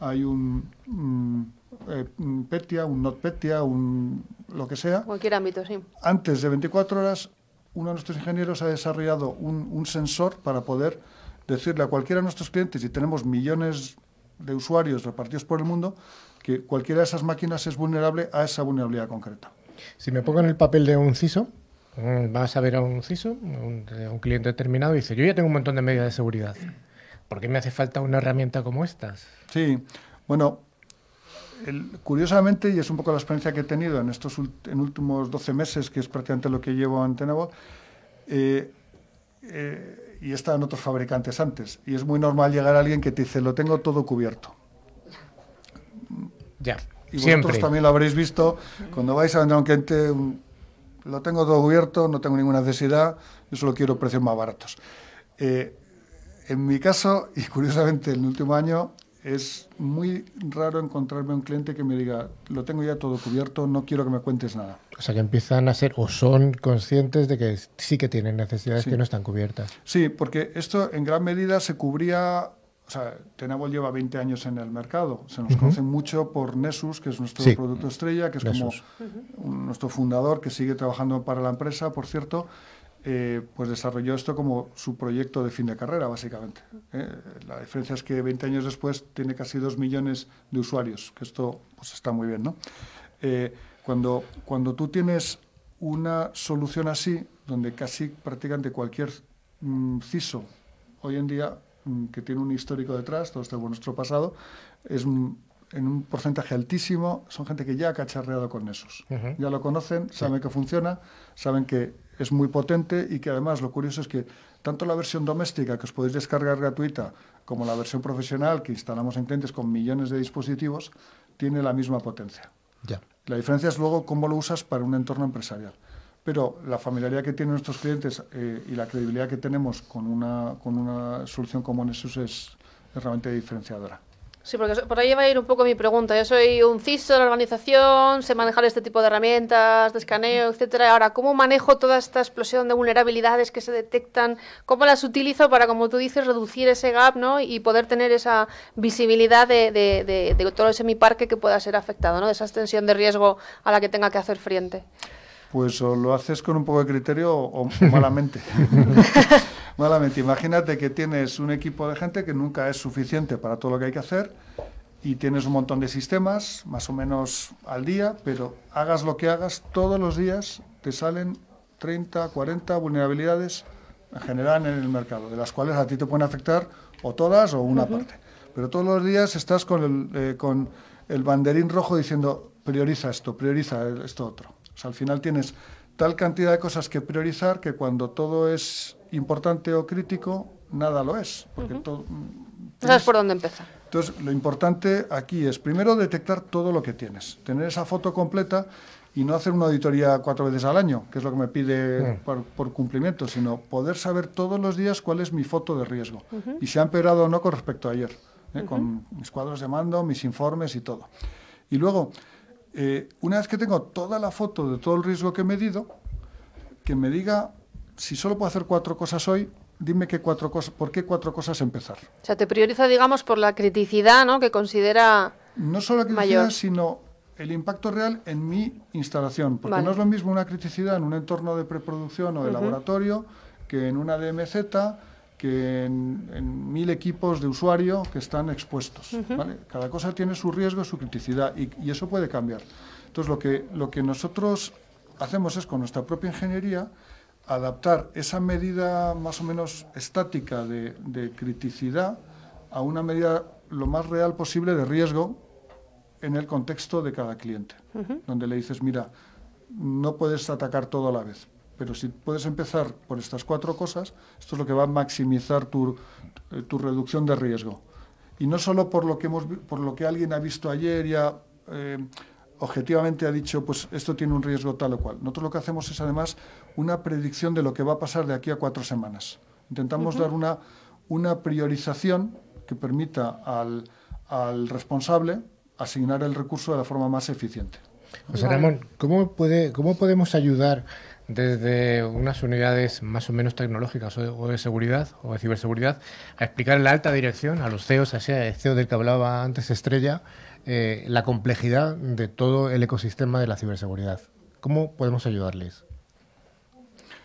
hay un, mm, eh, un Petya, un NotPetya, un lo que sea, Cualquier ámbito, sí. antes de 24 horas, uno de nuestros ingenieros ha desarrollado un, un sensor para poder decirle a cualquiera de nuestros clientes, y tenemos millones de usuarios repartidos por el mundo que cualquiera de esas máquinas es vulnerable a esa vulnerabilidad concreta. Si me pongo en el papel de un CISO, mm, vas a ver a un CISO, un, un cliente determinado, y dice, yo ya tengo un montón de medidas de seguridad. ¿Por qué me hace falta una herramienta como estas? Sí, bueno, el, curiosamente, y es un poco la experiencia que he tenido en estos en últimos 12 meses, que es prácticamente lo que llevo en Tenebo, eh, eh, y estaban otros fabricantes antes. Y es muy normal llegar a alguien que te dice, lo tengo todo cubierto. Ya. Y vosotros también lo habréis visto. Cuando vais a vender a un cliente, lo tengo todo cubierto, no tengo ninguna necesidad, yo solo quiero precios más baratos. Eh, en mi caso, y curiosamente en el último año, es muy raro encontrarme un cliente que me diga, lo tengo ya todo cubierto, no quiero que me cuentes nada. O sea, que empiezan a ser o son conscientes de que sí que tienen necesidades que no están cubiertas. Sí, porque esto en gran medida se cubría, o sea, Tenable lleva 20 años en el mercado, se nos conoce mucho por Nessus, que es nuestro producto estrella, que es como nuestro fundador, que sigue trabajando para la empresa, por cierto, eh, pues desarrolló esto como su proyecto de fin de carrera, básicamente. ¿eh? La diferencia es que 20 años después tiene casi 2 millones de usuarios, que esto pues está muy bien, ¿no? Eh, cuando, cuando tú tienes una solución así, donde casi prácticamente cualquier mm, CISO hoy en día mm, que tiene un histórico detrás, todo este nuestro pasado, es en un porcentaje altísimo, son gente que ya ha cacharreado con esos. Ya lo conocen, saben que funciona, saben que es muy potente y que además lo curioso es que tanto la versión doméstica que os podéis descargar gratuita como la versión profesional que instalamos en clientes con millones de dispositivos tiene la misma potencia. Ya. La diferencia es luego cómo lo usas para un entorno empresarial. Pero la familiaridad que tienen nuestros clientes eh, y la credibilidad que tenemos con una, con una solución como Nessus es realmente diferenciadora. Sí, porque por ahí va a ir un poco mi pregunta. Yo soy un CISO de la organización, sé manejar este tipo de herramientas, de escaneo, etcétera. Ahora, ¿cómo manejo toda esta explosión de vulnerabilidades que se detectan? ¿Cómo las utilizo para, como tú dices, reducir ese gap ¿no? y poder tener esa visibilidad de, de, de, todo ese mi parque que pueda ser afectado, ¿no? de esa extensión de riesgo a la que tenga que hacer frente? Pues o lo haces con un poco de criterio o, malamente. malamente. Imagínate que tienes un equipo de gente que nunca es suficiente para todo lo que hay que hacer y tienes un montón de sistemas, más o menos al día, pero hagas lo que hagas, todos los días te salen 30, 40 vulnerabilidades en general en el mercado, de las cuales a ti te pueden afectar o todas o una parte. Pero todos los días estás con el, eh, con el banderín rojo diciendo prioriza esto, prioriza esto otro. O sea, al final tienes tal cantidad de cosas que priorizar que cuando todo es importante o crítico, nada lo es. Porque ¿Sabes por dónde empezar? Entonces, lo importante aquí es, primero, detectar todo lo que tienes. Tener esa foto completa y no hacer una auditoría cuatro veces al año, que es lo que me pide por, cumplimiento, sino poder saber todos los días cuál es mi foto de riesgo y si ha empeorado o no con respecto a ayer, ¿eh? con mis cuadros de mando, mis informes y todo. Y luego, eh, una vez que tengo toda la foto de todo el riesgo que he medido, que me diga si solo puedo hacer cuatro cosas hoy, dime qué cuatro cosas, por qué cuatro cosas empezar. O sea, te prioriza, digamos, por la criticidad, ¿no? Que considera no solo la criticidad, sino el impacto real en mi instalación, porque no es lo mismo una criticidad en un entorno de preproducción o de laboratorio que en una DMZ que en, mil equipos de usuario que están expuestos. Cada cosa tiene su riesgo, su criticidad y, eso puede cambiar. Entonces, lo que, lo que nosotros hacemos es con nuestra propia ingeniería adaptar esa medida más o menos estática de, criticidad a una medida lo más real posible de riesgo en el contexto de cada cliente, donde le dices, mira, no puedes atacar todo a la vez, pero si puedes empezar por estas cuatro cosas, esto es lo que va a maximizar tu, eh, tu reducción de riesgo. Y no solo por lo que, hemos, por lo que alguien ha visto ayer ya eh, objetivamente ha dicho, pues esto tiene un riesgo tal o cual. Nosotros lo que hacemos es además una predicción de lo que va a pasar de aquí a cuatro semanas. Intentamos dar una, una priorización que permita al, al responsable asignar el recurso de la forma más eficiente. José Ramón, ¿cómo, puede, ¿cómo podemos ayudar desde unas unidades más o menos tecnológicas o de seguridad o de ciberseguridad a explicar en la alta dirección, a los CEOs, a ese CEO del que hablaba antes Estrella, eh, la complejidad de todo el ecosistema de la ciberseguridad? ¿Cómo podemos ayudarles?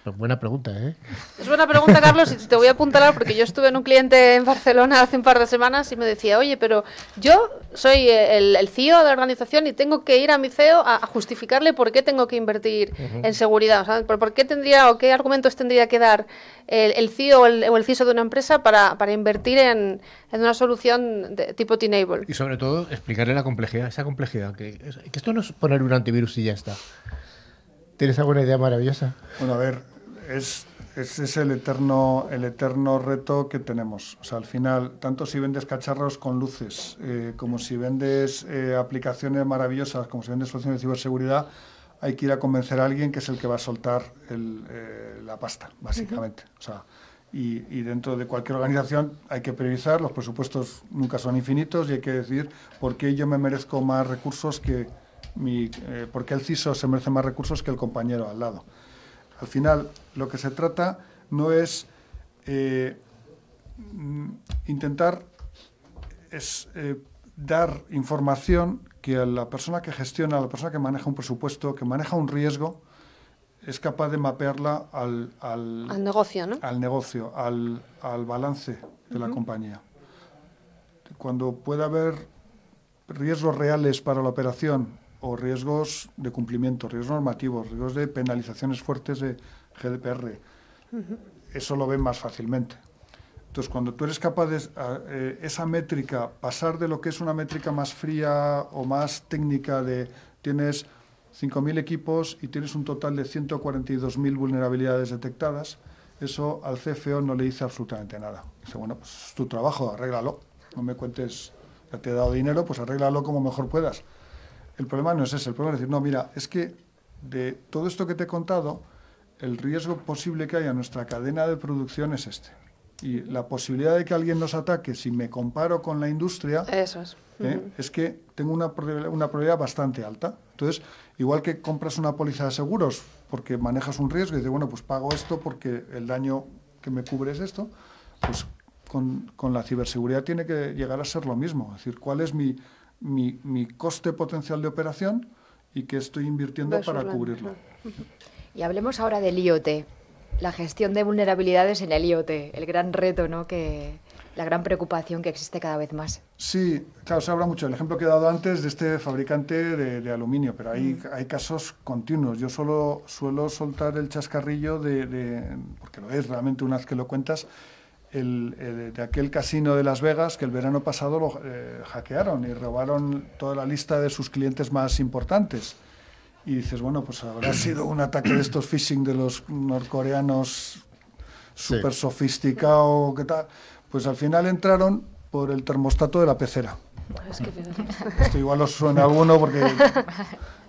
Pues buena pregunta, ¿eh? Es buena pregunta, Carlos, y te voy a apuntalar porque yo estuve en un cliente en Barcelona hace un par de semanas y me decía, oye, pero yo soy el, el CEO de la organización y tengo que ir a mi CEO a, a justificarle por qué tengo que invertir en seguridad. O sea, ¿por, por qué tendría o qué argumentos tendría que dar el, el CEO o el, o el CISO de una empresa para, para invertir en, en una solución de tipo T-Enable? Y sobre todo, explicarle la complejidad, esa complejidad, que esto no es poner un antivirus y ya está. ¿Tienes alguna idea maravillosa? Bueno, a ver, es, ese es el eterno, el eterno reto que tenemos. O sea, al final, tanto si vendes cacharros con luces, eh, como si vendes eh, aplicaciones maravillosas, como si vendes soluciones de ciberseguridad, hay que ir a convencer a alguien que es el que va a soltar el, eh, la pasta, básicamente. O sea, y, y dentro de cualquier organización hay que priorizar, los presupuestos nunca son infinitos y hay que decir por qué yo me merezco más recursos que mi, eh, por qué el CISO se merece más recursos que el compañero al lado. Al final, lo que se trata no es eh, intentar es eh, dar información que a la persona que gestiona, a la persona que maneja un presupuesto, que maneja un riesgo, es capaz de mapearla al, al, Al negocio, ¿no? al negocio, al, al balance de la compañía. Cuando pueda haber riesgos reales para la operación o riesgos de cumplimiento, riesgos normativos, riesgos de penalizaciones fuertes de GDPR, eso lo ven más fácilmente. Entonces, cuando tú eres capaz de a- eh, esa métrica, pasar de lo que es una métrica más fría o más técnica de tienes 5.000 equipos y tienes un total de 142.000 vulnerabilidades detectadas, eso al CFO no le dice absolutamente nada. Dice, bueno, pues es tu trabajo, arréglalo. No me cuentes, ya te he dado dinero, pues arréglalo como mejor puedas. El problema no es ese, el problema es decir, no, mira, es que de todo esto que te he contado, el riesgo posible que haya en nuestra cadena de producción es este. Y la posibilidad de que alguien nos ataque, si me comparo con la industria, Eso es. ¿eh? Es que tengo una, una probabilidad bastante alta. Entonces, igual que compras una póliza de seguros porque manejas un riesgo y dices, bueno, pues pago esto porque el daño que me cubre es esto, pues con, con la ciberseguridad tiene que llegar a ser lo mismo. Es decir, cuál es mi, mi, mi coste potencial de operación y qué estoy invirtiendo Versus para cubrirlo. Y hablemos ahora del IoT, la gestión de vulnerabilidades en el IoT, el gran reto, ¿no? Que, la gran preocupación que existe cada vez más. Sí, claro, se habla mucho. El ejemplo que he dado antes de este fabricante de, de aluminio, pero hay, Mm. hay casos continuos. Yo solo suelo soltar el chascarrillo de, de- porque lo es realmente una vez que lo cuentas, el, el de aquel casino de Las Vegas que el verano pasado lo eh, hackearon y robaron toda la lista de sus clientes más importantes. Y dices, bueno, pues habrá sido un ataque de estos phishing de los norcoreanos súper sofisticado, ¿qué tal? Pues al final entraron por el termostato de la pecera. Es que Esto igual os suena a alguno porque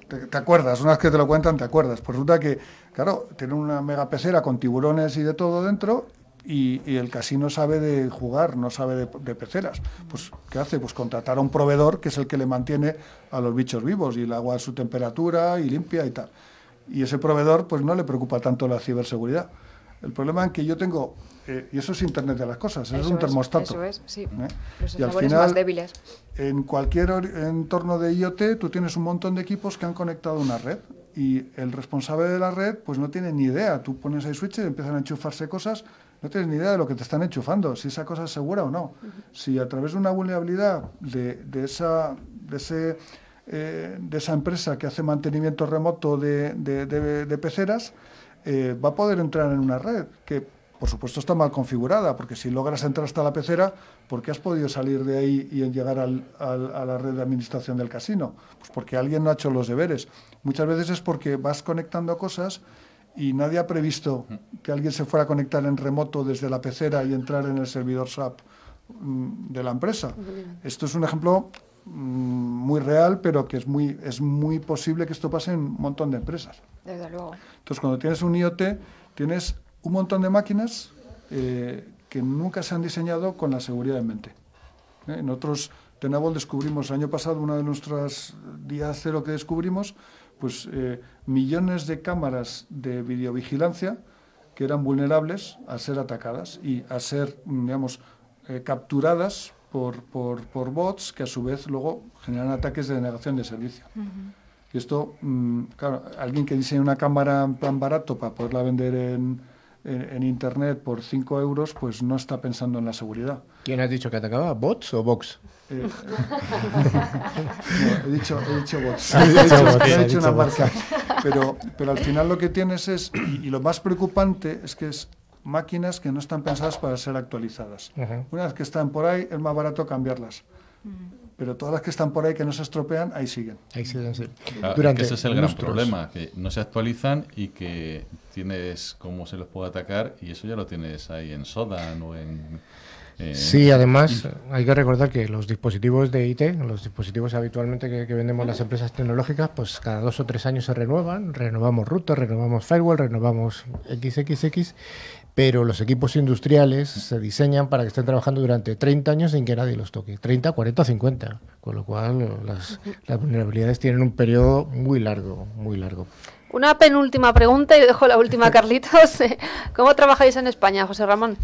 te, te acuerdas, una vez que te lo cuentan te acuerdas. Pues resulta que, claro, tienen una mega pecera con tiburones y de todo dentro y, y el casino sabe de jugar, no sabe de, de peceras. Pues, ¿qué hace? Pues contratar a un proveedor que es el que le mantiene a los bichos vivos y el agua a su temperatura y limpia y tal. Y ese proveedor pues no le preocupa tanto la ciberseguridad. El problema es que yo tengo, eh, y eso es Internet de las cosas, eso es un termostato. Eso es, sí. ¿eh? Los Y al final, más débiles. en cualquier or- entorno de IoT, tú tienes un montón de equipos que han conectado una red y el responsable de la red pues no tiene ni idea. Tú pones ahí switches, empiezan a enchufarse cosas, no tienes ni idea de lo que te están enchufando, si esa cosa es segura o no. Si a través de una vulnerabilidad de, de esa, de, ese, eh, de esa empresa que hace mantenimiento remoto de, de- de- de peceras, eh, va a poder entrar en una red que por supuesto está mal configurada, porque si logras entrar hasta la pecera, ¿por qué has podido salir de ahí y llegar al- al- a la red de administración del casino? Pues porque alguien no ha hecho los deberes. Muchas veces es porque vas conectando cosas y nadie ha previsto que alguien se fuera a conectar en remoto desde la pecera y entrar en el servidor SAP mm, de la empresa. Esto es un ejemplo mm, muy real, pero que es muy, es muy posible que esto pase en un montón de empresas. Desde luego. Entonces, cuando tienes un IoT, tienes un montón de máquinas eh, que nunca se han diseñado con la seguridad en mente. ¿eh? Nosotros, Tenable, descubrimos el año pasado, una de nuestras días cero que descubrimos, pues eh, millones de cámaras de videovigilancia que eran vulnerables a ser atacadas y a ser, mm, digamos, eh, capturadas por, por, por bots que a su vez luego generan ataques de denegación de servicio. Y esto, mm, claro, alguien que diseña una cámara en plan barato para poderla vender en, en, en Internet por 5 euros, pues no está pensando en la seguridad. ¿Quién has dicho que atacaba? ¿Bots o Vox? Eh, no, he dicho, he dicho bots. Has He dicho he una marca. Pero, pero al final lo que tienes es, y, y lo más preocupante es que es máquinas que no están pensadas para ser actualizadas. Una vez que están por ahí, es más barato cambiarlas. Pero todas las que están por ahí que no se estropean, ahí siguen. Ahí siguen, sí. Claro, Durante que ese es el gran problema, que no se actualizan y que tienes cómo se los puede atacar y eso ya lo tienes ahí en Sodan o en... eh, Sí, además hay que recordar que los dispositivos de IT, los dispositivos habitualmente que, que vendemos las empresas tecnológicas, pues cada dos o tres años se renuevan, renovamos router, renovamos firewall, renovamos XXX, pero los equipos industriales se diseñan para que estén trabajando durante 30 años sin que nadie los toque, 30, 40 o 50, con lo cual las, las vulnerabilidades tienen un periodo muy largo, muy largo. Una penúltima pregunta y dejo la última Carlitos. ¿Cómo trabajáis en España, José Ramón?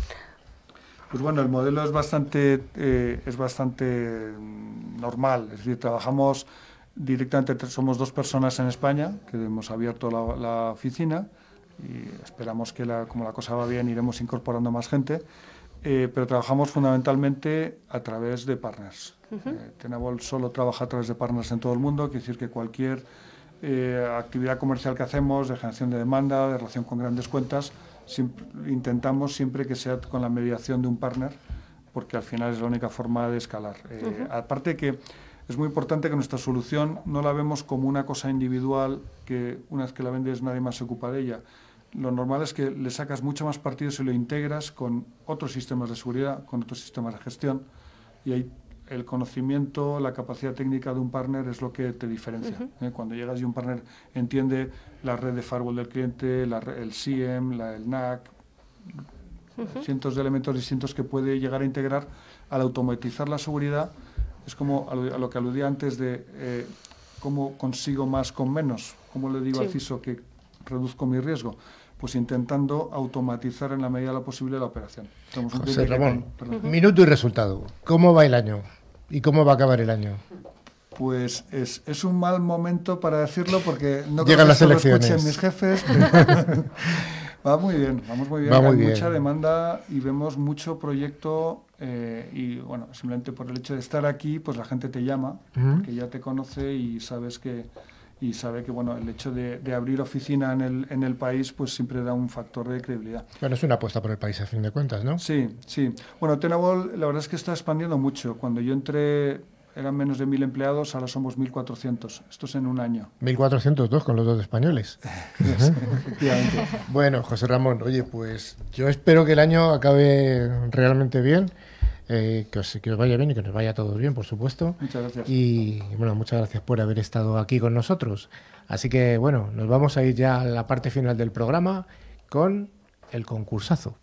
Pues bueno, el modelo es bastante, eh, es bastante mm, normal. Es decir, trabajamos directamente, somos dos personas en España, que hemos abierto la, la oficina y esperamos que la- como la cosa va bien iremos incorporando más gente. Eh, pero trabajamos fundamentalmente a través de partners. Eh, Tenable solo trabaja a través de partners en todo el mundo, quiere decir que cualquier eh, actividad comercial que hacemos, de generación de demanda, de relación con grandes cuentas, siempre- intentamos siempre que sea con la mediación de un partner, porque al final es la única forma de escalar. Eh, Ujú. Aparte que es muy importante que nuestra solución no la vemos como una cosa individual que una vez que la vendes nadie más se ocupa de ella. Lo normal es que le sacas mucho más partido si lo integras con otros sistemas de seguridad, con otros sistemas de gestión y ahí el conocimiento, la capacidad técnica de un partner es lo que te diferencia. ¿eh? Cuando llegas y un partner entiende la red de firewall del cliente, la re- el SIEM, la, el NAC, cientos de elementos distintos que puede llegar a integrar al automatizar la seguridad. Es como a lo, a lo que aludía antes de eh, cómo consigo más con menos, cómo le digo al Sí. CISO que reduzco mi riesgo. Pues intentando automatizar en la medida de lo posible la operación. José que Ramón, minuto y resultado. ¿Cómo va el año? ¿Y cómo va a acabar el año? Pues es, es un mal momento para decirlo porque no creo Llegan que las lo escuchen elecciones. mis jefes. pero va muy bien, vamos muy bien. Va muy Hay bien. mucha demanda y vemos mucho proyecto eh, y bueno, simplemente por el hecho de estar aquí, pues la gente te llama Ujú. porque ya te conoce y sabes que y sabe que bueno el hecho de, de abrir oficina en el, en el país pues siempre da un factor de credibilidad. Bueno, es una apuesta por el país a fin de cuentas, ¿no? Sí, sí. Bueno, Tenable la verdad es que está expandiendo mucho. Cuando yo entré eran menos de 1.000 empleados, ahora somos 1.400. Esto es en un año. 1402 con los dos españoles. Efectivamente. Bueno, José Ramón, oye, pues yo espero que el año acabe realmente bien, eh, que, os, que os vaya bien y que nos vaya a todos bien, por supuesto. Muchas gracias. Y bueno, muchas gracias por haber estado aquí con nosotros. Así que bueno, nos vamos a ir ya a la parte final del programa con el concursazo.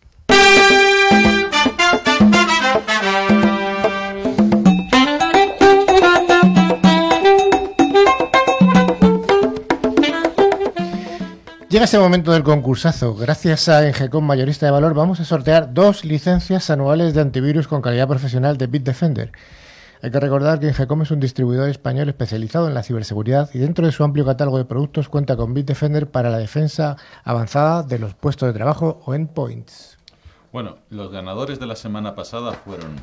Llega ese momento del concursazo. Gracias a Engecom Mayorista de Valor vamos a sortear dos licencias anuales de antivirus con calidad profesional de Bitdefender. Hay que recordar que Engecom es un distribuidor español especializado en la ciberseguridad y dentro de su amplio catálogo de productos cuenta con Bitdefender para la defensa avanzada de los puestos de trabajo o endpoints. Bueno, los ganadores de la semana pasada fueron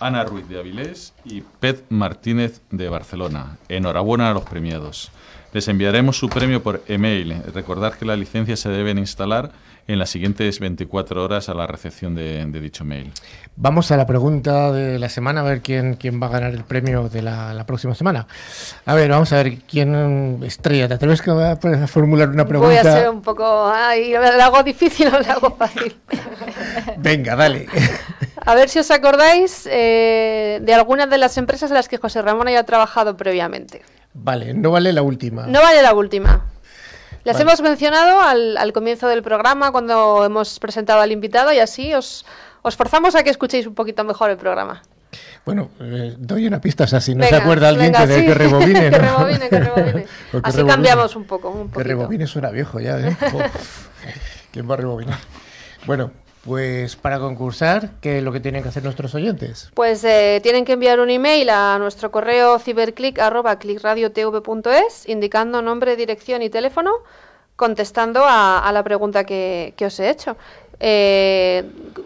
Ana Ruiz de Avilés y Pet Martínez de Barcelona. Enhorabuena a los premiados. Les enviaremos su premio por email. Recordad que las licencias se deben instalar en las siguientes 24 horas a la recepción de, de dicho mail. Vamos a la pregunta de la semana, a ver quién, quién va a ganar el premio de la, la próxima semana. A ver, vamos a ver quién estrella. ¿Te atreves a formular una pregunta? Voy a ser un poco... Ay, ¿le hago difícil o le hago fácil? Venga, dale. A ver si os acordáis eh, de algunas de las empresas en las que José Ramón haya trabajado previamente. Vale, no vale la última. No vale la última. Las Vale. hemos mencionado al, al comienzo del programa cuando hemos presentado al invitado y así os, os forzamos a que escuchéis un poquito mejor el programa. Bueno, eh, doy una pista, o sea, si no se Venga, acuerda alguien venga, que, de- sí. que rebobine. Que ¿no? rebobine, que rebobine. Que Así rebobine. cambiamos un poco, un Que rebobine suena viejo ya, ¿eh? ¿Quién va a rebobinar? Bueno, Pues para concursar, ¿qué es lo que tienen que hacer nuestros oyentes? Pues eh, tienen que enviar un email a nuestro correo ciberclick.clickradiotv.es indicando nombre, dirección y teléfono, contestando a, a la pregunta que, que os he hecho. Eh,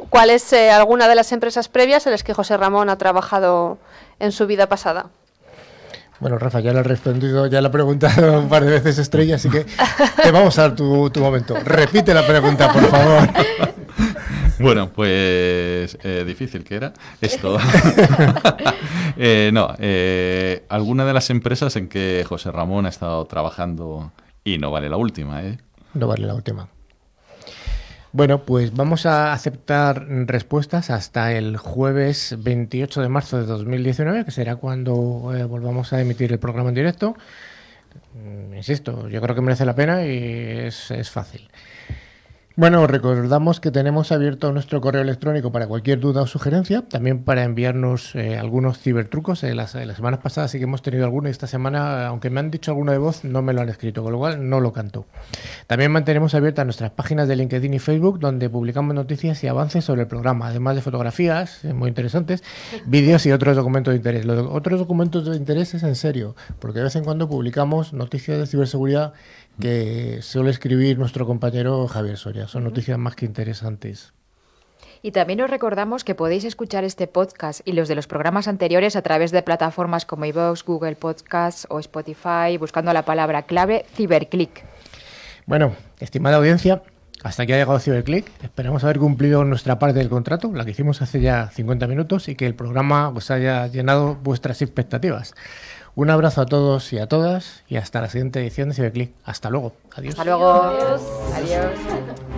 ¿Cuál es eh, alguna de las empresas previas en las que José Ramón ha trabajado en su vida pasada? Bueno, Rafa, ya lo he respondido, ya lo he preguntado un par de veces Estrella, así que te vamos a dar tu, tu momento. Repite la pregunta, por favor. Bueno, pues eh, difícil que era esto. eh, no, eh, alguna de las empresas en que José Ramón ha estado trabajando y no vale la última, ¿eh? No vale la última. Bueno, pues vamos a aceptar respuestas hasta el jueves 28 de marzo de 2019, que será cuando eh, volvamos a emitir el programa en directo. Mm, Insisto, yo creo que merece la pena y es, es fácil. Bueno, os recordamos que tenemos abierto nuestro correo electrónico para cualquier duda o sugerencia, también para enviarnos eh, algunos cibertrucos. Eh, las, eh, las semanas pasadas sí que hemos tenido alguno y esta semana, aunque me han dicho alguno de voz, no me lo han escrito, con lo cual no lo canto. También mantenemos abiertas nuestras páginas de LinkedIn y Facebook, donde publicamos noticias y avances sobre el programa, además de fotografías eh, muy interesantes, vídeos y otros documentos de interés. Los otros documentos de interés es en serio, porque de vez en cuando publicamos noticias de ciberseguridad que suele escribir nuestro compañero Javier Soria. Son noticias más que interesantes. Y también os recordamos que podéis escuchar este podcast y los de los programas anteriores a través de plataformas como iVoox, Google Podcasts o Spotify, buscando la palabra clave Ciberclick. Bueno, estimada audiencia, hasta aquí ha llegado Ciberclick. Esperamos haber cumplido nuestra parte del contrato, la que hicimos hace ya 50 minutos, y que el programa os haya llenado vuestras expectativas. Un abrazo a todos y a todas, y hasta la siguiente edición de Ciberclick. Hasta luego. Adiós. Hasta luego. Adiós. Aquí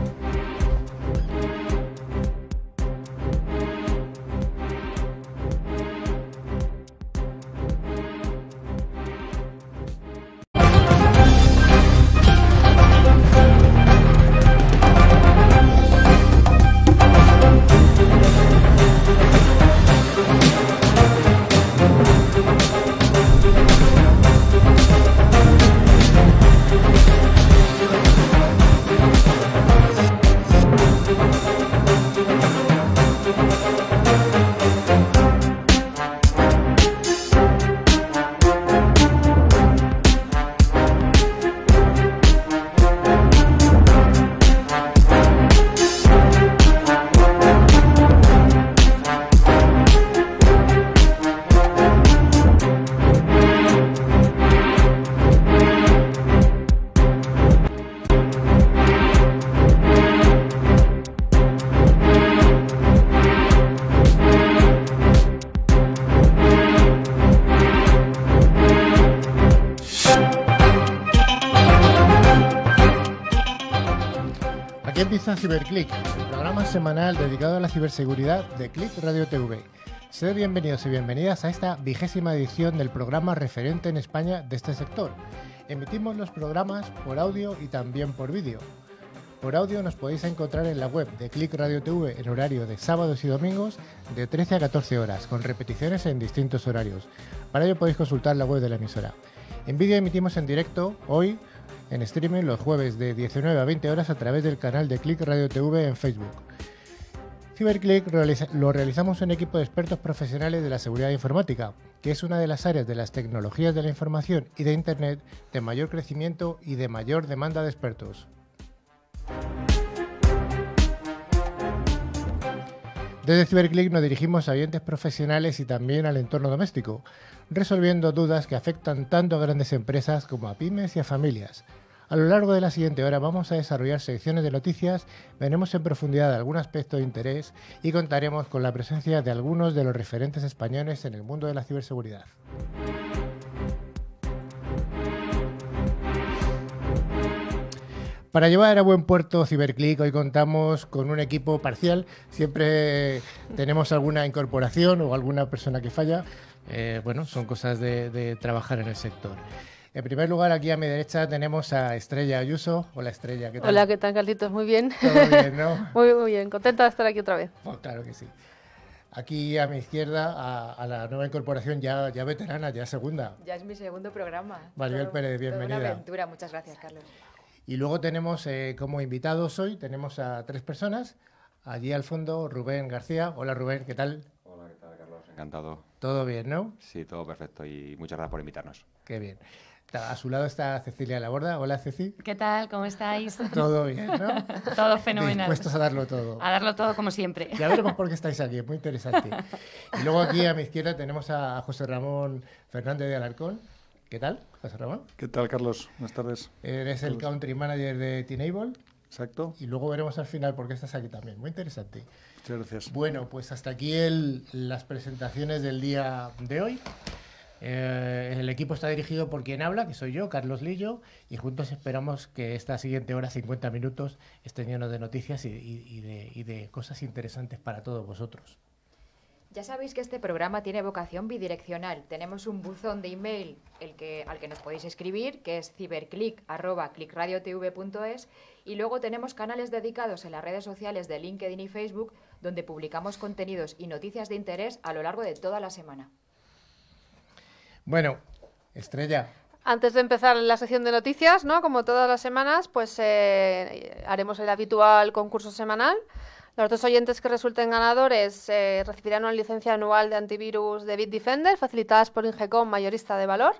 Ciberclick, el programa semanal dedicado a la ciberseguridad de Click Radio TV. Sed bienvenidos y bienvenidas a esta vigésima edición del programa referente en España de este sector. Emitimos los programas por audio y también por vídeo. Por audio nos podéis encontrar en la web de Click Radio TV en horario de sábados y domingos de 13 a 14 horas, con repeticiones en distintos horarios. Para ello podéis consultar la web de la emisora. En vídeo emitimos en directo hoy en streaming los jueves de 19 a 20 horas a través del canal de Click Radio TV en Facebook. Ciberclick realiza- lo realizamos un equipo de expertos profesionales de la seguridad informática, que es una de las áreas de las tecnologías de la información y de Internet de mayor crecimiento y de mayor demanda de expertos. Desde Ciberclick nos dirigimos a oyentes profesionales y también al entorno doméstico, resolviendo dudas que afectan tanto a grandes empresas como a pymes y a familias. A lo largo de la siguiente hora vamos a desarrollar secciones de noticias, veremos en profundidad algún aspecto de interés y contaremos con la presencia de algunos de los referentes españoles en el mundo de la ciberseguridad. Para llevar a buen puerto Ciberclick hoy contamos con un equipo parcial. Siempre tenemos alguna incorporación o alguna persona que falla. Eh, bueno, son cosas de, de trabajar en el sector. En primer lugar, aquí a mi derecha tenemos a Estrella Ayuso. Hola Estrella, ¿qué tal? Hola, ¿qué tal, Carlitos? Muy bien. Todo bien, ¿no? muy, muy bien. Contenta de estar aquí otra vez. Oh, claro que sí. Aquí a mi izquierda, a, a la nueva incorporación ya, ya veterana, ya segunda. Ya es mi segundo programa. Maribel Todo- Pérez, toda bienvenida. Una aventura. Muchas gracias, Carlos. Y luego tenemos eh, como invitados hoy, tenemos a tres personas, Allí al fondo, Rubén García. Hola Rubén, ¿qué tal? Hola, ¿qué tal, Carlos? Encantado. Todo bien, ¿no? Sí, todo perfecto y muchas gracias por invitarnos. Qué bien. A su lado está Cecilia Laborda. Hola, Ceci. ¿Qué tal? ¿Cómo estáis? Todo bien, ¿no? todo fenomenal. Dispuestos a darlo todo. A darlo todo como siempre. Ya veremos por qué estáis aquí, es muy interesante. Y luego aquí a mi izquierda tenemos a José Ramón Fernández de Alarcón. ¿Qué tal, José Ramón? ¿Qué tal, Carlos? Buenas tardes. Eres el country manager de T-Enable. Exacto. Y luego veremos al final por qué estás aquí también. Muy interesante. Muchas gracias. Bueno, pues hasta aquí el, las presentaciones del día de hoy. Eh, el equipo está dirigido por quien habla, que soy yo, Carlos Lillo, y juntos esperamos que esta siguiente hora, 50 minutos, esté lleno de noticias y, de, cosas interesantes para todos vosotros. Ya sabéis que este programa tiene vocación bidireccional. Tenemos un buzón de email al que nos podéis escribir, que es ciberclick.clickradiotv.es y luego tenemos canales dedicados en las redes sociales de LinkedIn y Facebook donde publicamos contenidos y noticias de interés a lo largo de toda la semana. Bueno, Estrella. Antes de empezar la sección de noticias, ¿no? Como todas las semanas, pues eh, haremos el habitual concurso semanal. Los dos oyentes que resulten ganadores eh, recibirán una licencia anual de antivirus de Bitdefender, facilitadas por Ingecom, mayorista de valor.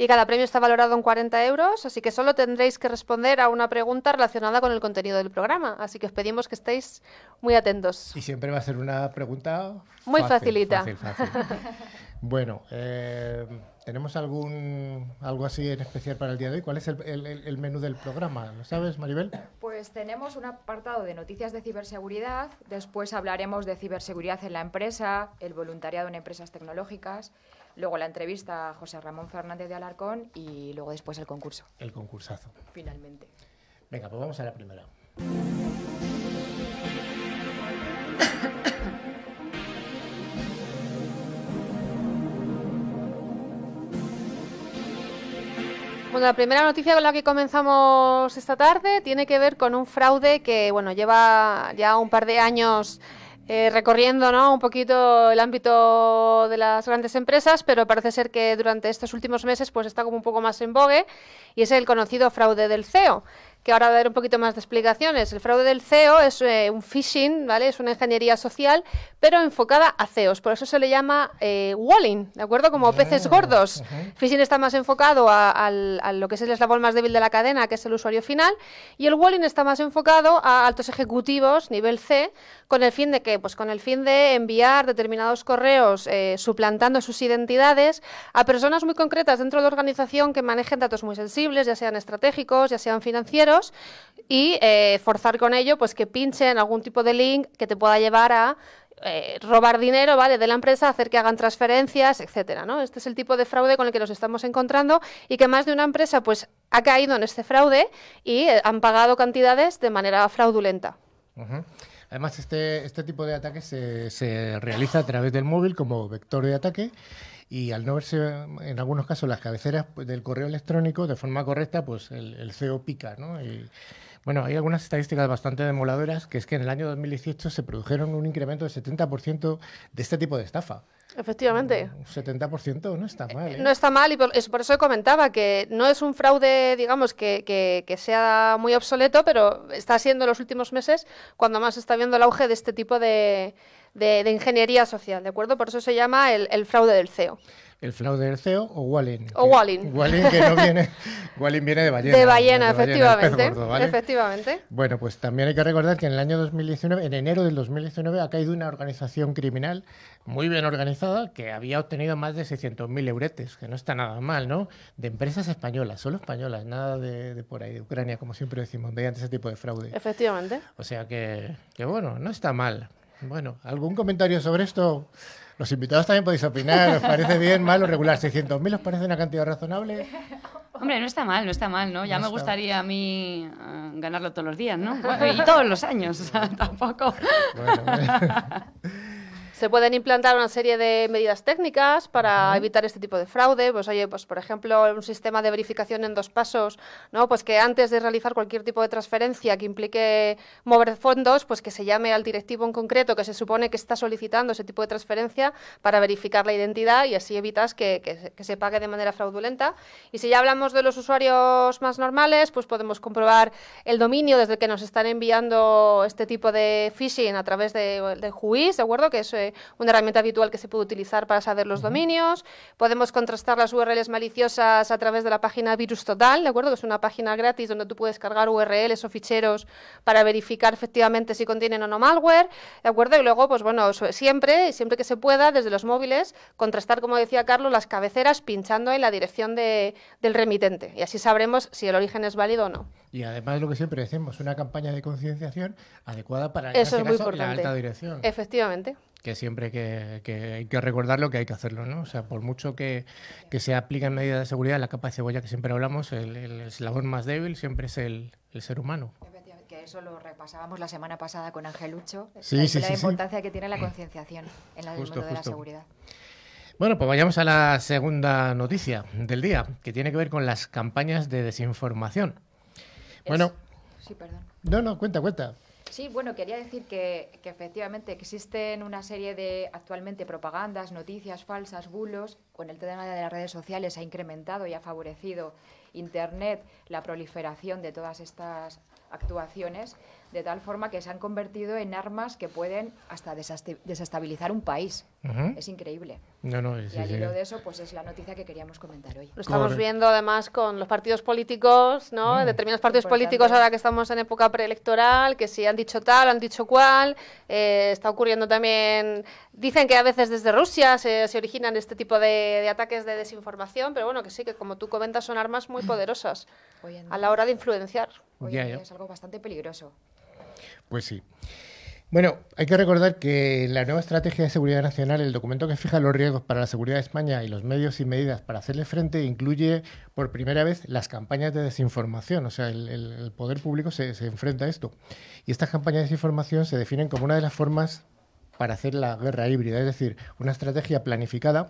Y cada premio está valorado en 40 euros, así que solo tendréis que responder a una pregunta relacionada con el contenido del programa. Así que os pedimos que estéis muy atentos. Y siempre va a ser una pregunta muy fácil, facilita. Fácil, fácil. bueno, eh, ¿tenemos algún algo así en especial para el día de hoy? ¿Cuál es el, el, el, menú del programa? ¿Lo sabes, Maribel? Pues tenemos un apartado de noticias de ciberseguridad. Después hablaremos de ciberseguridad en la empresa, el voluntariado en empresas tecnológicas. Luego la entrevista a José Ramón Fernández de Alarcón y luego después el concurso. El concursazo. Finalmente. Venga, pues vamos a la primera. Bueno, la primera noticia con la que comenzamos esta tarde tiene que ver con un fraude que, bueno, lleva ya un par de años eh, recorriendo ¿no? un poquito el ámbito de las grandes empresas, pero parece ser que durante estos últimos meses pues está como un poco más en vogue y es el conocido fraude del CEO que ahora va a dar un poquito más de explicaciones. El fraude del CEO es eh, un phishing, ¿vale? Es una ingeniería social, pero enfocada a CEOs. Por eso se le llama eh, walling, ¿de acuerdo? Como peces gordos. Uh -huh. Phishing está más enfocado a, a, a, lo que es el eslabón más débil de la cadena, que es el usuario final, y el walling está más enfocado a altos ejecutivos, nivel C, con el fin de que, pues con el fin de enviar determinados correos eh, suplantando sus identidades a personas muy concretas dentro de la organización que manejen datos muy sensibles, ya sean estratégicos, ya sean financieros, y eh, forzar con ello pues que pinchen algún tipo de link que te pueda llevar a eh, robar dinero ¿vale? de la empresa, hacer que hagan transferencias, etcétera, ¿no? Este es el tipo de fraude con el que nos estamos encontrando y que más de una empresa pues ha caído en este fraude y eh, han pagado cantidades de manera fraudulenta. Además, este, este tipo de ataque se, se realiza a través del móvil como vector de ataque y al no verse en algunos casos las cabeceras del correo electrónico de forma correcta, pues el, el CEO pica, ¿no? Y, bueno, hay algunas estadísticas bastante demoladoras, que es que en el año 2018 se produjeron un incremento del 70% de este tipo de estafa. Efectivamente. Un 70% no está mal. ¿eh? No está mal y por, es, por, eso comentaba que no es un fraude, digamos, que, que, que, sea muy obsoleto, pero está siendo en los últimos meses cuando más está viendo el auge de este tipo de, de, de ingeniería social, ¿de acuerdo? Por eso se llama el, el fraude del CEO el fraude del CEO o Walling. O Walling. Walling que no viene, Walling viene de ballena. De ballena, de efectivamente. Ballena, gordo, ¿vale? Efectivamente. Bueno, pues también hay que recordar que en el año 2019, en enero del 2019, ha caído una organización criminal muy bien organizada que había obtenido más de 600.000 euretes, que no está nada mal, ¿no? De empresas españolas, solo españolas, nada de, de por ahí, de Ucrania, como siempre decimos, mediante ese tipo de fraude. Efectivamente. O sea que, que bueno, no está mal. Bueno, ¿algún comentario sobre esto? Los invitados también podéis opinar. ¿Os parece bien, mal o regular? ¿600.000 os parece una cantidad razonable? Hombre, no está mal, no está mal, ¿no? Ya no me gustaría a mí uh, ganarlo todos los días, ¿no? y todos los años, o sea, tampoco. Bueno, bueno. Se pueden implantar una serie de medidas técnicas para evitar este tipo de fraude. Pues oye, pues por ejemplo, un sistema de verificación en dos pasos, ¿no? Pues que antes de realizar cualquier tipo de transferencia que implique mover fondos, pues que se llame al directivo en concreto que se supone que está solicitando ese tipo de transferencia para verificar la identidad y así evitas que, que, que se pague de manera fraudulenta. Y si ya hablamos de los usuarios más normales, pues podemos comprobar el dominio desde el que nos están enviando este tipo de phishing a través de, de Whois, ¿de acuerdo? Que es eh, una herramienta habitual que se puede utilizar para saber los dominios. Podemos contrastar las URLs maliciosas a través de la página Virus Total, ¿de acuerdo? Que es una página gratis donde tú puedes cargar URLs o ficheros para verificar efectivamente si contienen o no malware, ¿de acuerdo? Y luego, pues bueno, siempre, siempre que se pueda, desde los móviles, contrastar, como decía Carlos, las cabeceras pinchando en la dirección de, del remitente. Y así sabremos si el origen es válido o no. Y además lo que siempre decimos, una campaña de concienciación adecuada para Eso es muy caso, importante. la alta dirección. Efectivamente. Que siempre que, que hay que recordarlo que hay que hacerlo, ¿no? O sea, por mucho que, que se apliquen medidas de seguridad, la capa de cebolla que siempre hablamos, el, el eslabón más débil siempre es el, el ser humano. Que eso lo repasábamos la semana pasada con Angelucho, Sí, la, sí, la sí, importancia que tiene la concienciación en la- el Justo, mundo de la seguridad. Bueno, pues vayamos a la segunda noticia del día, que tiene que ver con las campañas de desinformación. Bueno, Sí, perdón. no, no, cuenta, cuenta. Sí, bueno, quería decir que, que efectivamente existen una serie de actualmente propagandas, noticias falsas, bulos. Con el tema de las redes sociales ha incrementado y ha favorecido Internet la proliferación de todas estas actuaciones, de tal forma que se han convertido en armas que pueden hasta desestabilizar un país. Es increíble. No, no, Y sí, al sí. hilo de eso, pues es la noticia que queríamos comentar hoy. Lo estamos viendo además con los partidos políticos, ¿no? Mm. Determinados partidos Importante. políticos ahora que estamos en época preelectoral, que si han dicho tal, han dicho cual. eh, está ocurriendo también. Dicen que a veces desde Rusia se, se originan este tipo de, de ataques de desinformación, pero bueno, que sí, que como tú comentas, son armas muy poderosas a la hora de influenciar. Hoy es algo bastante peligroso. Pues sí. Bueno, hay que recordar que en la nueva Estrategia de Seguridad Nacional, el documento que fija los riesgos para la seguridad de España y los medios y medidas para hacerle frente incluye por primera vez las campañas de desinformación. O sea, el, el- poder público se, enfrenta a esto. Y estas campañas de desinformación se definen como una de las formas para hacer la guerra híbrida, es decir, una estrategia planificada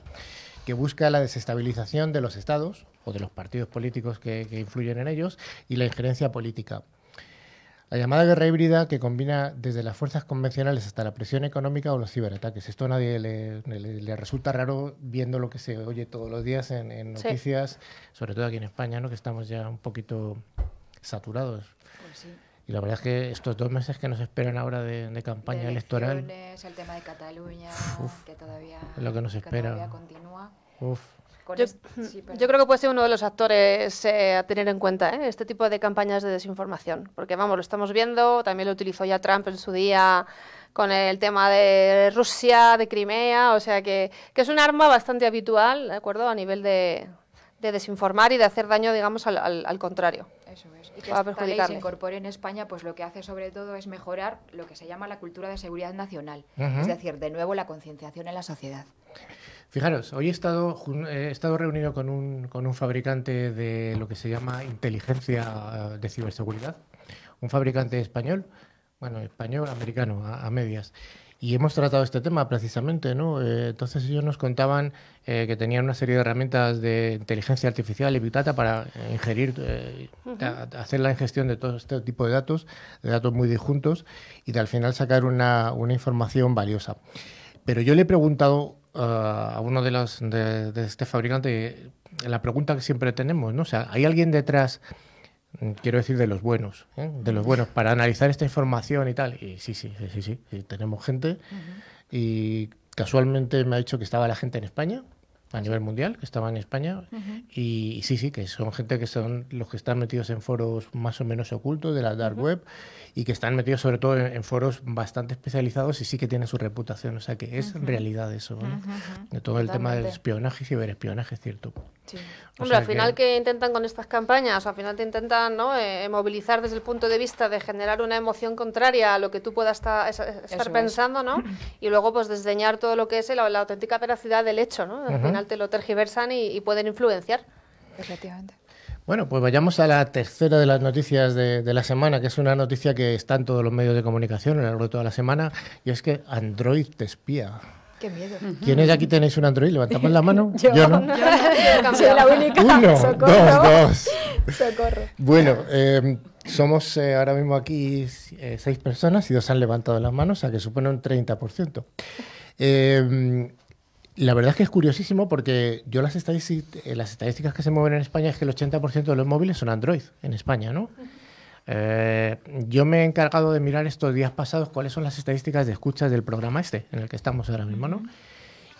que busca la desestabilización de los estados o de los partidos políticos que influyen en ellos y la injerencia política. La llamada guerra híbrida que combina desde las fuerzas convencionales hasta la presión económica o los ciberataques. Esto a nadie le, le- le resulta raro viendo lo que se oye todos los días en, en Sí. noticias, sobre todo aquí en España, ¿no? que estamos ya un poquito saturados. Pues sí. Y la verdad es que estos dos meses que nos esperan ahora de, de campaña De electoral, el tema de Cataluña, que todavía, lo que nos espera. todavía continúa. uf. Con Yo, sí, creo que puede ser uno de los actores eh, a tener en cuenta ¿eh? este tipo de campañas de desinformación, porque vamos, lo estamos viendo, también lo utilizó ya Trump en su día con el tema de Rusia, de Crimea, o sea que, que es un arma bastante habitual, ¿de acuerdo? A nivel de, de desinformar y de hacer daño, digamos, al, al- al contrario. Eso es. Y que Para esta ley se incorpore en España, pues lo que hace sobre todo es mejorar lo que se llama la cultura de seguridad nacional. Es decir, de nuevo la concienciación en la sociedad. Fijaros, hoy he estado, jun- he estado reunido con un, con un fabricante de lo que se llama inteligencia eh, de ciberseguridad, un fabricante español, bueno, español, americano, a, a medias. Y hemos tratado este tema precisamente, ¿no? Eh, entonces ellos nos contaban eh, que tenían una serie de herramientas de inteligencia artificial y Big Data para eh, ingerir, eh, a hacer la ingestión de todo este tipo de datos, de datos muy disjuntos, y de al final sacar una, una información valiosa. Pero yo le he preguntado ah, a uno de los de, de este fabricante la pregunta que siempre tenemos, ¿no? O sea, ¿hay alguien detrás, mm, quiero decir, de los buenos, ¿eh? de los buenos, para analizar esta información y tal? Y sí, sí, sí, sí, sí, sí, tenemos gente. Y casualmente me ha dicho que estaba la gente en España, a nivel mundial, que estaba en España. Y, y sí, sí, que son gente que son los que están metidos en foros más o menos ocultos de la dark web y que están metidos sobre todo en, en foros bastante especializados y sí que tienen su reputación. O sea que es realidad eso. ¿no? De todo el tema del espionaje y ciberespionaje, es cierto. O Hombre, sea al final que- que intentan con estas campañas, al final te intentan ¿no? eh, movilizar desde el punto de vista de generar una emoción contraria a lo que tú puedas esta- es- estar Eso es. pensando, ¿no? Y luego pues desdeñar todo lo que es la, la auténtica veracidad del hecho, ¿no? Al final te lo tergiversan y, y pueden influenciar. Efectivamente. Bueno, pues vayamos a la tercera de las noticias de, de la semana, que es una noticia que está en todos los medios de comunicación a lo largo de toda la semana, y es que Android te espía. Qué miedo. ¿Quiénes de aquí tenéis un Android? Levantamos la mano. Yo, no. Yo Soy la única. Uno, Socorro. dos, dos. Socorro. Bueno, eh, somos eh, ahora mismo aquí eh, seis personas y dos han levantado las manos, o sea que supone un 30%. Eh, la verdad es que es curiosísimo porque yo las, estadístic- eh, las estadísticas que se mueven en España es que el 80% de los móviles son Android en España, ¿no? Eh, yo me he encargado de mirar estos días pasados cuáles son las estadísticas de escuchas del programa este, en el que estamos ahora mismo, ¿no?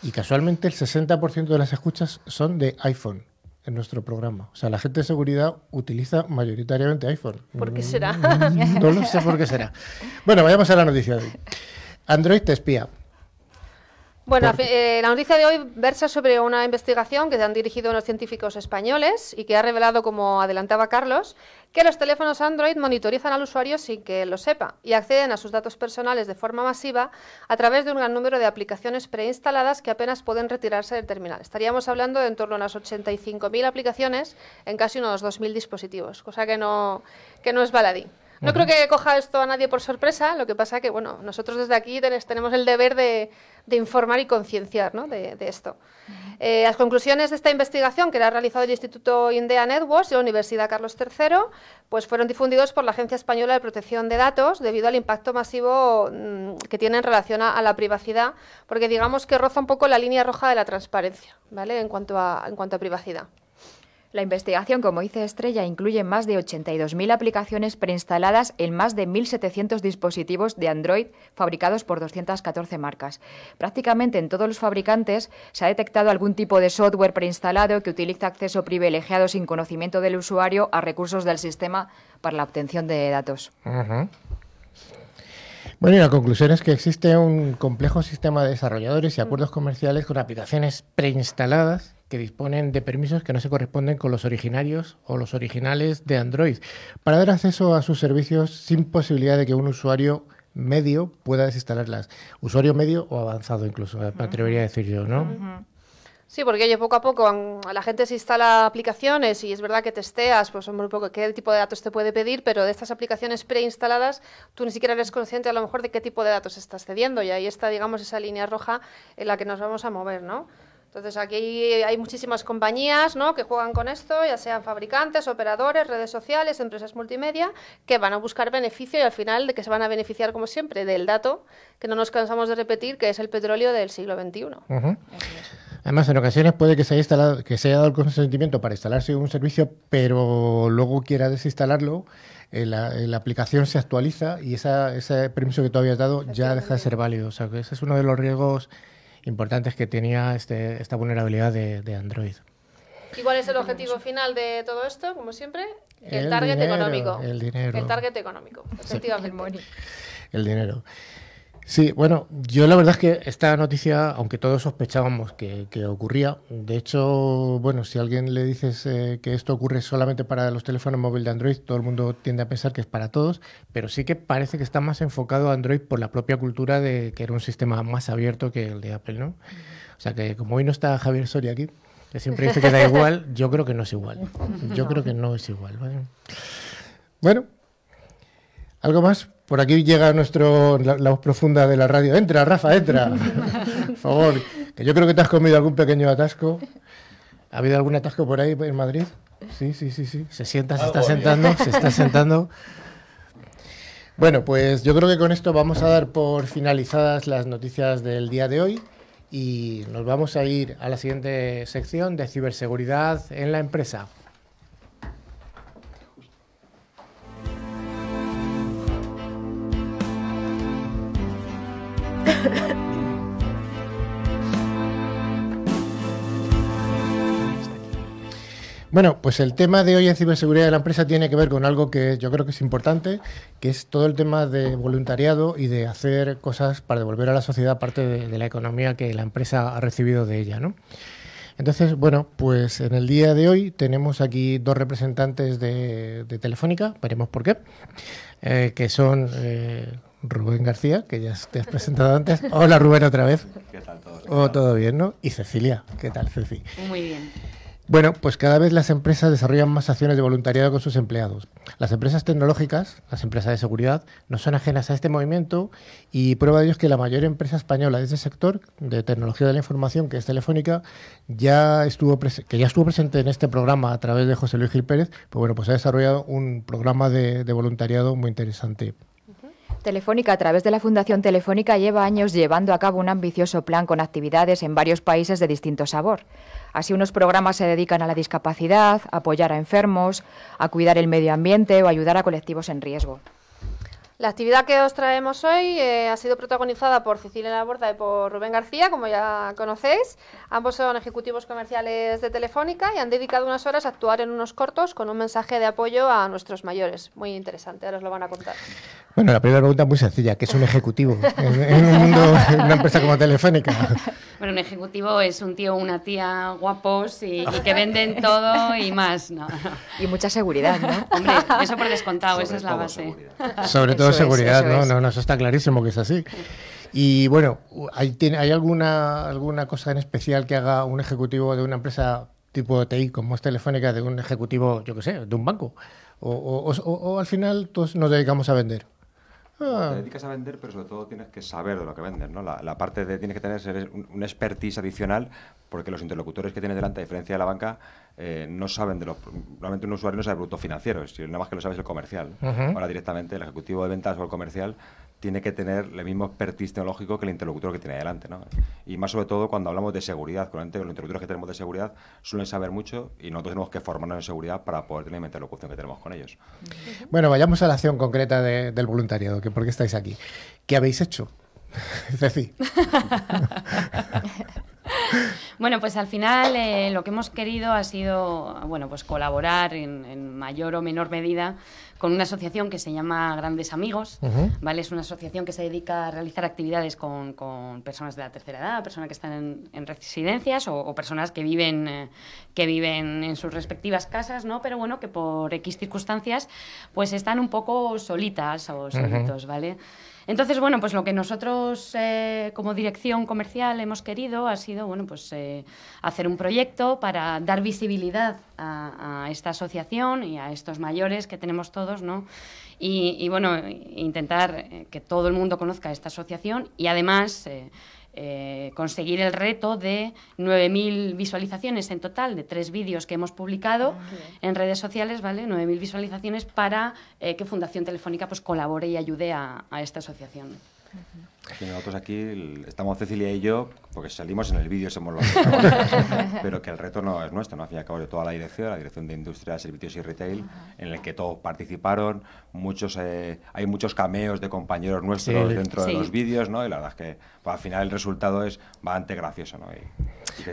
Y casualmente el 60% de las escuchas son de iPhone en nuestro programa. O sea, la gente de seguridad utiliza mayoritariamente iPhone. ¿Por qué será? Mm, No lo sé por qué será. Bueno, vayamos a la noticia de hoy. Android te espía. Bueno, eh, la noticia de hoy versa sobre una investigación que han dirigido unos científicos españoles y que ha revelado, como adelantaba Carlos, que los teléfonos Android monitorizan al usuario sin que él lo sepa y acceden a sus datos personales de forma masiva a través de un gran número de aplicaciones preinstaladas que apenas pueden retirarse del terminal. Estaríamos hablando de en torno a unas 85.000 aplicaciones en casi unos 2.000 dispositivos, cosa que no, que no es baladí. No creo que coja esto a nadie por sorpresa, lo que pasa que, bueno, nosotros desde aquí tenemos el deber de, de informar y concienciar ¿no? de, de esto. Eh, las conclusiones de esta investigación, que la ha realizado el Instituto Indea Networks y la Universidad Carlos III, pues fueron difundidos por la Agencia Española de Protección de Datos debido al impacto masivo mm, que tiene en relación a, a la privacidad, porque digamos que roza un poco la línea roja de la transparencia, ¿vale? En cuanto a, en cuanto a privacidad. La investigación, como dice Estrella, incluye más de 82.000 aplicaciones preinstaladas en más de 1.700 dispositivos de Android fabricados por 214 marcas. Prácticamente en todos los fabricantes se ha detectado algún tipo de software preinstalado que utiliza acceso privilegiado sin conocimiento del usuario a recursos del sistema para la obtención de datos. Bueno, y la conclusión es que existe un complejo sistema de desarrolladores y acuerdos comerciales con aplicaciones preinstaladas que disponen de permisos que no se corresponden con los originarios o los originales de Android para dar acceso a sus servicios sin posibilidad de que un usuario medio pueda desinstalarlas. Usuario medio o avanzado incluso, me atrevería a decir yo, ¿no? Sí, porque oye, poco a poco la gente se instala aplicaciones y es verdad que testeas, pues un poco qué tipo de datos te puede pedir, pero de estas aplicaciones preinstaladas tú ni siquiera eres consciente a lo mejor de qué tipo de datos estás cediendo y ahí está, digamos, esa línea roja en la que nos vamos a mover, ¿no? Entonces aquí hay muchísimas compañías ¿no? que juegan con esto, ya sean fabricantes, operadores, redes sociales, empresas multimedia, que van a buscar beneficio y al final de que se van a beneficiar, como siempre, del dato que no nos cansamos de repetir, que es el petróleo del siglo XXI. Además, en ocasiones puede que se, haya instalado, que se haya dado el consentimiento para instalarse un servicio, pero luego quiera desinstalarlo, eh, la, eh, la aplicación se actualiza y esa, ese permiso que tú habías dado ya deja de ser válido. O sea, que ese es uno de los riesgos importantes que tenía este, esta vulnerabilidad de, de Android. ¿Y cuál es el objetivo final de todo esto, como siempre? El, El target dinero, económico. el dinero. El target económico, efectivamente. El dinero. Sí, bueno, yo la verdad es que esta noticia, aunque todos sospechábamos que, que ocurría, de hecho, bueno, si a alguien le dices eh, que esto ocurre solamente para los teléfonos móviles de Android, todo el mundo tiende a pensar que es para todos, pero sí que parece que está más enfocado a Android por la propia cultura de que era un sistema más abierto que el de Apple, ¿no? O sea que como hoy no está Javier Soria aquí, que siempre dice que da igual, yo creo que no es igual. Yo creo que no es igual, ¿vale? Bueno, ¿algo más? Por aquí llega nuestro la, la voz profunda de la radio. Entra, Rafa, entra. Por favor, que yo creo que te has comido algún pequeño atasco. ¿Ha habido algún atasco por ahí en Madrid? Sí, sí, sí, sí. Se sienta, se está sentando, se está sentando. Bueno, pues yo creo que con esto vamos a dar por finalizadas las noticias del día de hoy y nos vamos a ir a la siguiente sección de ciberseguridad en la empresa. Bueno, pues el tema de hoy en ciberseguridad de la empresa tiene que ver con algo que yo creo que es importante, que es todo el tema de voluntariado y de hacer cosas para devolver a la sociedad parte de, la economía que la empresa ha recibido de ella, ¿no? Entonces, bueno, pues en el día de hoy tenemos aquí dos representantes de, de Telefónica, veremos por qué, eh, que son eh, Rubén García, que ya te has presentado antes. Hola Rubén otra vez. ¿Qué tal todos? Oh, todo bien, ¿no? Y Cecilia, ¿qué tal Ceci? Muy bien. Bueno, pues cada vez las empresas desarrollan más acciones de voluntariado con sus empleados. Las empresas tecnológicas, las empresas de seguridad, no son ajenas a este movimiento y prueba de ello es que la mayor empresa española de este sector, de tecnología de la información, que es Telefónica, ya estuvo que ya estuvo presente en este programa a través de José Luis Gil Pérez, pues bueno, pues ha desarrollado un programa de, de voluntariado muy interesante. Telefónica, a través de la Fundación Telefónica, lleva años llevando a cabo un ambicioso plan con actividades en varios países de distinto sabor. Así unos programas se dedican a la discapacidad, a apoyar a enfermos, a cuidar el medio ambiente o ayudar a colectivos en riesgo. La actividad que os traemos hoy eh, ha sido protagonizada por Cecilia Laborda y por Rubén García, como ya conocéis. Ambos son ejecutivos comerciales de Telefónica y han dedicado unas horas a actuar en unos cortos con un mensaje de apoyo a nuestros mayores. Muy interesante, ahora os lo van a contar. Bueno, la primera pregunta es muy sencilla. ¿Qué es un ejecutivo en, un mundo, en una empresa como Telefónica? Bueno, un ejecutivo es un tío o una tía guapos y, que venden todo y más. No, Y mucha seguridad, ¿no? Hombre, eso por descontado, esa es la base. Sobre todo seguridad, ¿no? No, no, eso está clarísimo que es así. Y bueno, ¿hay, tiene, ¿hay alguna, alguna cosa en especial que haga un ejecutivo de una empresa tipo TI como es Telefónica de un ejecutivo, yo qué sé, de un banco? O, o, o, al final todos nos dedicamos a vender. Ah. Te dedicas a vender, pero sobre todo tienes que saber de lo que vendes. ¿no? La, la parte de tienes que tener un, expertise adicional, porque los interlocutores que tienes delante, a diferencia de la banca, eh, no saben de los. Normalmente un usuario no sabe de productos financieros, sino nada más que lo sabes el comercial. Ahora directamente el ejecutivo de ventas o el comercial tiene que tener el mismo expertise tecnológico que el interlocutor que tiene delante. ¿no? Y más sobre todo cuando hablamos de seguridad. Con los interlocutores que tenemos de seguridad suelen saber mucho y nosotros tenemos que formarnos en seguridad para poder tener la interlocución que tenemos con ellos. Bueno, vayamos a la acción concreta del voluntariado. Que ¿Por qué estáis aquí? ¿Qué habéis hecho? Ceci. Bueno, pues al final eh, lo que hemos querido ha sido bueno, pues colaborar en, mayor o menor medida con una asociación que se llama Grandes Amigos, ¿vale? Es una asociación que se dedica a realizar actividades con, personas de la tercera edad, personas que están en, residencias o, personas que viven, eh, que viven en sus respectivas casas, ¿no? Pero bueno, que por X circunstancias pues están un poco solitas o solitos, ¿vale? Entonces, bueno, pues lo que nosotros eh, como dirección comercial hemos querido ha sido, bueno, pues eh, hacer un proyecto para dar visibilidad a, esta asociación y a estos mayores que tenemos todos, ¿no? Y, bueno, intentar eh, que todo el mundo conozca esta asociación y además conseguir el reto de 9.000 visualizaciones en total de tres vídeos que hemos publicado ah, en redes sociales, ¿vale? 9.000 visualizaciones para eh, que Fundación Telefónica pues, colabore y ayude a, esta asociación. nosotros aquí estamos Cecilia y yo, porque salimos en el vídeo, somos los pero que el reto no es nuestro, ¿no? Al fin y al cabo de toda la dirección, la dirección de Industria, Servicios y Retail, en el que todos participaron, muchos, eh, hay muchos cameos de compañeros nuestros dentro de los vídeos, ¿no? Y la verdad es que pues, al final el resultado es bastante gracioso, ¿no?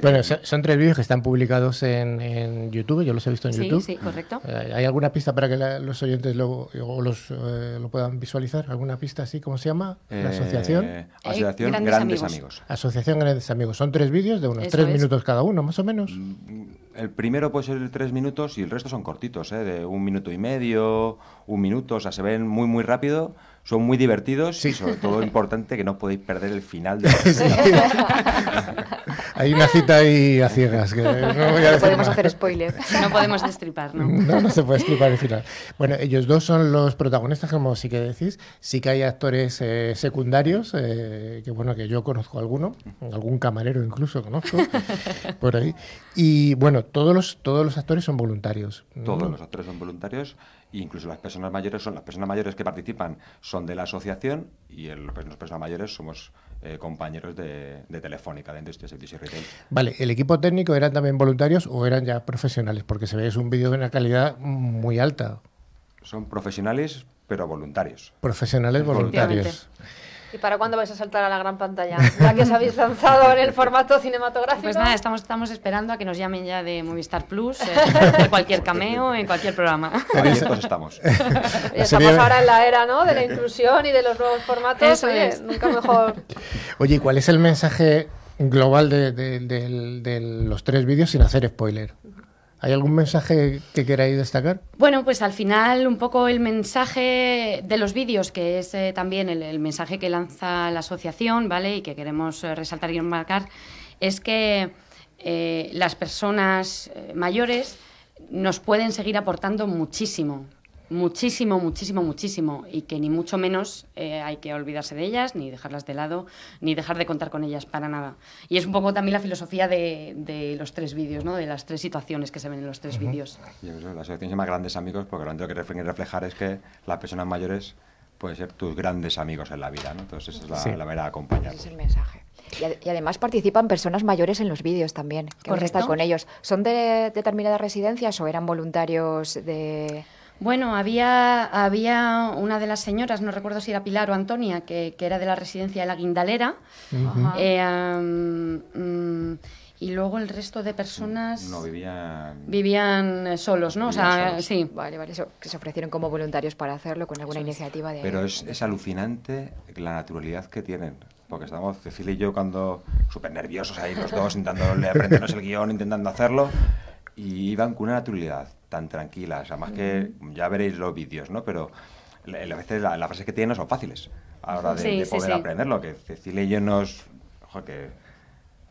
bueno, son, tres vídeos que están publicados en, YouTube, yo los he visto en YouTube. Sí, correcto. Eh, ¿Hay alguna pista para que los oyentes lo, los, eh, lo puedan visualizar? ¿Alguna pista así? ¿Cómo se llama? ¿La asociación? asociación Grandes, Amigos. Asociación Grandes Amigos. Son tres vídeos de unos tres minutos cada uno, más o menos. Mm, el primero puede ser de tres minutos y el resto son cortitos, ¿eh? de un minuto y medio, un minuto, o sea, se ven muy, muy rápido son muy divertidos y sobre todo importante que no podéis perder el final de la Hay una cita ahí a ciegas. Que no, podemos hacer spoiler. No podemos destripar, ¿no? No, no se puede destripar el final. Bueno, ellos dos son los protagonistas, como sí que decís. Sí que hay actores eh, secundarios, eh, que bueno, que yo conozco alguno, algún camarero incluso conozco, por ahí. Y bueno, todos los, todos los actores son voluntarios. Todos los actores son voluntarios incluso las personas mayores son las personas mayores que participan son de la asociación y el, pues, las personas mayores somos eh, compañeros de, Telefónica, de Industria Servicios y Retail. Vale, ¿el equipo técnico eran también voluntarios o eran ya profesionales? Porque se ve es un vídeo de una calidad muy alta. Son profesionales, pero voluntarios. Profesionales voluntarios. ¿Y para cuándo vais a saltar a la gran pantalla? Ya que os habéis lanzado en el formato cinematográfico. Pues nada, estamos, estamos esperando a que nos llamen ya de Movistar Plus, eh, de cualquier cameo, en cualquier programa. estamos. estamos ahora en la era ¿no? de la inclusión y de los nuevos formatos. Oye, nunca mejor. Oye, ¿cuál es el mensaje global de, de los tres vídeos sin hacer spoiler? ¿Hay algún mensaje que queráis destacar? Bueno, pues al final un poco el mensaje de los vídeos, que es eh, también el, mensaje que lanza la asociación, ¿vale? Y que queremos eh, resaltar y marcar, es que eh, las personas mayores nos pueden seguir aportando muchísimo, muchísimo, muchísimo, muchísimo, y que ni mucho menos eh, hay que olvidarse de ellas, ni dejarlas de lado, ni dejar de contar con ellas para nada. Y es un poco también la filosofía de, de los tres vídeos, ¿no? de las tres situaciones que se ven en los tres vídeos. Y eso, la asociación se llama Grandes Amigos porque lo que quiere reflejar es que las personas mayores pueden ser tus grandes amigos en la vida, ¿no? Entonces esa es la, Sí. la manera de acompañar. Ese es el mensaje. Y, ad- y además participan personas mayores en los vídeos también, que van a estar con ellos. ¿Son de determinadas residencias o eran voluntarios de...? Bueno, había, había una de las señoras, no recuerdo si era Pilar o Antonia, que, que era de la residencia de la Guindalera. Eh, mm, y luego el resto de personas No vivían... vivían eh, solos, ¿no? O sea, solos. sí. Vale, vale, eso, que se ofrecieron como voluntarios para hacerlo con alguna iniciativa de... Pero es, es alucinante la naturalidad que tienen. Porque estamos, Cecilia y yo, cuando súper nerviosos ahí los dos, intentando aprendernos el guion, intentando hacerlo, y iban con una naturalidad tan tranquila. O sea, más que ya veréis los vídeos, ¿no? Pero la- a veces la- las frases que tienen no son fáciles a la hora de, Sí, de sí, poder sí. aprenderlo. Que Cecilia y yo nos. ojo, que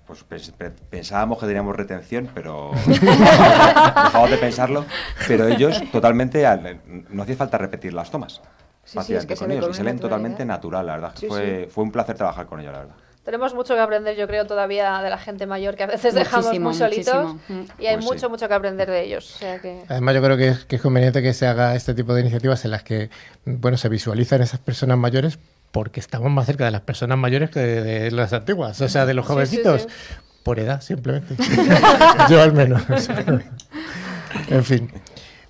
pues pens- pe- pensábamos que teníamos retención, pero dejamos de pensarlo. Pero ellos totalmente, al- no hacía falta repetir las tomas. Sí, sí, Hacían es que con ellos y se leen totalmente natural, la verdad. Sí, fue, fue un placer trabajar con ellos, la verdad. Tenemos mucho que aprender, yo creo, todavía de la gente mayor, que a veces dejamos Muchísimo, muy solitos muchísimo. y hay Pues sí. mucho, mucho que aprender de ellos. O sea que... Además, yo creo que es, que es conveniente que se haga este tipo de iniciativas en las que, bueno, se visualizan esas personas mayores porque estamos más cerca de las personas mayores que de, de las antiguas, o sea, de los Sí, sí, jovencitos. sí. Por edad, simplemente. yo al menos. en fin.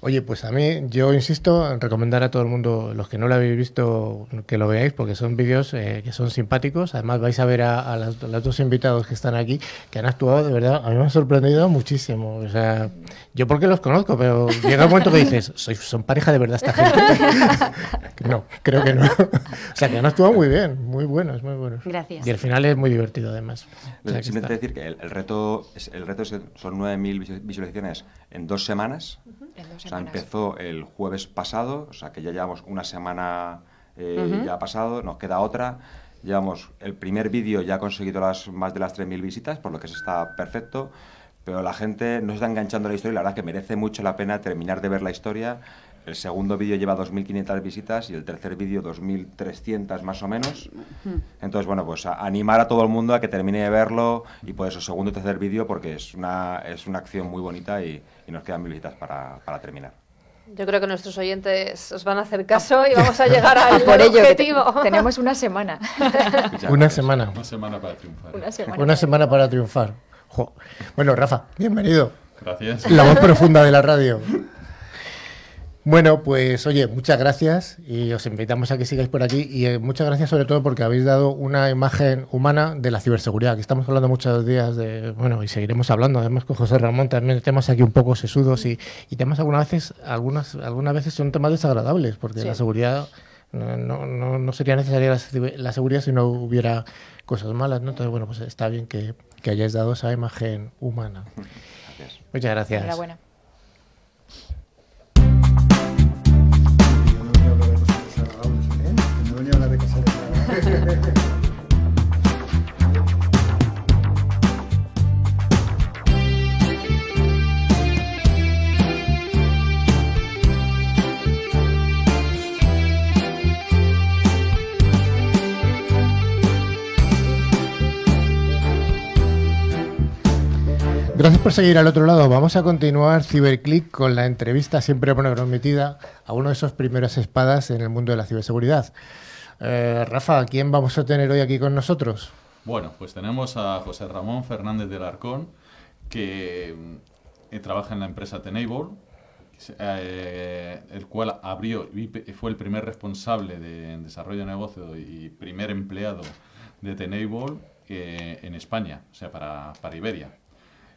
Oye, pues a mí, yo insisto en recomendar a todo el mundo, los que no lo habéis visto, que lo veáis, porque son vídeos eh, que son simpáticos. Además, vais a ver a, a las- a los dos invitados que están aquí, que han actuado de verdad. A mí me han sorprendido muchísimo. O sea, yo porque los conozco, pero llega un momento que dices, ¿Sois, ¿son pareja de verdad esta gente? no, creo que no. O sea, que han actuado muy bien, muy buenos, muy buenos. Gracias. Y el final es muy divertido, además. O sea, que Simplemente decir que el, el reto, es, el reto es que son 9.000 visu- visualizaciones en dos semanas. O sea, empezó el jueves pasado, o sea que ya llevamos una semana eh, Ujú. ya pasado, nos queda otra. Llevamos el primer vídeo ya ha conseguido las más de las 3.000 visitas, por lo que se está perfecto. Pero la gente no se está enganchando a la historia y la verdad que merece mucho la pena terminar de ver la historia. El segundo vídeo lleva 2.500 visitas y el tercer vídeo 2.300 más o menos. Entonces, bueno, pues a- animar a todo el mundo a que termine de verlo y por eso segundo y tercer vídeo porque es una, es una acción muy bonita y, y nos quedan mil visitas para, para terminar. Yo creo que nuestros oyentes os van a hacer caso y vamos a llegar al Por ello, que te- objetivo. tenemos una semana. Una semana. Una semana para triunfar. Una semana. Una semana para triunfar. Jo. Bueno, Rafa, bienvenido. Gracias. La voz profunda de la radio. Bueno, pues oye, muchas gracias y os invitamos a que sigáis por aquí y eh, muchas gracias sobre todo porque habéis dado una imagen humana de la ciberseguridad, que estamos hablando muchos días de, bueno, y seguiremos hablando, además con José Ramón también temas aquí un poco sesudos y, y temas algunas veces, algunas, algunas veces son temas desagradables, porque Sí. la seguridad no, no, no- no sería necesaria la, se- la seguridad si no hubiera cosas malas, ¿no? Entonces, bueno, pues está bien que, que hayáis dado esa imagen humana. Gracias. Muchas gracias. Enhorabuena. Gracias por seguir al otro lado. Vamos a continuar Ciberclick con la entrevista siempre prometida a uno de esos primeros espadas en el mundo de la ciberseguridad. Eh, Rafa, ¿a quién vamos a tener hoy aquí con nosotros? Bueno, pues tenemos a José Ramón Fernández del Arcón, que mm, trabaja en la empresa Tenable, eh, el cual abrió y fue el primer responsable de desarrollo de negocio y primer empleado de Tenable eh, en España, o sea, para, para Iberia.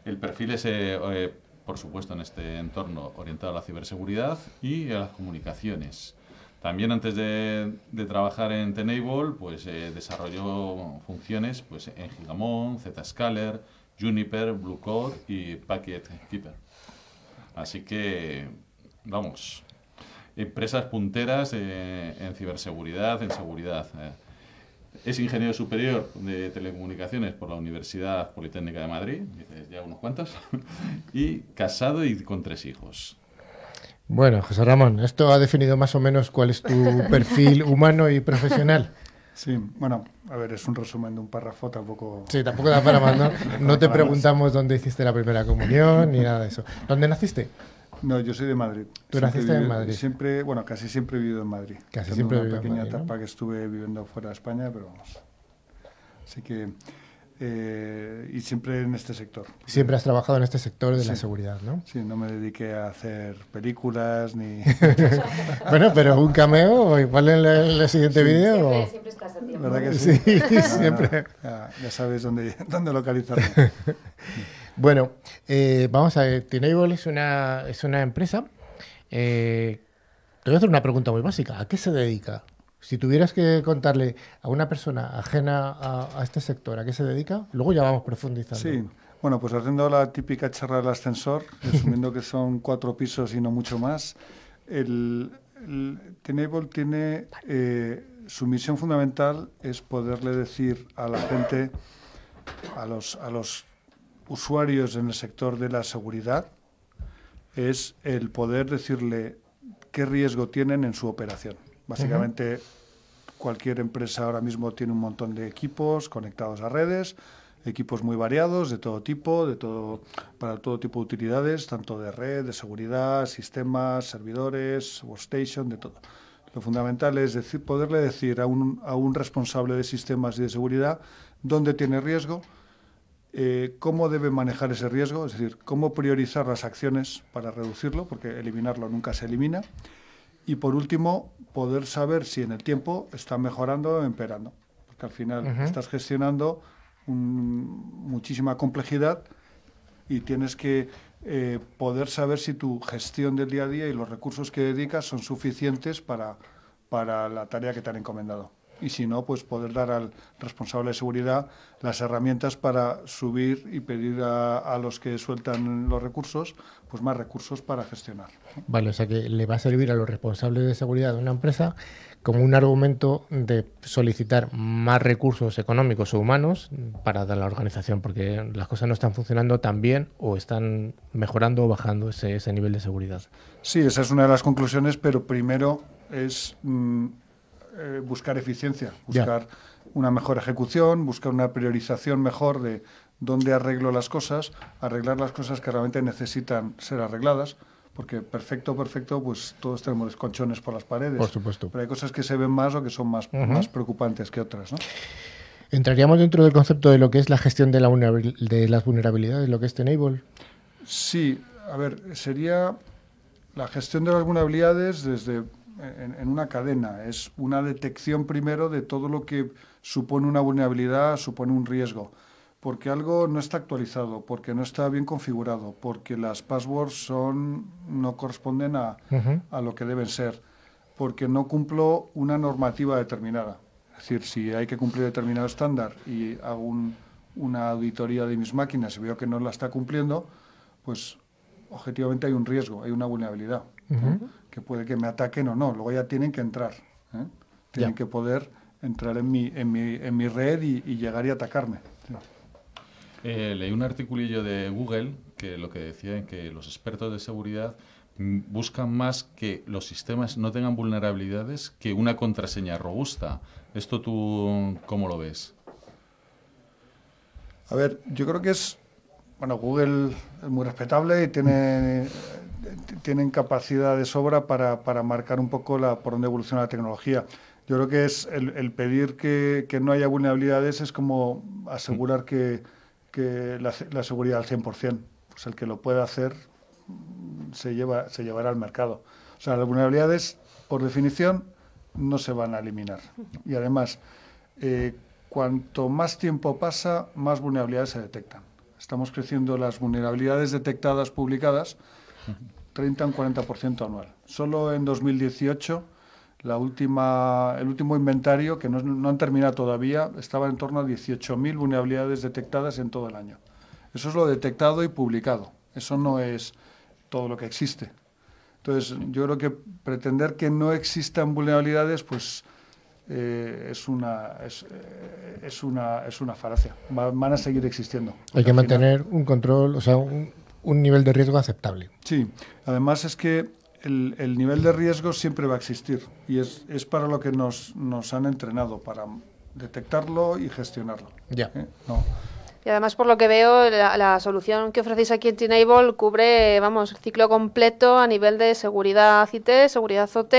El perfil es, eh, eh, por supuesto, en este entorno orientado a la ciberseguridad y a las comunicaciones. También antes de, trabajar en Tenable, pues eh, desarrolló funciones pues, en Gigamon, Zscaler, Juniper, Blue Code y Packet Keeper. Así que, vamos, empresas punteras eh, en ciberseguridad, en seguridad. eh. Es ingeniero superior de telecomunicaciones por la Universidad Politécnica de Madrid, ya unos cuantos, y casado y con tres hijos. Bueno, José Ramón, esto ha definido más o menos cuál es tu perfil humano y profesional. Sí, bueno, a ver, es un resumen de un párrafo, tampoco... Sí, tampoco da para más, ¿no? No te preguntamos dónde hiciste la primera comunión ni nada de eso. ¿Dónde naciste? No, yo soy de Madrid. ¿Tú naciste en Madrid? Siempre, bueno, casi siempre he vivido en Madrid. Casi Tengo siempre he una vivido en pequeña Madrid, ¿no? etapa que estuve viviendo fuera de España, pero vamos. Así que... eh, y siempre en este sector. Siempre has trabajado en este sector de la seguridad, ¿no? Sí, no me dediqué a hacer películas ni... bueno, pero un cameo, igual en el, en el siguiente Sí. vídeo. Siempre, o- siempre estás a tiempo. ¿Verdad que sí? Sí, No, no, siempre. ya, ya sabes dónde, dónde localizarme. Bueno, eh, vamos a ver, Tenable es una, es una empresa. eh, te voy a hacer una pregunta muy básica. ¿A qué se dedica? Si tuvieras que contarle a una persona ajena a, a este sector a qué se dedica, luego ya vamos profundizando. Sí, bueno, pues haciendo la típica charla del ascensor, resumiendo que son cuatro pisos y no mucho más, el, el Tenable tiene eh, su misión fundamental es poderle decir a la gente, a los, a los usuarios en el sector de la seguridad, es el poder decirle qué riesgo tienen en su operación. Básicamente, cualquier empresa ahora mismo tiene un montón de equipos conectados a redes, equipos muy variados, de todo tipo, para todo tipo de utilidades, tanto de red, de seguridad, sistemas, servidores, workstation, de todo. Lo fundamental es poderle decir a un, a un responsable de sistemas y de seguridad dónde tiene riesgo, eh, cómo debe manejar ese riesgo, es decir, cómo priorizar las acciones para reducirlo, porque eliminarlo nunca se elimina. Y por último, poder saber si en el tiempo está mejorando o empeorando, porque al final estás gestionando un- muchísima complejidad y tienes que eh, poder saber si tu gestión del día a día y los recursos que dedicas son suficientes para, para la tarea que te han encomendado. Y si no, pues poder dar al responsable de seguridad las herramientas para subir y pedir a, a los que sueltan los recursos, pues más recursos para gestionar. Vale, o sea que le va a servir a los responsables de seguridad de una empresa como un argumento de solicitar más recursos económicos o humanos para dar la organización, porque las cosas no están funcionando tan bien o están mejorando o bajando ese, ese nivel de seguridad. Sí, esa es una de las conclusiones, pero primero es mm, eh, buscar eficiencia, buscar una mejor ejecución, buscar una priorización mejor de dónde arreglo las cosas, arreglar las cosas que realmente necesitan ser arregladas, porque perfecto, perfecto, pues todos tenemos colchones por las paredes. Por supuesto. Pero hay cosas que se ven más o que son más, Ujú. más preocupantes que otras, ¿no? ¿Entraríamos dentro del concepto de lo que es la gestión de, la de las vulnerabilidades, lo que es Tenable? Sí, a ver, sería la gestión de las vulnerabilidades desde en, en una cadena. Es una detección primero de todo lo que supone una vulnerabilidad, supone un riesgo. Porque algo no está actualizado, porque no está bien configurado, porque las passwords son, no corresponden a, a lo que deben ser, porque no cumplo una normativa determinada. Es decir, si hay que cumplir determinado estándar y hago un- una auditoría de mis máquinas y veo que no la está cumpliendo, pues objetivamente hay un riesgo, hay una vulnerabilidad. Que puede que me ataquen o no. Luego ya tienen que entrar, ¿eh? tienen Ya. que poder entrar en mi, en mi, en mi red y, y llegar y atacarme. Sí. Eh, leí un articulillo de Google que lo que decía es que los expertos de seguridad buscan más que los sistemas no tengan vulnerabilidades que una contraseña robusta. ¿Esto tú cómo lo ves? A ver, yo creo que es, bueno, Google es muy respetable y tiene, tienen capacidad de sobra para, para marcar un poco la, por dónde evoluciona la tecnología. Yo creo que es el, el pedir que, que no haya vulnerabilidades es como asegurar que, que la, la seguridad al 100%. Pues el que lo pueda hacer mm, se, lleva, se llevará al mercado. O sea, las vulnerabilidades, por definición, no se van a eliminar. Y además, eh, cuanto más tiempo pasa, más vulnerabilidades se detectan. Estamos creciendo las vulnerabilidades detectadas, publicadas, 30 a un 40% anual. Solo en 2018, la última, el último inventario, que no, no han terminado todavía, estaba en torno a 18.000 vulnerabilidades detectadas en todo el año. Eso es lo detectado y publicado. Eso no es todo lo que existe. Entonces, yo creo que pretender que no existan vulnerabilidades, pues eh, es, una, es, eh, es, una, es una falacia. Va- van a seguir existiendo. Hay que final- mantener un control, o sea, un, un nivel de riesgo aceptable. Sí, además es que el, el nivel de riesgo siempre va a existir y es, es para lo que nos, nos han entrenado, para detectarlo y gestionarlo. Ya. ¿eh? No. Y además, por lo que veo, la, la solución que ofrecéis aquí en T-Enable cubre, vamos, el ciclo completo a nivel de seguridad IT, seguridad OT,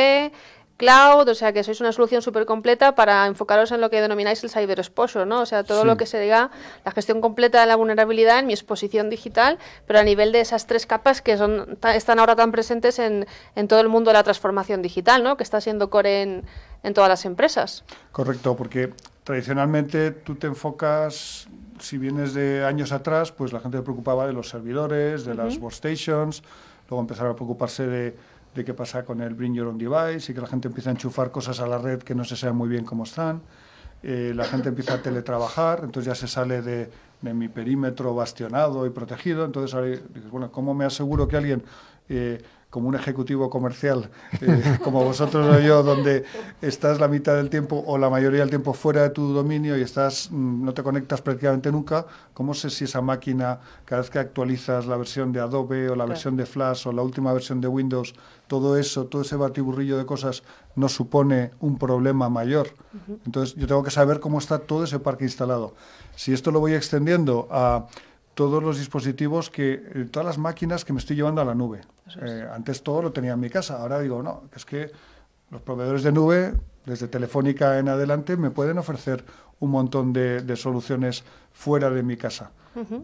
cloud, o sea que sois una solución súper completa para enfocaros en lo que denomináis el cyber exposure, ¿no? O sea, todo Sí. lo que se diga la gestión completa de la vulnerabilidad en mi exposición digital, pero a nivel de esas tres capas que son están ahora tan presentes en, en todo el mundo de la transformación digital, ¿no? Que está siendo core en, en todas las empresas. Correcto, porque tradicionalmente tú te enfocas, si vienes de años atrás, pues la gente se preocupaba de los servidores, de las workstations, luego empezaron a preocuparse de, de qué pasa con el Bring Your Own Device y que la gente empieza a enchufar cosas a la red que no se sabe muy bien cómo están. Eh, la gente empieza a teletrabajar, entonces ya se sale de, de mi perímetro bastionado y protegido. Entonces ahora bueno, ¿cómo me aseguro que alguien, eh, como un ejecutivo comercial, eh, como vosotros o yo, donde estás la mitad del tiempo o la mayoría del tiempo fuera de tu dominio y estás mm, no te conectas prácticamente nunca, ¿cómo sé si esa máquina, cada vez que actualizas la versión de Adobe o la Claro. versión de Flash o la última versión de Windows, todo eso, todo ese batiburrillo de cosas no supone un problema mayor? Entonces yo tengo que saber cómo está todo ese parque instalado. Si esto lo voy extendiendo a todos los dispositivos que, eh, todas las máquinas que me estoy llevando a la nube. Eh, antes todo lo tenía en mi casa, ahora digo, no, que es que los proveedores de nube, desde Telefónica en adelante, me pueden ofrecer un montón de, de soluciones fuera de mi casa.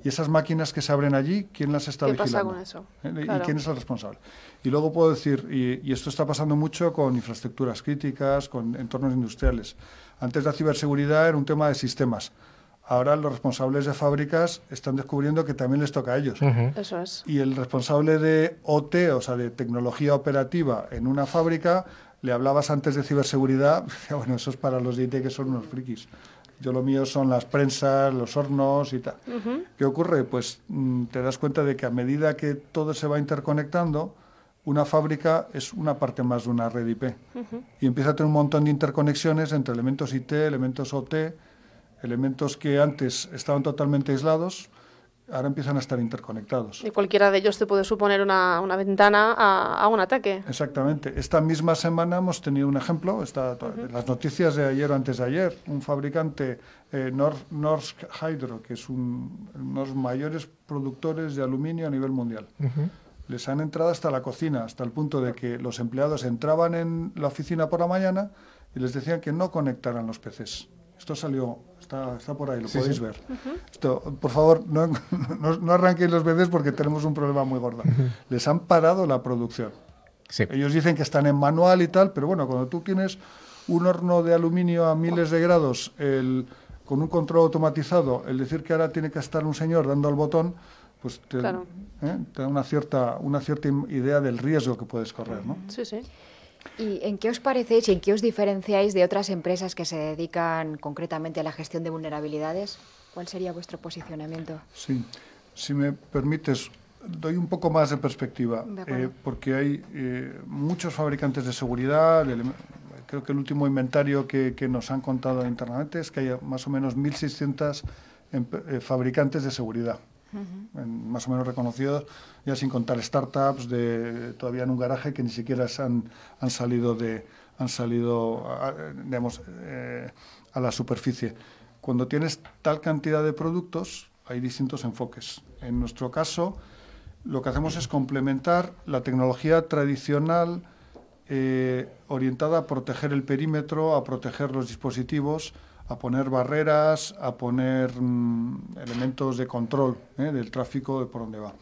Y esas máquinas que se abren allí, ¿quién las está ¿Qué pasa vigilando? con eso? ¿Eh? ¿Y Claro. quién es el responsable? Y luego puedo decir, y, y esto está pasando mucho con infraestructuras críticas, con entornos industriales. Antes la ciberseguridad era un tema de sistemas. Ahora los responsables de fábricas están descubriendo que también les toca a ellos. Eso es. Y el responsable de OT, o sea, de tecnología operativa en una fábrica, le hablabas antes de ciberseguridad, bueno, eso es para los de IT que son unos frikis. Yo lo mío son las prensas, los hornos y tal. Ujú. ¿Qué ocurre? Pues mm, te das cuenta de que a medida que todo se va interconectando, una fábrica es una parte más de una red IP. Ujú. Y empieza a tener un montón de interconexiones entre elementos IT, elementos OT, elementos que antes estaban totalmente aislados, ahora empiezan a estar interconectados. Y cualquiera de ellos te puede suponer una, una ventana a, a un ataque. Exactamente. Esta misma semana hemos tenido un ejemplo, está las noticias de ayer o antes de ayer, un fabricante, eh, Nor- Norsk Hydro, que es un- uno de los mayores productores de aluminio a nivel mundial. Les han entrado hasta la cocina, hasta el punto de que los empleados entraban en la oficina por la mañana y les decían que no conectaran los PCs. Esto salió, está, está por ahí, lo Sí, podéis sí. ver. Esto, por favor, no, no, no arranquéis los PCs porque tenemos un problema muy gordo. Les han parado la producción. Ellos dicen que están en manual y tal, pero bueno, cuando tú tienes un horno de aluminio a miles de grados, el, con un control automatizado, el decir que ahora tiene que estar un señor dando al botón, pues te, Claro. ¿eh? te da una cierta, una cierta idea del riesgo que puedes correr, ¿no? Sí, sí. ¿Y en qué os parecéis y en qué os diferenciáis de otras empresas que se dedican concretamente a la gestión de vulnerabilidades? ¿Cuál sería vuestro posicionamiento? Sí, si me permites, doy un poco más de perspectiva, De eh, porque hay eh, muchos fabricantes de seguridad. el- creo que el último inventario que, que nos han contado internamente es que hay más o menos 1.600 empe- eh, fabricantes de seguridad, más o menos reconocidos, ya sin contar startups de todavía en un garaje que ni siquiera han, han salido de han salido a, a- digamos, eh, a la superficie. Cuando tienes tal cantidad de productos, hay distintos enfoques. En nuestro caso, lo que hacemos es complementar la tecnología tradicional eh, orientada a proteger el perímetro, a proteger los dispositivos, a poner barreras, a poner mm, elementos de control ¿eh? del tráfico de por dónde va.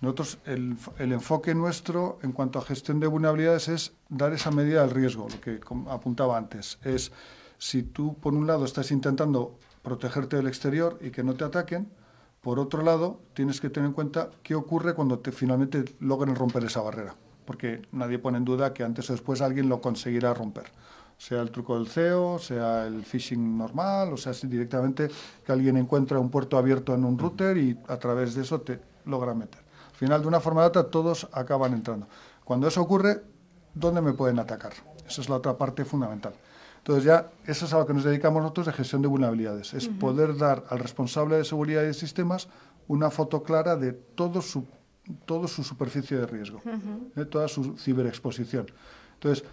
Nosotros, el, el enfoque nuestro en cuanto a gestión de vulnerabilidades es dar esa medida del riesgo, lo que apuntaba antes. Es si tú, por un lado, estás intentando protegerte del exterior y que no te ataquen, por otro lado, tienes que tener en cuenta qué ocurre cuando te, finalmente logren romper esa barrera, porque nadie pone en duda que antes o después alguien lo conseguirá romper. Sea el truco del CEO, sea el phishing normal, o sea, si directamente que alguien encuentra un puerto abierto en un router y a través de eso te logra meter. Al final, de una forma u otra, todos acaban entrando. Cuando eso ocurre, ¿dónde me pueden atacar? Esa es la otra parte fundamental. Entonces ya eso es a lo que nos dedicamos nosotros de gestión de vulnerabilidades, es poder dar al responsable de seguridad y de sistemas una foto clara de todo su, todo su superficie de riesgo, de toda su ciberexposición. Entonces,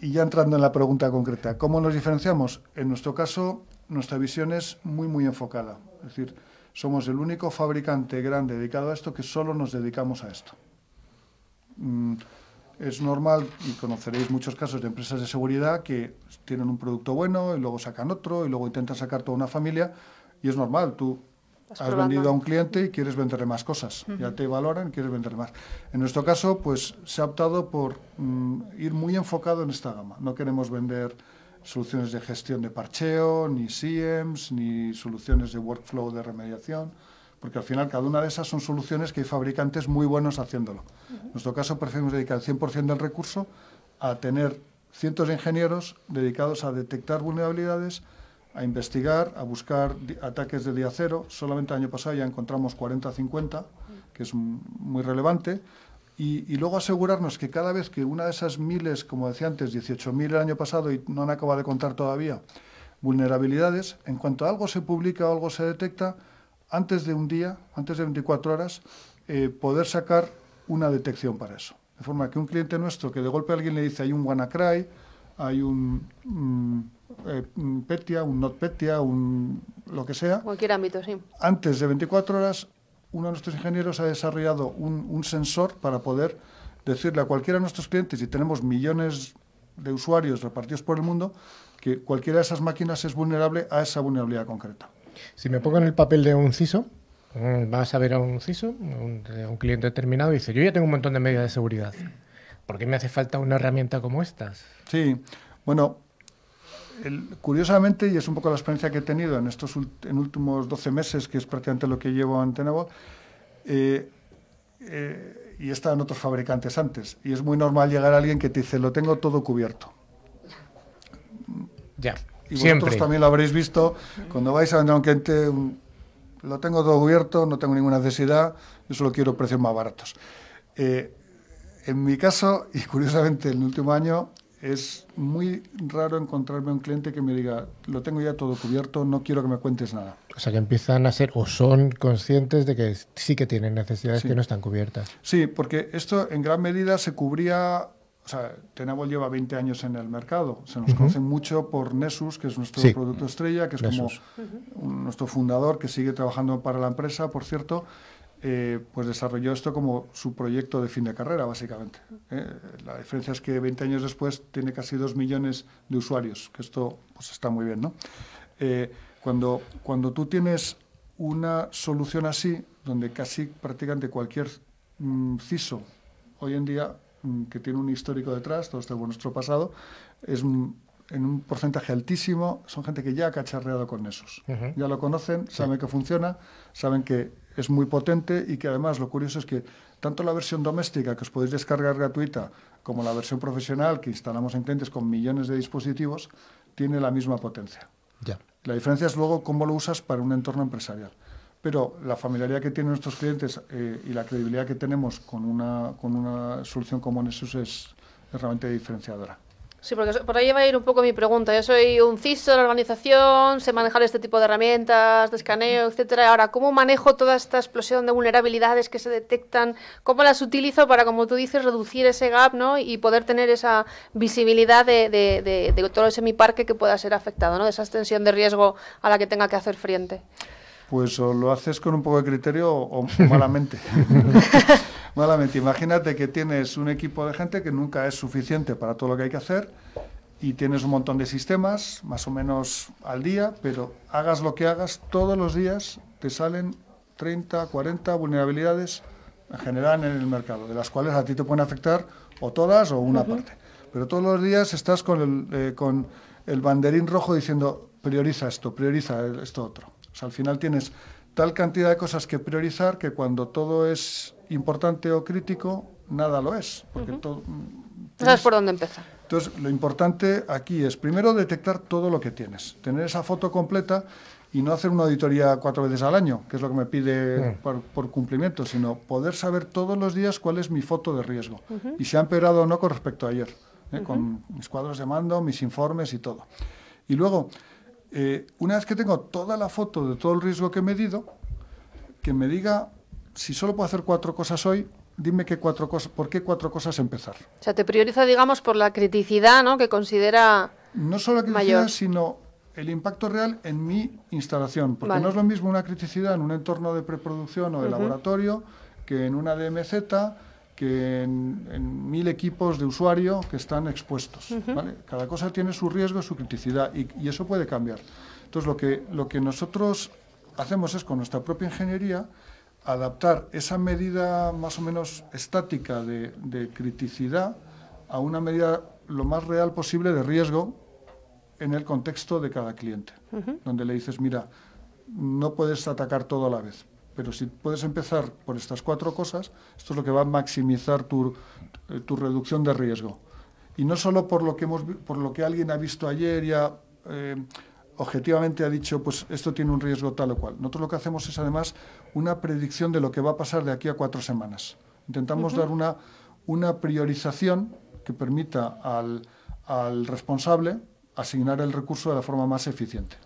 y ya entrando en la pregunta concreta, ¿cómo nos diferenciamos? En nuestro caso, nuestra visión es muy, muy enfocada. Es decir, somos el único fabricante grande dedicado a esto que solo nos dedicamos a esto. Mm, es normal, y conoceréis muchos casos de empresas de seguridad que tienen un producto bueno y luego sacan otro y luego intentan sacar toda una familia. Y es normal, tú has vendido a un cliente y quieres venderle más cosas. Ya te valoran y quieres venderle más. En nuestro caso, pues se ha optado por mm, ir muy enfocado en esta gama. No queremos vender soluciones de gestión de parcheo, ni SIEMs, ni soluciones de workflow de remediación, porque al final cada una de esas son soluciones que hay fabricantes muy buenos haciéndolo. En nuestro caso preferimos dedicar el 100% del recurso a tener cientos de ingenieros dedicados a detectar vulnerabilidades, a investigar, a buscar ataques de día cero. Solamente el año pasado ya encontramos 40 50, que es muy relevante. Y, luego asegurarnos que cada vez que una de esas miles, como decía antes, 18.000 el año pasado y no han acabado de contar todavía, vulnerabilidades, en cuanto algo se publica o algo se detecta, antes de un día, antes de 24 horas, eh, poder sacar una detección para eso. De forma que un cliente nuestro que de golpe alguien le dice hay un WannaCry, hay un, mm, eh, un PETIA, un NotPetya, un lo que sea. Cualquier ámbito, sí. Antes de 24 horas uno de nuestros ingenieros ha desarrollado un, sensor para poder decirle a cualquiera de nuestros clientes, y tenemos millones de usuarios repartidos por el mundo, que cualquiera de esas máquinas es vulnerable a esa vulnerabilidad concreta. Si me pongo en el papel de un CISO, mm, vas a ver a un CISO, un, un cliente determinado, y dice, yo ya tengo un montón de medidas de seguridad. ¿Por qué me hace falta una herramienta como estas? Sí, bueno, curiosamente, y es un poco la experiencia que he tenido en estos en últimos 12 meses, que es prácticamente lo que llevo en Tenebo, eh, eh, y he estado en otros fabricantes antes, y es muy normal llegar a alguien que te dice, lo tengo todo cubierto. Ya, y vosotros también lo habréis visto, cuando vais a vender a un cliente, lo tengo todo cubierto, no tengo ninguna necesidad, yo solo quiero precios más baratos. Eh, en mi caso, y curiosamente en el último año, es muy raro encontrarme un cliente que me diga, lo tengo ya todo cubierto, no quiero que me cuentes nada. O sea, que empiezan a ser o son conscientes de que sí que tienen necesidades que no están cubiertas. Sí, porque esto en gran medida se cubría, o sea, Tenable lleva 20 años en el mercado, se nos conoce mucho por Nessus, que es nuestro producto estrella, que es como nuestro fundador que sigue trabajando para la empresa, por cierto, eh, pues desarrolló esto como su proyecto de fin de carrera, básicamente. ¿eh? La diferencia es que 20 años después tiene casi 2 millones de usuarios, que esto pues está muy bien. ¿no? Eh, cuando, cuando tú tienes una solución así, donde casi prácticamente cualquier mm, CISO hoy en día mm, que tiene un histórico detrás, todo esto es nuestro pasado, es en un porcentaje altísimo, son gente que ya ha cacharreado con esos. Ya lo conocen, saben que funciona, saben que es muy potente y que además lo curioso es que tanto la versión doméstica que os podéis descargar gratuita como la versión profesional que instalamos en clientes con millones de dispositivos tiene la misma potencia. Ya. La diferencia es luego cómo lo usas para un entorno empresarial. Pero la familiaridad que tienen nuestros clientes eh, y la credibilidad que tenemos con una, con una solución como Nessus es realmente diferenciadora. Sí, porque por ahí va a ir un poco mi pregunta. Yo soy un CISO de la organización, sé manejar este tipo de herramientas, de escaneo, etcétera. Ahora, ¿cómo manejo toda esta explosión de vulnerabilidades que se detectan? ¿Cómo las utilizo para, como tú dices, reducir ese gap ¿no? y poder tener esa visibilidad de, de, de, todo ese mi parque que pueda ser afectado, ¿no? de esa extensión de riesgo a la que tenga que hacer frente? Pues o lo haces con un poco de criterio o, malamente. malamente. Imagínate que tienes un equipo de gente que nunca es suficiente para todo lo que hay que hacer y tienes un montón de sistemas, más o menos al día, pero hagas lo que hagas, todos los días te salen 30, 40 vulnerabilidades en general en el mercado, de las cuales a ti te pueden afectar o todas o una parte. Pero todos los días estás con el, eh, con el banderín rojo diciendo prioriza esto, prioriza esto otro al final tienes tal cantidad de cosas que priorizar que cuando todo es importante o crítico, nada lo es. Porque ¿Sabes por dónde empezar? Entonces, lo importante aquí es, primero, detectar todo lo que tienes, tener esa foto completa y no hacer una auditoría cuatro veces al año, que es lo que me pide mm. por, cumplimiento, sino poder saber todos los días cuál es mi foto de riesgo y si ha empeorado o no con respecto a ayer. ¿eh? con mis cuadros de mando, mis informes y todo. Y luego, eh, una vez que tengo toda la foto de todo el riesgo que he medido, que me diga si solo puedo hacer cuatro cosas hoy, dime qué cuatro cosas, por qué cuatro cosas empezar. O sea, te prioriza, digamos, por la criticidad, ¿no? Que considera No solo la criticidad, sino el impacto real en mi instalación, porque Vale. no es lo mismo una criticidad en un entorno de preproducción o de laboratorio que en una DMZ, que en, en mil equipos de usuario que están expuestos. Cada cosa tiene su riesgo, su criticidad y, y eso puede cambiar. Entonces, lo que, lo que nosotros hacemos es con nuestra propia ingeniería adaptar esa medida más o menos estática de, de criticidad a una medida lo más real posible de riesgo en el contexto de cada cliente, donde le dices, mira, no puedes atacar todo a la vez, pero si puedes empezar por estas cuatro cosas, esto es lo que va a maximizar tu, eh, tu reducción de riesgo. Y no solo por lo que, hemos, por lo que alguien ha visto ayer y ha, eh, objetivamente ha dicho, pues esto tiene un riesgo tal o cual. Nosotros lo que hacemos es además una predicción de lo que va a pasar de aquí a cuatro semanas. Intentamos Ujú. dar una, una priorización que permita al, al responsable asignar el recurso de la forma más eficiente.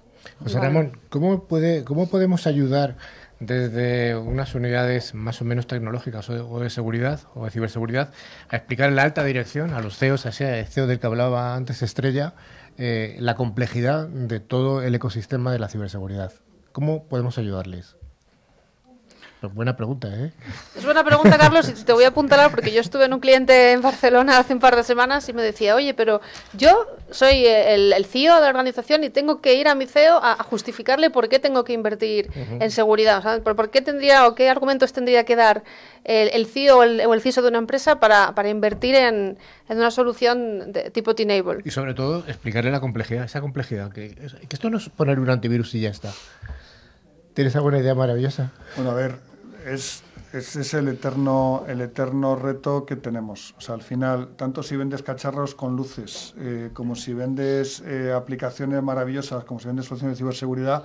José Ramón, ¿cómo, puede, ¿cómo podemos ayudar desde unas unidades más o menos tecnológicas o de, o de seguridad o de ciberseguridad a explicar en la alta dirección, a los CEOs, a ese CEO del que hablaba antes Estrella, eh, la complejidad de todo el ecosistema de la ciberseguridad? ¿Cómo podemos ayudarles? Pues buena pregunta, ¿eh? Es buena pregunta, Carlos, y te voy a apuntalar porque yo estuve en un cliente en Barcelona hace un par de semanas y me decía, oye, pero yo soy el, el CEO de la organización y tengo que ir a mi CEO a, a justificarle por qué tengo que invertir en seguridad. O sea, ¿por, por qué tendría o qué argumentos tendría que dar el, el CEO o el, o el CISO de una empresa para, para invertir en, en una solución de tipo T-Enable? Y sobre todo explicarle la complejidad, esa complejidad, que, que esto no es poner un antivirus y ya está. ¿Tienes alguna idea maravillosa? Bueno, a ver, es, es el eterno, el eterno reto que tenemos. O sea, al final, tanto si vendes cacharros con luces, eh, como si vendes eh, aplicaciones maravillosas, como si vendes soluciones de ciberseguridad,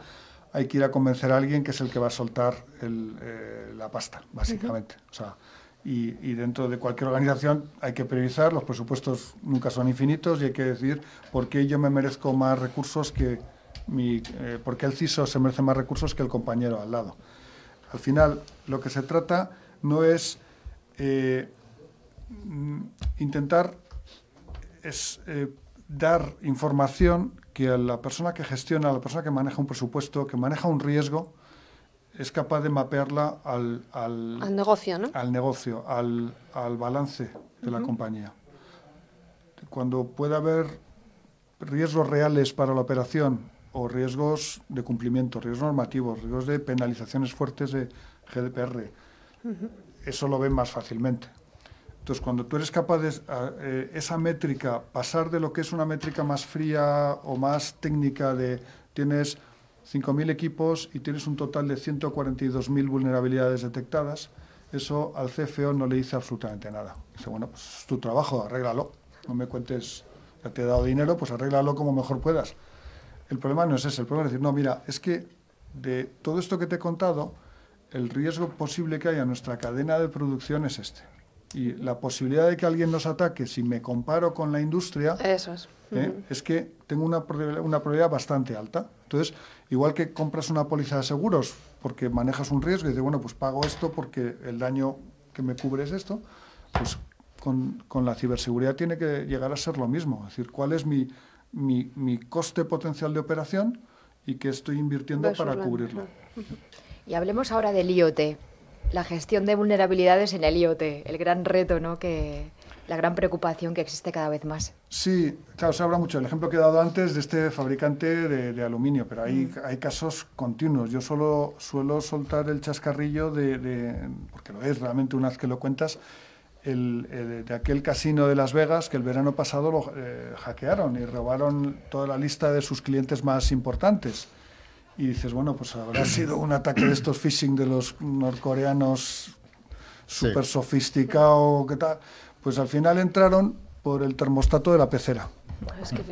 hay que ir a convencer a alguien que es el que va a soltar el, eh, la pasta, básicamente. O sea, y, y dentro de cualquier organización hay que priorizar, los presupuestos nunca son infinitos y hay que decir por qué yo me merezco más recursos que mi, eh, por qué el CISO se merece más recursos que el compañero al lado. Al final, lo que se trata no es eh, mm, intentar es eh, dar información que a la persona que gestiona, a la persona que maneja un presupuesto, que maneja un riesgo, es capaz de mapearla al, al, Al negocio, ¿no? al negocio, al, al balance de la compañía. Cuando pueda haber riesgos reales para la operación o riesgos de cumplimiento, riesgos normativos, riesgos de penalizaciones fuertes de GDPR, eso lo ven más fácilmente. Entonces, cuando tú eres capaz de eh, esa métrica, pasar de lo que es una métrica más fría o más técnica de tienes 5.000 equipos y tienes un total de 142.000 vulnerabilidades detectadas, eso al CFO no le dice absolutamente nada. Dice, bueno, pues es tu trabajo, arréglalo. No me cuentes, ya te he dado dinero, pues arréglalo como mejor puedas. El problema no es ese, el problema es decir, no, mira, es que de todo esto que te he contado, el riesgo posible que haya en nuestra cadena de producción es este. Y la posibilidad de que alguien nos ataque, si me comparo con la industria, Eso es. ¿eh? Es que tengo una, una probabilidad bastante alta. Entonces, igual que compras una póliza de seguros porque manejas un riesgo y dices, bueno, pues pago esto porque el daño que me cubre es esto, pues con, con la ciberseguridad tiene que llegar a ser lo mismo. Es decir, cuál es mi, mi, mi coste potencial de operación y qué estoy invirtiendo Versus para cubrirlo. Y hablemos ahora del IoT, la gestión de vulnerabilidades en el IoT, el gran reto, ¿no? Que, la gran preocupación que existe cada vez más. Sí, claro, se habla mucho. El ejemplo que he dado antes de este fabricante de, de aluminio, pero hay, hay casos continuos. Yo solo suelo soltar el chascarrillo de, de- porque lo es realmente una vez que lo cuentas, el, el- de aquel casino de Las Vegas que el verano pasado lo eh, hackearon y robaron toda la lista de sus clientes más importantes. Y dices, bueno, pues habrá sido un ataque de estos phishing de los norcoreanos súper sofisticado, ¿qué tal? Pues al final entraron por el termostato de la pecera. Es que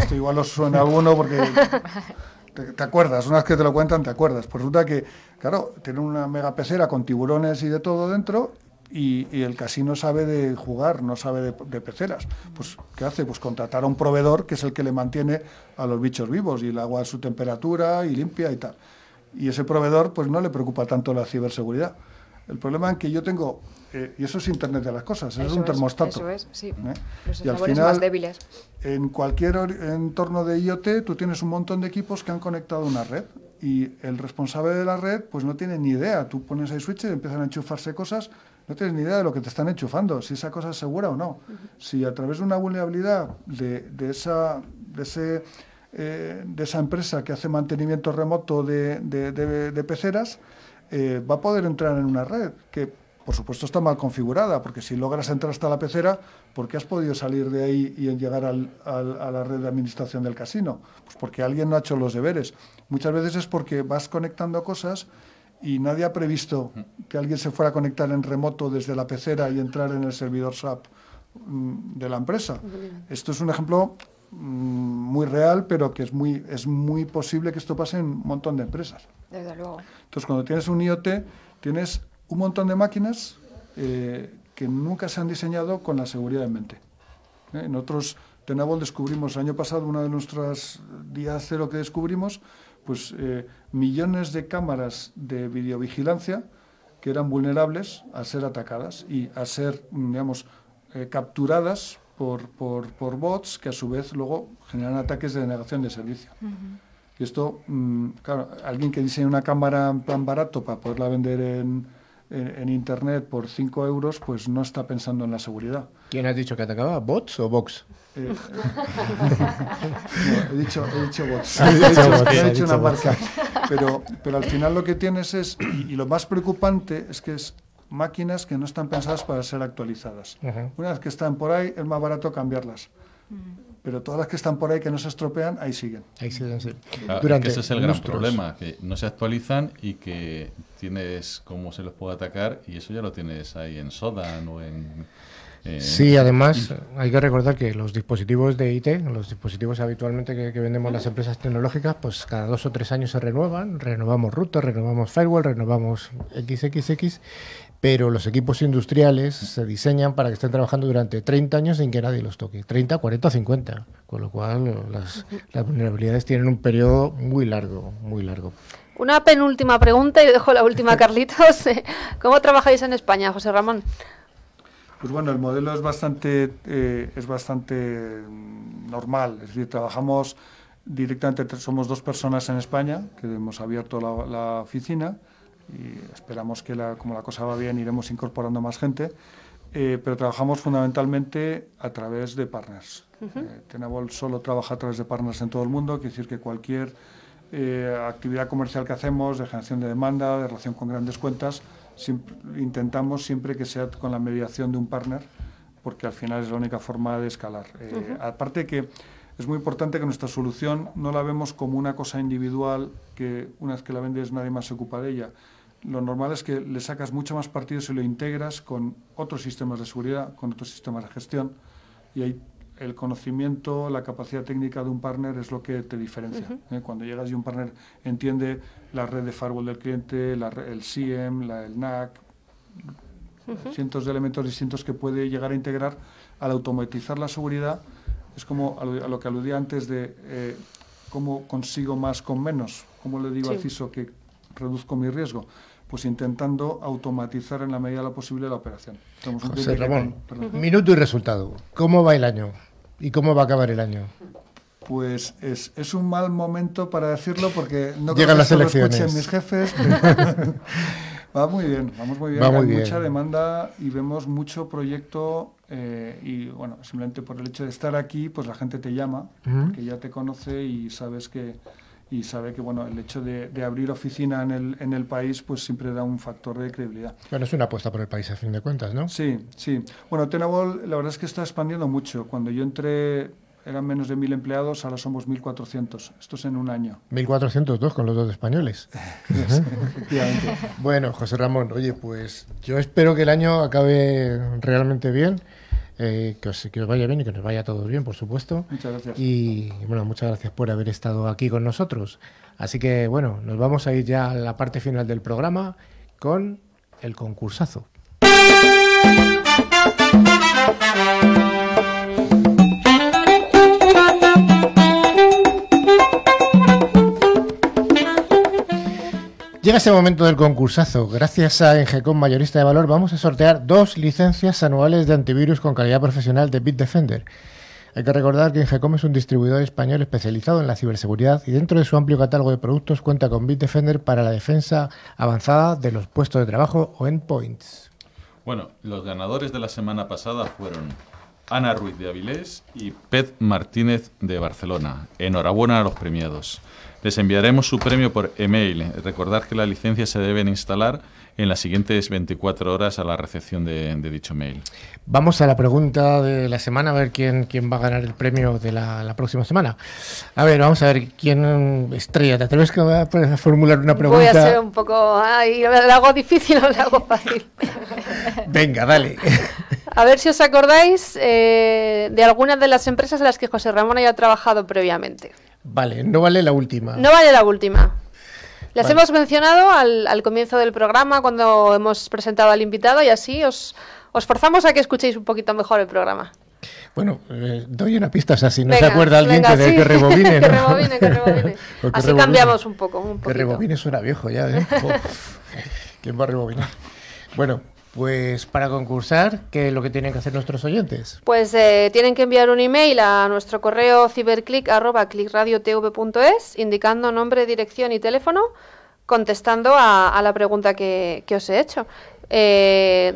Esto igual os suena a alguno porque te, te acuerdas, una vez que te lo cuentan te acuerdas. Pues resulta que, claro, tienen una mega pecera con tiburones y de todo dentro y, y el casino sabe de jugar, no sabe de, de peceras. Pues, ¿qué hace? Pues contratar a un proveedor que es el que le mantiene a los bichos vivos y el agua a su temperatura y limpia y tal. Y ese proveedor, pues no le preocupa tanto la ciberseguridad. El problema es que yo tengo, eh, y eso es Internet de las cosas, eso es un termostato. Eso es, sí. ¿eh? Los Y al final, más débiles. en cualquier or- entorno de IoT, tú tienes un montón de equipos que han conectado una red y el responsable de la red pues no tiene ni idea. Tú pones ahí switches, empiezan a enchufarse cosas, no tienes ni idea de lo que te están enchufando, si esa cosa es segura o no. Si a través de una vulnerabilidad de, de esa, de, ese, eh, de esa empresa que hace mantenimiento remoto de peceras, eh, va a poder entrar en una red que, por supuesto, está mal configurada, porque si logras entrar hasta la pecera, ¿por qué has podido salir de ahí y llegar al- al- a la red de administración del casino? Pues porque alguien no ha hecho los deberes. Muchas veces es porque vas conectando cosas y nadie ha previsto que alguien se fuera a conectar en remoto desde la pecera y entrar en el servidor SAP mm, de la empresa. Esto es un ejemplo mm, muy real, pero que es muy, es muy posible que esto pase en un montón de empresas. Desde luego. Entonces, cuando tienes un IoT, tienes un montón de máquinas eh, que nunca se han diseñado con la seguridad en mente. ¿Eh? Nosotros, Tenable, descubrimos el año pasado, una de nuestras días cero que descubrimos, pues eh, millones de cámaras de videovigilancia que eran vulnerables a ser atacadas y a ser, mm, digamos, eh, capturadas por, por, por bots que a su vez luego generan ataques de denegación de servicio. Y esto, mm, claro, alguien que diseña una cámara en plan barato para poderla vender en, en- en Internet por 5 euros, pues no está pensando en la seguridad. ¿Quién has dicho que atacaba? ¿Bots o Vox? Eh, no, he dicho, he dicho bots. He dicho dicho, bots, he has dicho dicho una marca. Pero, pero al final lo que tienes es, y, y lo más preocupante es que es máquinas que no están pensadas para ser actualizadas. Una vez que están por ahí, es más barato cambiarlas. Pero todas las que están por ahí que no se estropean, ahí siguen. Ahí siguen, sí. Claro, es Durante que ese es el gran lustros. problema, que no se actualizan y que tienes cómo se los puede atacar y eso ya lo tienes ahí en Sodan o en... eh, Sí, además hay que recordar que los dispositivos de IT, los dispositivos habitualmente que, que vendemos las empresas tecnológicas, pues cada dos o tres años se renuevan, renovamos router, renovamos firewall, renovamos XXX, pero los equipos industriales se diseñan para que estén trabajando durante 30 años sin que nadie los toque, 30, 40 o 50, con lo cual las, las vulnerabilidades tienen un periodo muy largo, muy largo. Una penúltima pregunta y dejo la última a Carlitos. ¿Cómo trabajáis en España, José Ramón? Pues bueno, el modelo es bastante, eh, es bastante mm, normal. Es decir, trabajamos directamente, somos dos personas en España que hemos abierto la, la oficina y esperamos que, la, como la cosa va bien, iremos incorporando más gente. Eh, pero trabajamos fundamentalmente a través de partners. Eh, Tenable solo trabaja a través de partners en todo el mundo, quiere decir que cualquier eh, actividad comercial que hacemos, de generación de demanda, de relación con grandes cuentas, siempre- intentamos siempre que sea con la mediación de un partner, porque al final es la única forma de escalar. Eh, Ujú. Aparte que es muy importante que nuestra solución no la vemos como una cosa individual que una vez que la vendes nadie más se ocupa de ella. Lo normal es que le sacas mucho más partido si lo integras con otros sistemas de seguridad, con otros sistemas de gestión y ahí el conocimiento, la capacidad técnica de un partner es lo que te diferencia. ¿eh? Cuando llegas y un partner entiende la red de firewall del cliente, la el SIEM, la, el NAC, Ujú. cientos de elementos distintos que puede llegar a integrar al automatizar la seguridad. Es como a lo, a lo que aludía antes de eh, cómo consigo más con menos, cómo le digo Sí. al CISO que reduzco mi riesgo. Pues intentando automatizar en la medida de lo posible la operación. José que Ramón, perdón. minuto y resultado. ¿Cómo va el año? ¿Y cómo va a acabar el año? Pues es, es un mal momento para decirlo porque no creo Llegan que las esto lo escuchen elecciones. mis jefes. pero va muy bien, vamos muy bien. Va Hay muy mucha bien. demanda y vemos mucho proyecto eh, y bueno, simplemente por el hecho de estar aquí, pues la gente te llama, Ujú. porque ya te conoce y sabes que y sabe que bueno el hecho de, de abrir oficina en el, en el país pues siempre da un factor de credibilidad. Bueno, es una apuesta por el país a fin de cuentas, ¿no? Sí, sí. Bueno, Tenable la verdad es que está expandiendo mucho. Cuando yo entré eran menos de 1.000 empleados, ahora somos 1.400. Esto es en un año. 1402 con los dos españoles. Bueno, José Ramón, oye, pues yo espero que el año acabe realmente bien, eh, que, os, que os vaya bien y que nos vaya todo bien, por supuesto. Muchas gracias. Y bueno, muchas gracias por haber estado aquí con nosotros. Así que bueno, nos vamos a ir ya a la parte final del programa con el concursazo. Llega ese momento del concursazo. Gracias a Engecom Mayorista de Valor vamos a sortear dos licencias anuales de antivirus con calidad profesional de Bitdefender. Hay que recordar que Engecom es un distribuidor español especializado en la ciberseguridad y dentro de su amplio catálogo de productos cuenta con Bitdefender para la defensa avanzada de los puestos de trabajo o endpoints. Bueno, los ganadores de la semana pasada fueron Ana Ruiz de Avilés y Pet Martínez de Barcelona. Enhorabuena a los premiados. Les enviaremos su premio por email. Recordad que las licencias se deben instalar en las siguientes 24 horas a la recepción de, de dicho mail. Vamos a la pregunta de la semana, a ver quién, quién va a ganar el premio de la, la próxima semana. A ver, vamos a ver quién estrella. ¿Te atreves a, a formular una pregunta? Voy a ser un poco. Ay, ¿le hago difícil o le hago fácil? Venga, dale. A ver si os acordáis eh, de algunas de las empresas en las que José Ramón haya trabajado previamente. Vale, no vale la última. No vale la última. Las Vale. hemos mencionado al, al comienzo del programa cuando hemos presentado al invitado y así os, os forzamos a que escuchéis un poquito mejor el programa. Bueno, eh, doy una pista, o sea, si no se acuerda alguien venga, que, de- sí. que rebobine, que rebobine, que rebobine. O que Así rebobine. cambiamos un poco. Un Que rebobine suena viejo ya, ¿eh? ¿Quién va a rebobinar? Bueno, pues para concursar, ¿qué es lo que tienen que hacer nuestros oyentes? Pues eh, tienen que enviar un email a nuestro correo ciberclick.clickradiotv.es indicando nombre, dirección y teléfono, contestando a, a la pregunta que, que os he hecho. Eh,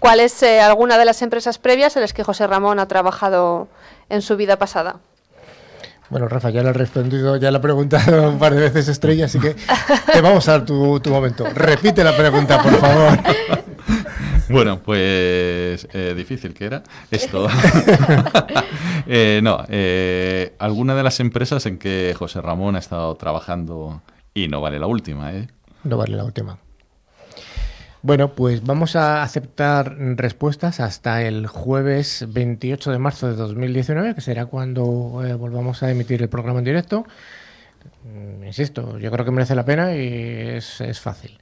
¿Cuál es eh, alguna de las empresas previas en las que José Ramón ha trabajado en su vida pasada? Bueno, Rafa, ya lo he respondido, ya lo he preguntado un par de veces Estrella, así que te vamos a dar tu, tu momento. Repite la pregunta, por favor. Bueno, pues eh, difícil que era esto. Eh, no, eh, alguna de las empresas en que José Ramón ha estado trabajando y no vale la última, ¿eh? No vale la última. Bueno, pues vamos a aceptar respuestas hasta el jueves 28 de marzo de 2019, que será cuando eh, volvamos a emitir el programa en directo. Mm, Insisto, yo creo que merece la pena y es, es fácil.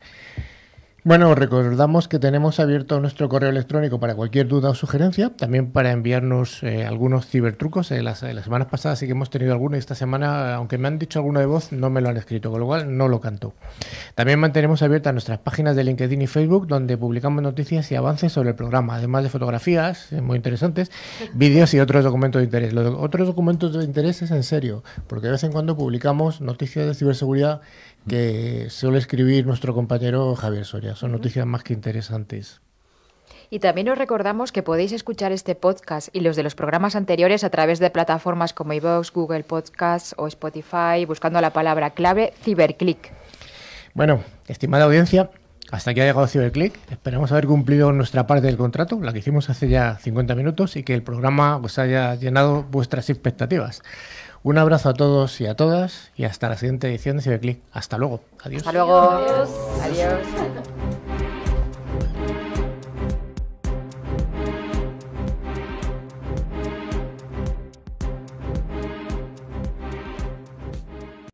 Bueno, os recordamos que tenemos abierto nuestro correo electrónico para cualquier duda o sugerencia, también para enviarnos eh, algunos cibertrucos. Eh, las, las semanas pasadas sí que hemos tenido alguno y esta semana, aunque me han dicho alguno de voz, no me lo han escrito, con lo cual no lo canto. También mantenemos abiertas nuestras páginas de LinkedIn y Facebook, donde publicamos noticias y avances sobre el programa, además de fotografías eh, muy interesantes, vídeos y otros documentos de interés. Los otros documentos de interés es en serio, porque de vez en cuando publicamos noticias de ciberseguridad que suele escribir nuestro compañero Javier Soria. Son noticias más que interesantes. Y también os recordamos que podéis escuchar este podcast y los de los programas anteriores a través de plataformas como iVoox, Google Podcasts o Spotify, buscando la palabra clave Ciberclick. Bueno, estimada audiencia, hasta aquí ha llegado Ciberclick. Esperamos haber cumplido nuestra parte del contrato, la que hicimos hace ya 50 minutos, y que el programa os haya llenado vuestras expectativas. Un abrazo a todos y a todas, y hasta la siguiente edición de Ciberclick. Hasta luego. Adiós. Hasta luego. Adiós.